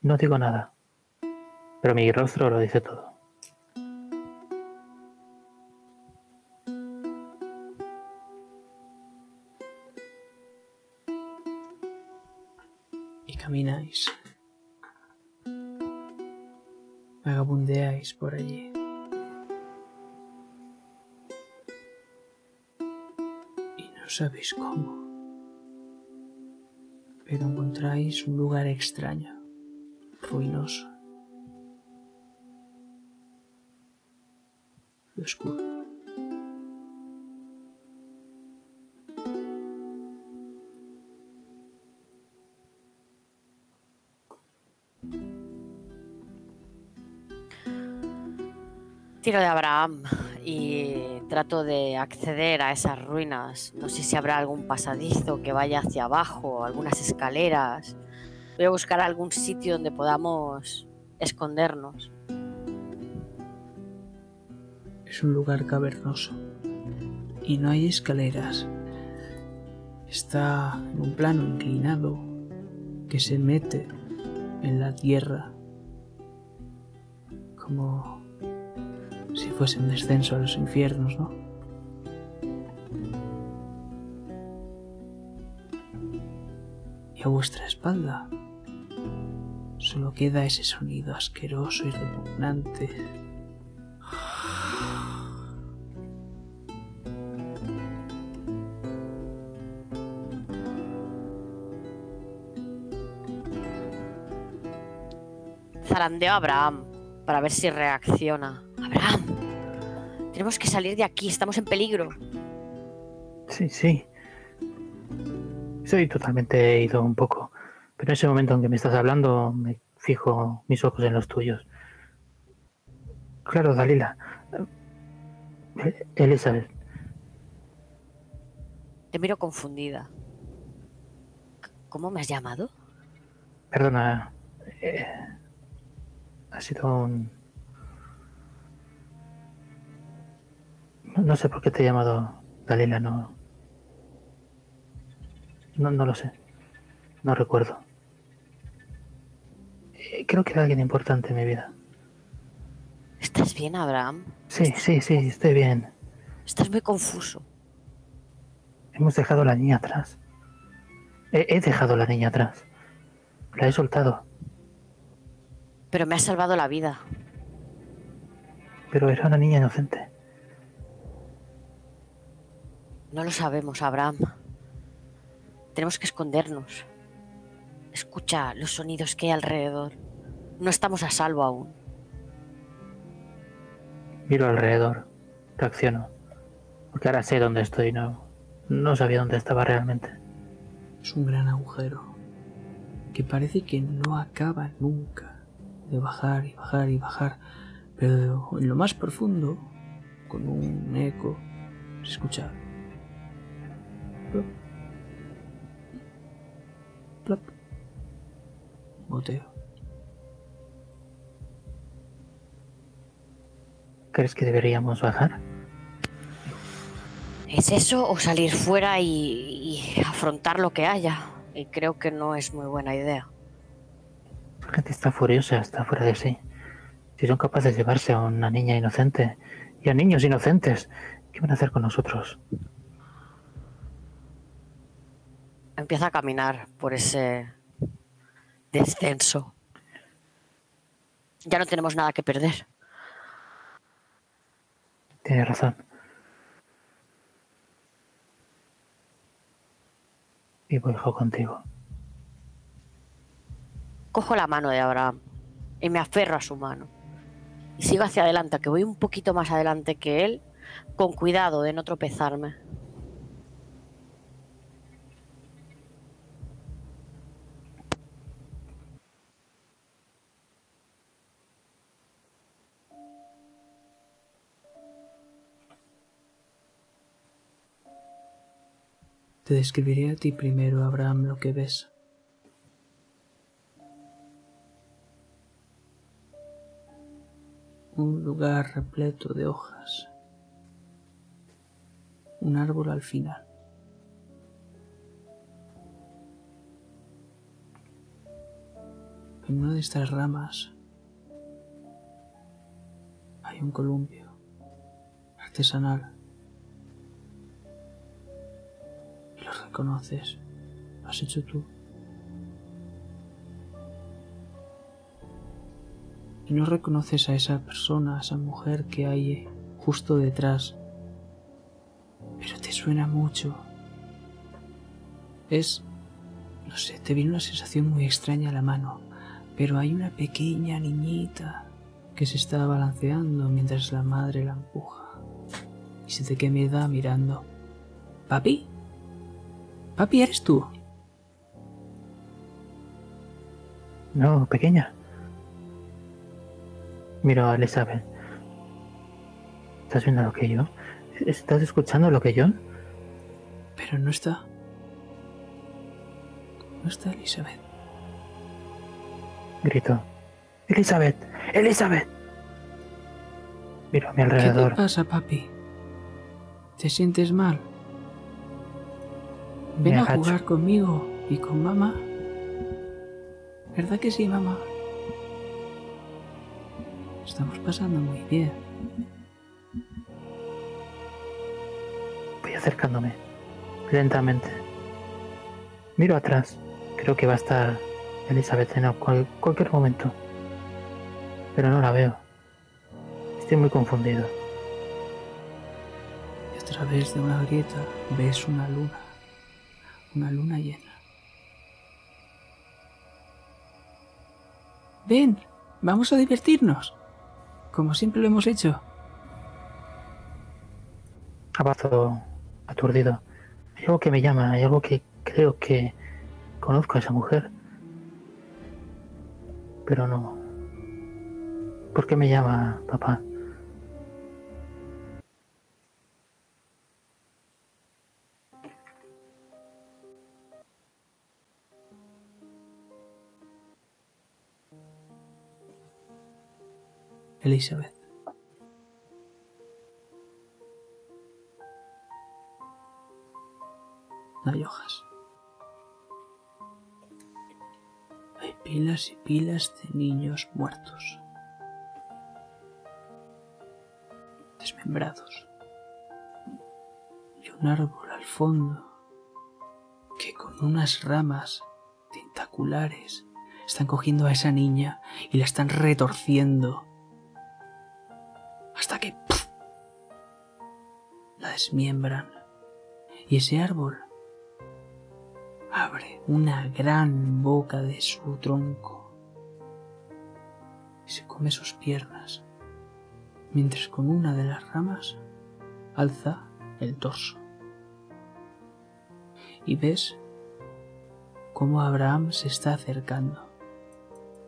No digo nada, pero mi rostro lo dice todo. Camináis. Vagabundeáis por allí. Y no sabéis cómo. Pero encontráis un lugar extraño, ruinoso. Y oscuro. Tiro de Abraham y trato de acceder a esas ruinas. No sé si habrá algún pasadizo que vaya hacia abajo, algunas escaleras. Voy a buscar algún sitio donde podamos escondernos. Es un lugar cavernoso y no hay escaleras. Está en un plano inclinado que se mete en la tierra como fuese un descenso a los infiernos, ¿no? Y a vuestra espalda solo queda ese sonido asqueroso y repugnante. Zarandeo a Abraham para ver si reacciona. Tenemos que salir de aquí, estamos en peligro. Sí, sí. Soy totalmente ido un poco. Pero en ese momento en que me estás hablando, me fijo mis ojos en los tuyos. Claro, Dalila. Eh, Elizabeth. Te miro confundida. ¿Cómo me has llamado? Perdona. eh, ha sido un... No, sé por qué te he llamado Dalila, no... No, no lo sé. No recuerdo. Eh, Creo que era alguien importante en mi vida. ¿Estás bien, Abraham? Sí, sí, sí, estoy bien. Estás muy confuso. Hemos dejado a la niña atrás. He, he dejado a la niña atrás. La he soltado, Pero me has salvado la vida. pero era una niña inocente. No lo sabemos, Abraham. Tenemos que escondernos. Escucha los sonidos que hay alrededor. No estamos a salvo aún. Miro alrededor. Reacciono. Porque ahora sé dónde estoy, no, no sabía dónde estaba realmente. Es un gran agujero que parece que no acaba nunca de bajar y bajar y bajar, pero en lo más profundo, con un eco, se escucha plop, plop, goteo. ¿Crees que deberíamos bajar? ¿Es eso o salir fuera y, y afrontar lo que haya? Y creo que no es muy buena idea. La gente está furiosa, está fuera de sí. Si son capaces de llevarse a una niña inocente y a niños inocentes, ¿qué van a hacer con nosotros? Empieza a caminar por ese descenso. Ya no tenemos nada que perder. Tienes razón. Y voy contigo. Cojo la mano de Abraham y me aferro a su mano. Y sigo hacia adelante, que voy un poquito más adelante que él, con cuidado de no tropezarme. Te describiré a ti primero, Abraham, lo que ves. Un lugar repleto de hojas. Un árbol al final. En una de estas ramas hay un columpio artesanal. Reconoces. Lo has hecho tú. Y no reconoces a esa persona, a esa mujer que hay justo detrás. Pero te suena mucho. Es... No sé, te viene una sensación muy extraña a la mano. Pero hay una pequeña niñita que se está balanceando mientras la madre la empuja. Y se te queda mirando. ¿Papi? ¿Papi eres tú? No, pequeña. Miro a Elizabeth. ¿Estás viendo lo que yo? ¿Estás escuchando lo que yo? Pero no está. No está Elizabeth. Grito. Elizabeth, Elizabeth. Miro a mi ¿Qué te alrededor. pasa, papi? ¿Te sientes mal? Ven a jugar conmigo y con mamá. ¿Verdad que sí, mamá? Estamos pasando muy bien. Voy acercándome. Lentamente. Miro atrás. Creo que va a estar Elizabeth en cual- cualquier momento. Pero no la veo. Estoy muy confundido. Y a través de una grieta ves una luna. Una luna llena. Ven, vamos a divertirnos. Como siempre lo hemos hecho. Abrazo aturdido. Hay algo que me llama, hay algo que creo que conozco a esa mujer. Pero no. ¿Por qué me llama papá? Elizabeth. No hay hojas. Hay pilas y pilas de niños muertos. Desmembrados. Y un árbol al fondo que con unas ramas tentaculares están cogiendo a esa niña y la están retorciendo desmiembran. Y ese árbol abre una gran boca de su tronco y se come sus piernas, mientras con una de las ramas alza el torso. Y ves cómo Abraham se está acercando.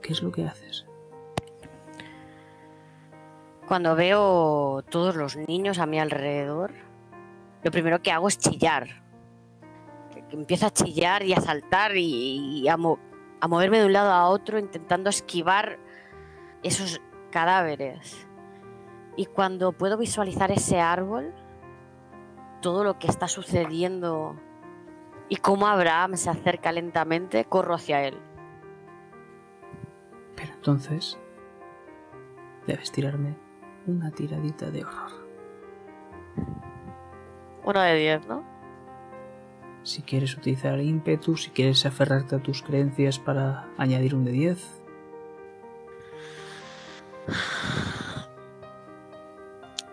¿Qué es lo que haces? Cuando veo todos los niños a mi alrededor, lo primero que hago es chillar. Empiezo a chillar y a saltar y, y a, a moverme de un lado a otro intentando esquivar esos cadáveres. Y cuando puedo visualizar ese árbol, todo lo que está sucediendo y cómo Abraham se acerca lentamente, corro hacia él. Pero entonces debes tirarme una tiradita de horror. Uno de diez, ¿no? Si quieres utilizar ímpetu, si quieres aferrarte a tus creencias para añadir un de 10,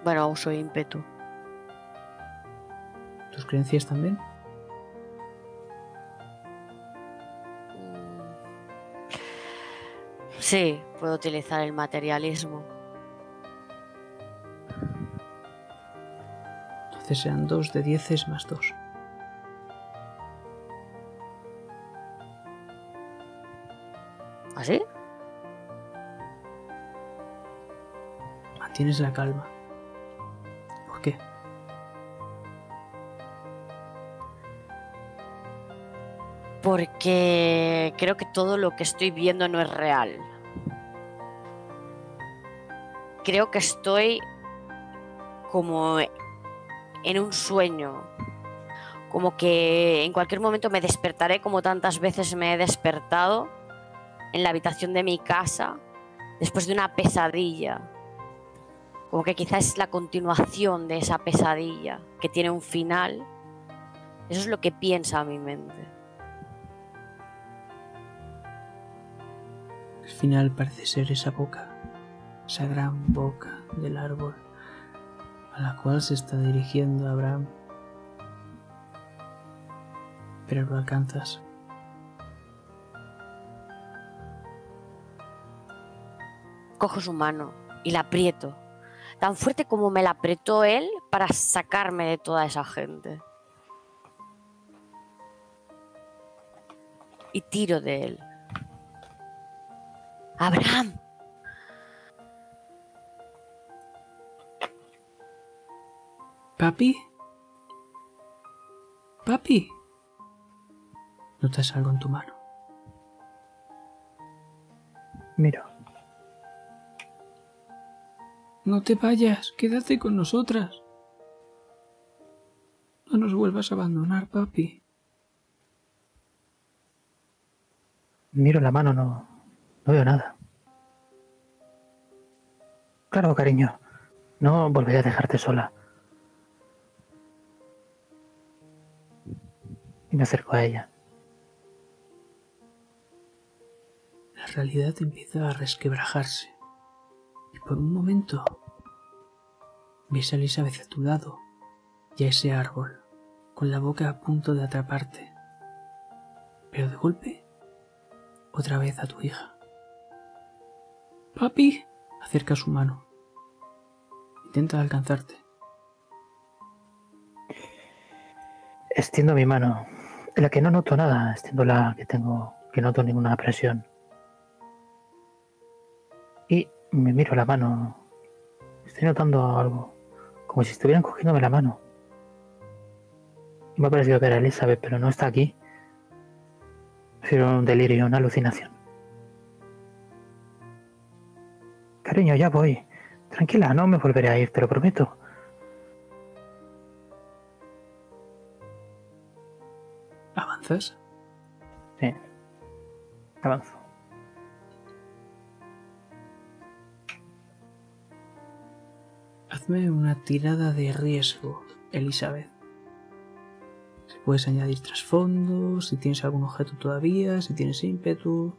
Bueno, uso ímpetu. tus creencias también. Mm. Sí, puedo utilizar el materialismo. Sean 2 de 10 más 2. ¿Así? Mantienes la calma. ¿Por qué? Porque creo que todo lo que estoy viendo no es real. Creo que estoy como en un sueño. Como que en cualquier momento me despertaré como tantas veces me he despertado en la habitación de mi casa después de una pesadilla. Como que quizás es la continuación de esa pesadilla que tiene un final. Eso es lo que piensa mi mente. Al final parece ser esa boca, esa gran boca del árbol la cual se está dirigiendo Abraham. Pero lo alcanzas. cojo su mano y la aprieto, tan fuerte como me la apretó él para sacarme de toda esa gente. Y tiro de él. Abraham, ¿Papi? ¿Papi? Notas algo en tu mano. Miro. No te vayas, quédate con nosotras. No nos vuelvas a abandonar, papi. Miro la mano, no, no veo nada. Claro, cariño. No volveré a dejarte sola. Y me acerco a ella. La realidad empieza a resquebrajarse. Y por un momento ves a Elizabeth a tu lado y a ese árbol, con la boca a punto de atraparte. Pero de golpe, otra vez a tu hija. Papi, acerca su mano. Intenta alcanzarte. Extiendo mi mano, en la que no noto nada, extiendo la que tengo, que no noto ninguna presión. Y me miro la mano. Estoy notando algo, como si estuvieran cogiéndome la mano. Me ha parecido ver a Elizabeth, pero no está aquí. Sido un delirio, una alucinación. Cariño, ya voy. Tranquila, no me volveré a ir, te lo prometo. ¿Avanzas? Sí. Avanzo. Hazme una tirada de riesgo, Elizabeth. Si puedes añadir trasfondo, si tienes algún objeto todavía, si tienes ímpetu.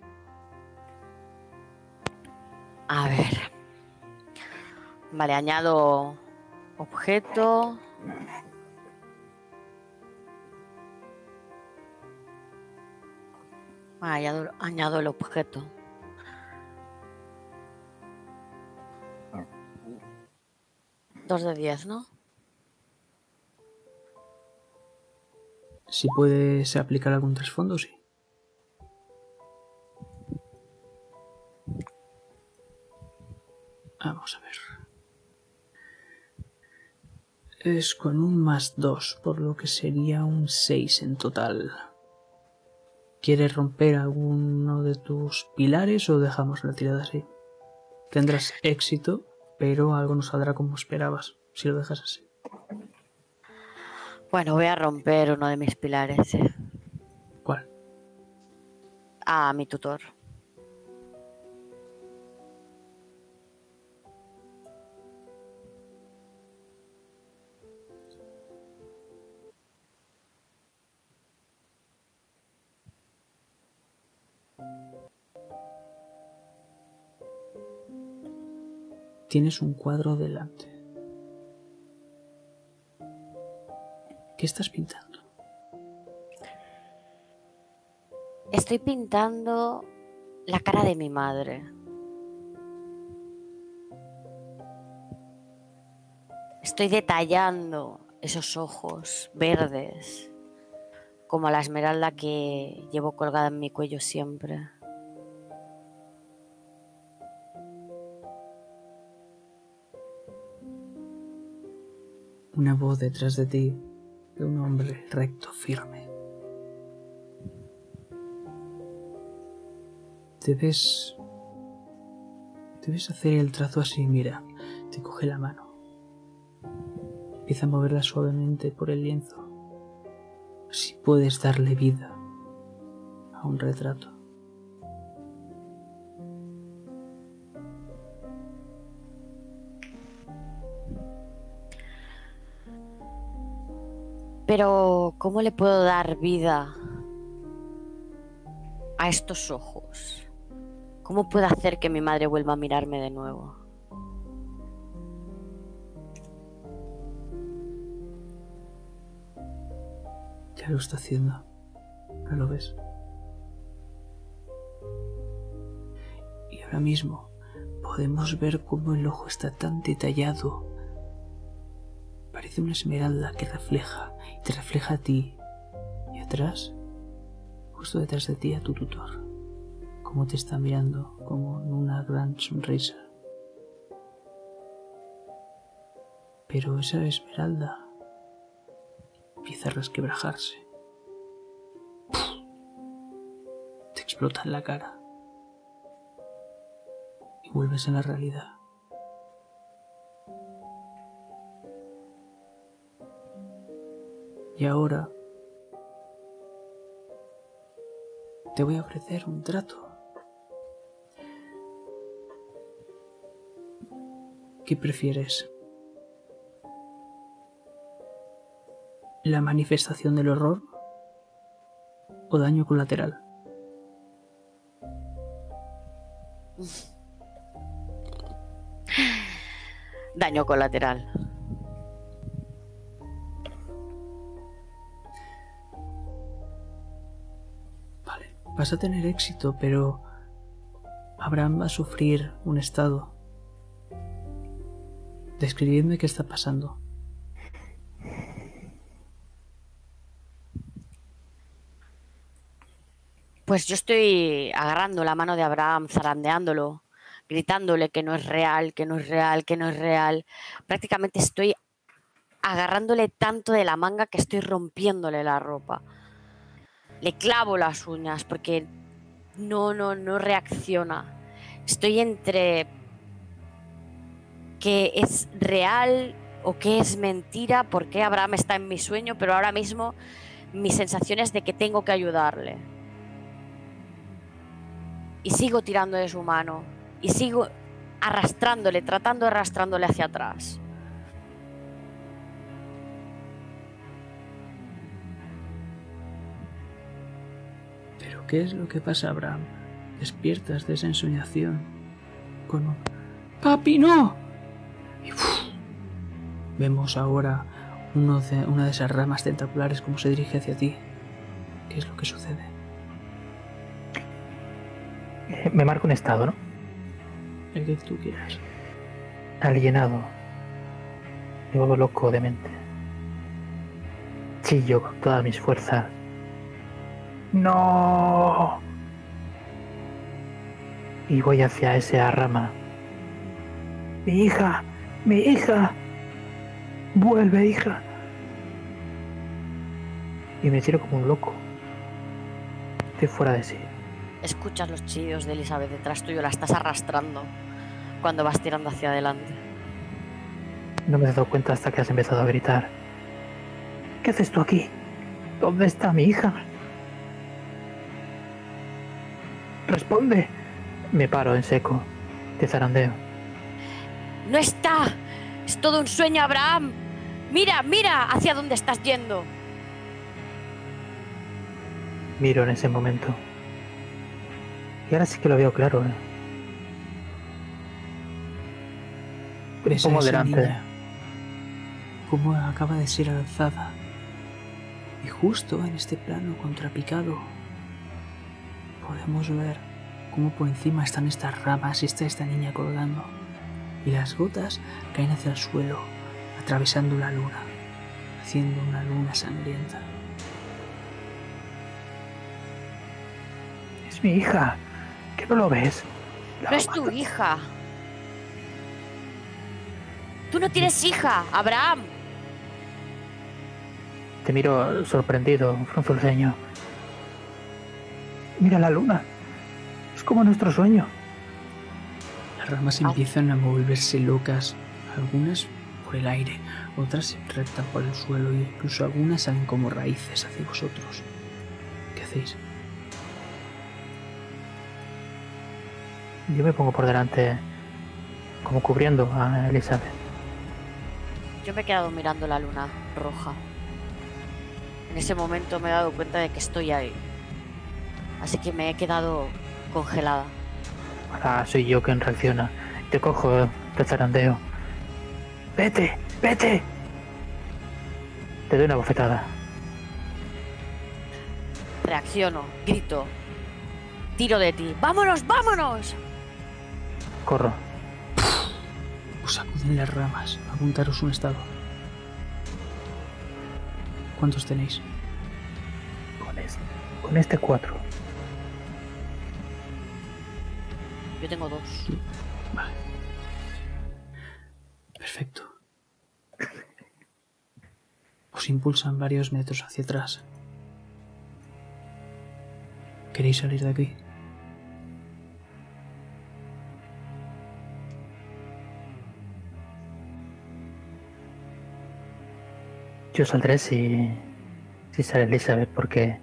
a ver. Vale, añado objeto. Añado, añado el objeto. Dos de diez, ¿no? Si puedes aplicar algún trasfondo, sí. Vamos a ver. Es con un más 2, por lo que sería un 6 en total. ¿Quieres romper alguno de tus pilares o dejamos la tirada así? Tendrás éxito, pero algo no saldrá como esperabas si lo dejas así. Bueno, voy a romper uno de mis pilares. eh. ¿Cuál? A mi tutor. Tienes un cuadro delante. ¿Qué estás pintando? Estoy pintando la cara de mi madre. Estoy detallando esos ojos verdes, como la esmeralda que llevo colgada en mi cuello siempre. Una voz detrás de ti de un hombre recto, firme. Debes... Debes hacer el trazo así, mira. Te coge la mano. Empieza a moverla suavemente por el lienzo. Así puedes darle vida a un retrato. Pero, ¿cómo le puedo dar vida a estos ojos? ¿Cómo puedo hacer que mi madre vuelva a mirarme de nuevo? Ya lo está haciendo. ¿No lo ves? Y ahora mismo podemos ver cómo el ojo está tan detallado. Parece una esmeralda que refleja te refleja a ti. Y atrás, justo detrás de ti, a tu tutor. Cómo te está mirando, como una gran sonrisa. Pero esa esmeralda empieza a resquebrajarse. Te explota en la cara. Y vuelves a la realidad. Y ahora te voy a ofrecer un trato. ¿Qué prefieres? ¿La manifestación del horror o daño colateral? Daño colateral. Vas a tener éxito, pero Abraham va a sufrir un estado. Describidme qué está pasando. Pues yo estoy agarrando la mano de Abraham, zarandeándolo, gritándole que no es real, que no es real, que no es real. Prácticamente estoy agarrándole tanto de la manga que estoy rompiéndole la ropa. Le clavo las uñas porque no, no, no reacciona. Estoy entre que es real o que es mentira, porque Abraham está en mi sueño, pero ahora mismo mi sensación es de que tengo que ayudarle. Y sigo tirando de su mano. Y sigo arrastrándole, tratando de arrastrándole hacia atrás. Qué es lo que pasa, Abraham? Despiertas de esa ensoñación con un... ¡Papi, no! Y vemos ahora uno de, una de esas ramas tentaculares como se dirige hacia ti. ¿Qué es lo que sucede? Me marco un estado, ¿no? El que tú quieras. Alienado. Me vuelvo loco de mente. Chillo con todas mis fuerzas. ¡No! Y voy hacia esa rama. ¡Mi hija! ¡Mi hija! ¡Vuelve, hija! Y me tiro como un loco. Estoy fuera de sí. Escuchas los chillos de Elizabeth detrás tuyo, la estás arrastrando cuando vas tirando hacia adelante. No me he dado cuenta hasta que has empezado a gritar. ¿Qué haces tú aquí? ¿Dónde está mi hija? Responde. Me paro en seco. Te zarandeo. ¡No está! ¡Es todo un sueño, Abraham! ¡Mira, mira hacia dónde estás yendo! Miro en ese momento. Y ahora sí que lo veo claro. ¿eh? Como delante. niña, Cómo acaba de ser alzada. Y justo en este plano contrapicado podemos ver cómo por encima están estas ramas y está esta niña colgando. Y las gotas caen hacia el suelo, atravesando la luna, haciendo una luna sangrienta. Es mi hija. ¿Que no lo ves? La ¡No es tu hija! ¡Tú no tienes hija, Abraham! Te miro sorprendido, frunzo el ceño. Mira la luna. Es como nuestro sueño. Las ramas empiezan a volverse locas, algunas por el aire, otras se rectan por el suelo e incluso algunas salen como raíces hacia vosotros. ¿Qué hacéis? Yo me pongo por delante, como cubriendo a Elizabeth. Yo me he quedado mirando la luna roja. En ese momento me he dado cuenta de que estoy ahí. Así que me he quedado congelada. Ahora soy yo quien reacciona. Te cojo, te zarandeo. ¡Vete! ¡Vete! Te doy una bofetada. Reacciono, grito. Tiro de ti. ¡Vámonos, vámonos! Corro. Os sacuden las ramas, apuntaros un estado. ¿Cuántos tenéis? Con este, con este cuatro. Yo tengo dos. Vale. Perfecto. Os impulsan varios metros hacia atrás. ¿Queréis salir de aquí? Yo saldré si, si sale Elizabeth porque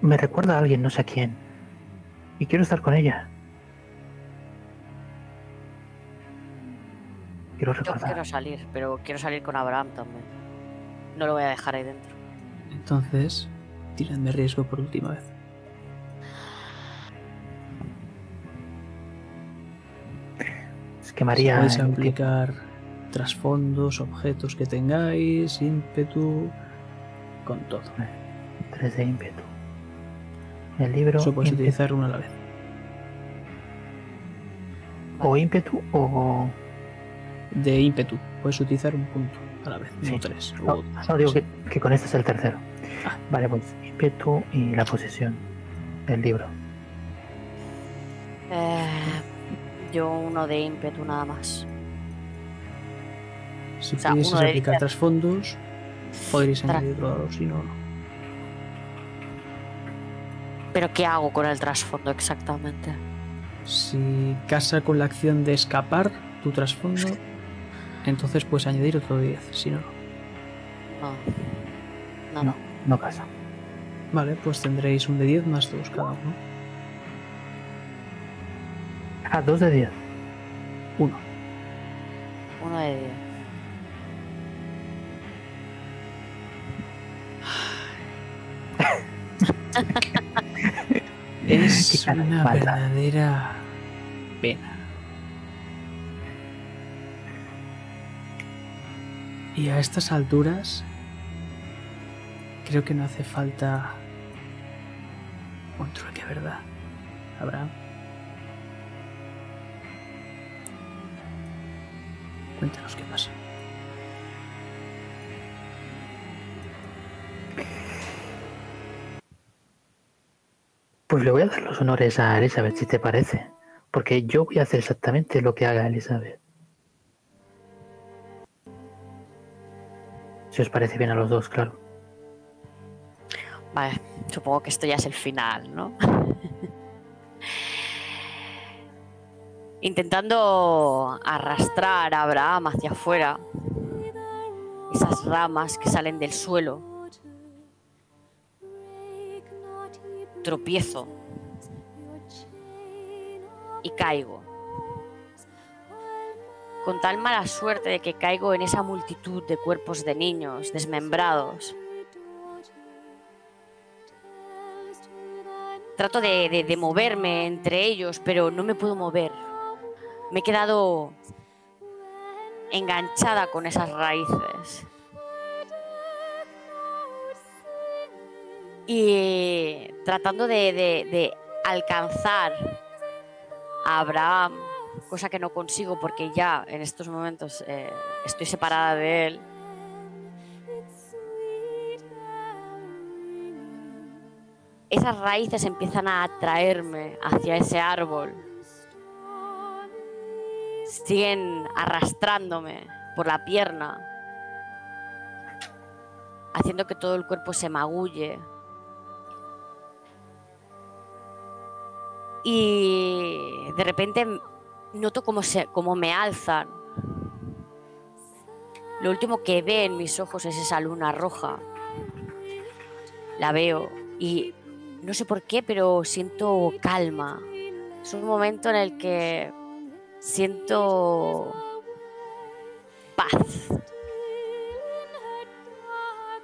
me recuerda a alguien, no sé a quién. Y quiero estar con ella. Quiero Yo recordar. quiero salir, pero quiero salir con Abraham también. No lo voy a dejar ahí dentro. Entonces, tiradme riesgo por última vez. Es que María. Podéis aplicar trasfondos, objetos que tengáis, ímpetu, con todo. 3 de ímpetu. El libro. Eso podéis ímpetu- utilizar uno a la vez. O ímpetu o. De ímpetu, puedes utilizar un punto a la vez, Sí. no tres. No, o dos. no, digo que, que con este es el tercero. Ah. Vale, pues ímpetu y la posesión del libro. Eh, yo uno de ímpetu nada más. Si o sea, de aplicar diez. trasfondos, podréis Tra- añadirlo si no, no. Pero ¿qué hago con el trasfondo exactamente? Si casa con la acción de escapar tu trasfondo, entonces puedes añadir otro 10, si no, no. No. No, No, no pasa. Vale, pues tendréis un de 10 más 2 cada uno. Ah, 2 de 10. Uno. Uno de diez. Es de una verdadera pena. Y a estas alturas, creo que no hace falta un truque, ¿verdad? Abraham. Cuéntanos qué pasa. Pues le voy a dar los honores a Elizabeth, si te parece. Porque yo voy a hacer exactamente lo que haga Elizabeth. Si os parece bien a los dos, claro. Vale, supongo que esto ya es el final, ¿no? Intentando arrastrar a Abraham hacia afuera, esas ramas que salen del suelo, tropiezo y caigo. Con tal mala suerte de que caigo en esa multitud de cuerpos de niños desmembrados. Trato de, de moverme entre ellos, pero no me puedo mover. Me he quedado enganchada con esas raíces. Y tratando de, alcanzar a Abraham, cosa que no consigo porque ya en estos momentos eh, estoy separada de él. Esas raíces empiezan a atraerme hacia ese árbol. Siguen arrastrándome por la pierna, haciendo que todo el cuerpo se magulle. Y de repente noto como, se, como me alzan. Lo último que ve en mis ojos es esa luna roja. La veo y no sé por qué, pero siento calma. Es un momento en el que siento paz.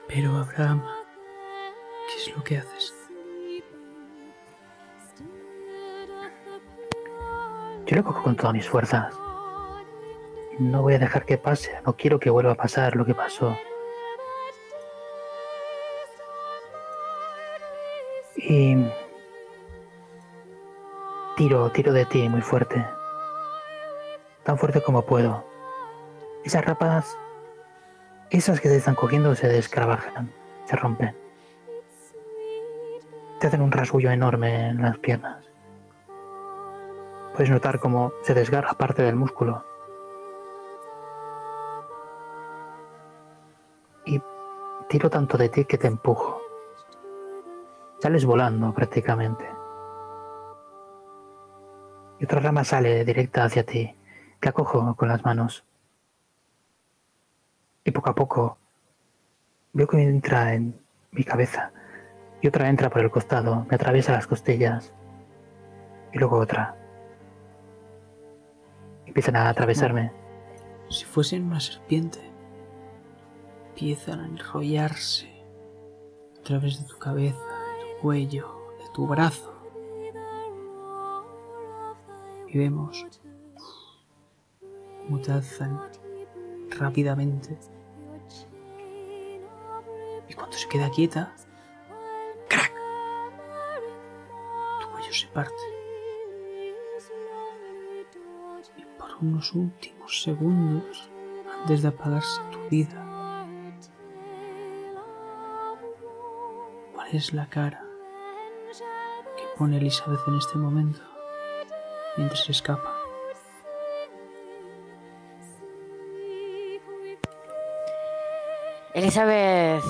Pero Abraham, ¿qué es lo que haces? Yo lo cojo con todas mis fuerzas. No voy a dejar que pase. No quiero que vuelva a pasar lo que pasó. Y tiro, tiro de ti muy fuerte. Tan fuerte como puedo. Esas rápadas, esas que te están cogiendo se descrabajan, se rompen. Te hacen un rasguño enorme en las piernas. Puedes notar cómo se desgarra parte del músculo. Y tiro tanto de ti que te empujo. Sales volando prácticamente. Y otra rama sale directa hacia ti. Te acojo con las manos. Y poco a poco veo que entra en mi cabeza. Y otra entra por el costado, me atraviesa las costillas. Y luego otra. Empiezan a atravesarme. Si fuesen una serpiente, empiezan a enrollarse a través de tu cabeza, de tu cuello, de tu brazo. Y vemos cómo te alzan rápidamente. Y cuando se queda quieta, ¡crack! Tu cuello se parte. Unos últimos segundos, antes de apagarse tu vida, ¿cuál es la cara que pone Elizabeth en este momento mientras se escapa? Elizabeth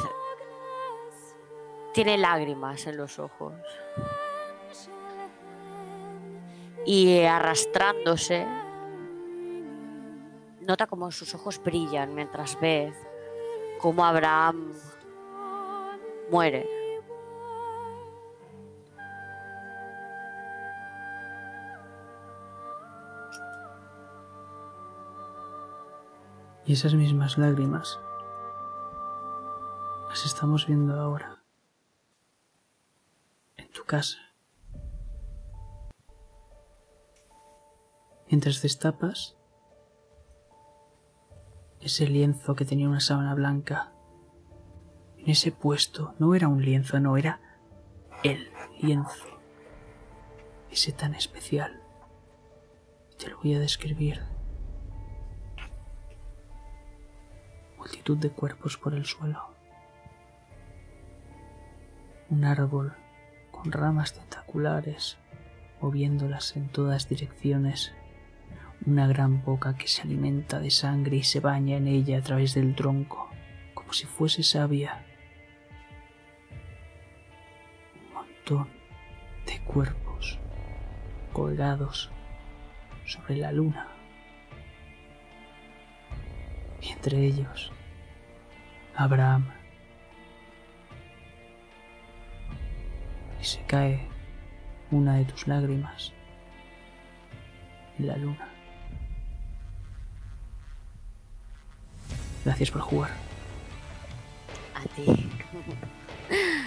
tiene lágrimas en los ojos. Y arrastrándose, nota como sus ojos brillan mientras ve cómo Abraham muere. Y esas mismas lágrimas las estamos viendo ahora en tu casa. Mientras destapas ese lienzo que tenía una sábana blanca, en ese puesto no era un lienzo, no era el lienzo, ese tan especial. Te lo voy a describir. multitud de cuerpos por el suelo. Un árbol con ramas tentaculares, moviéndolas en todas direcciones. Una gran boca que se alimenta de sangre y se baña en ella a través del tronco, como si fuese sabia. Un montón de cuerpos colgados sobre la luna. Y entre ellos, Abraham. Y se cae una de tus lágrimas en la luna. Gracias por jugar. A ti.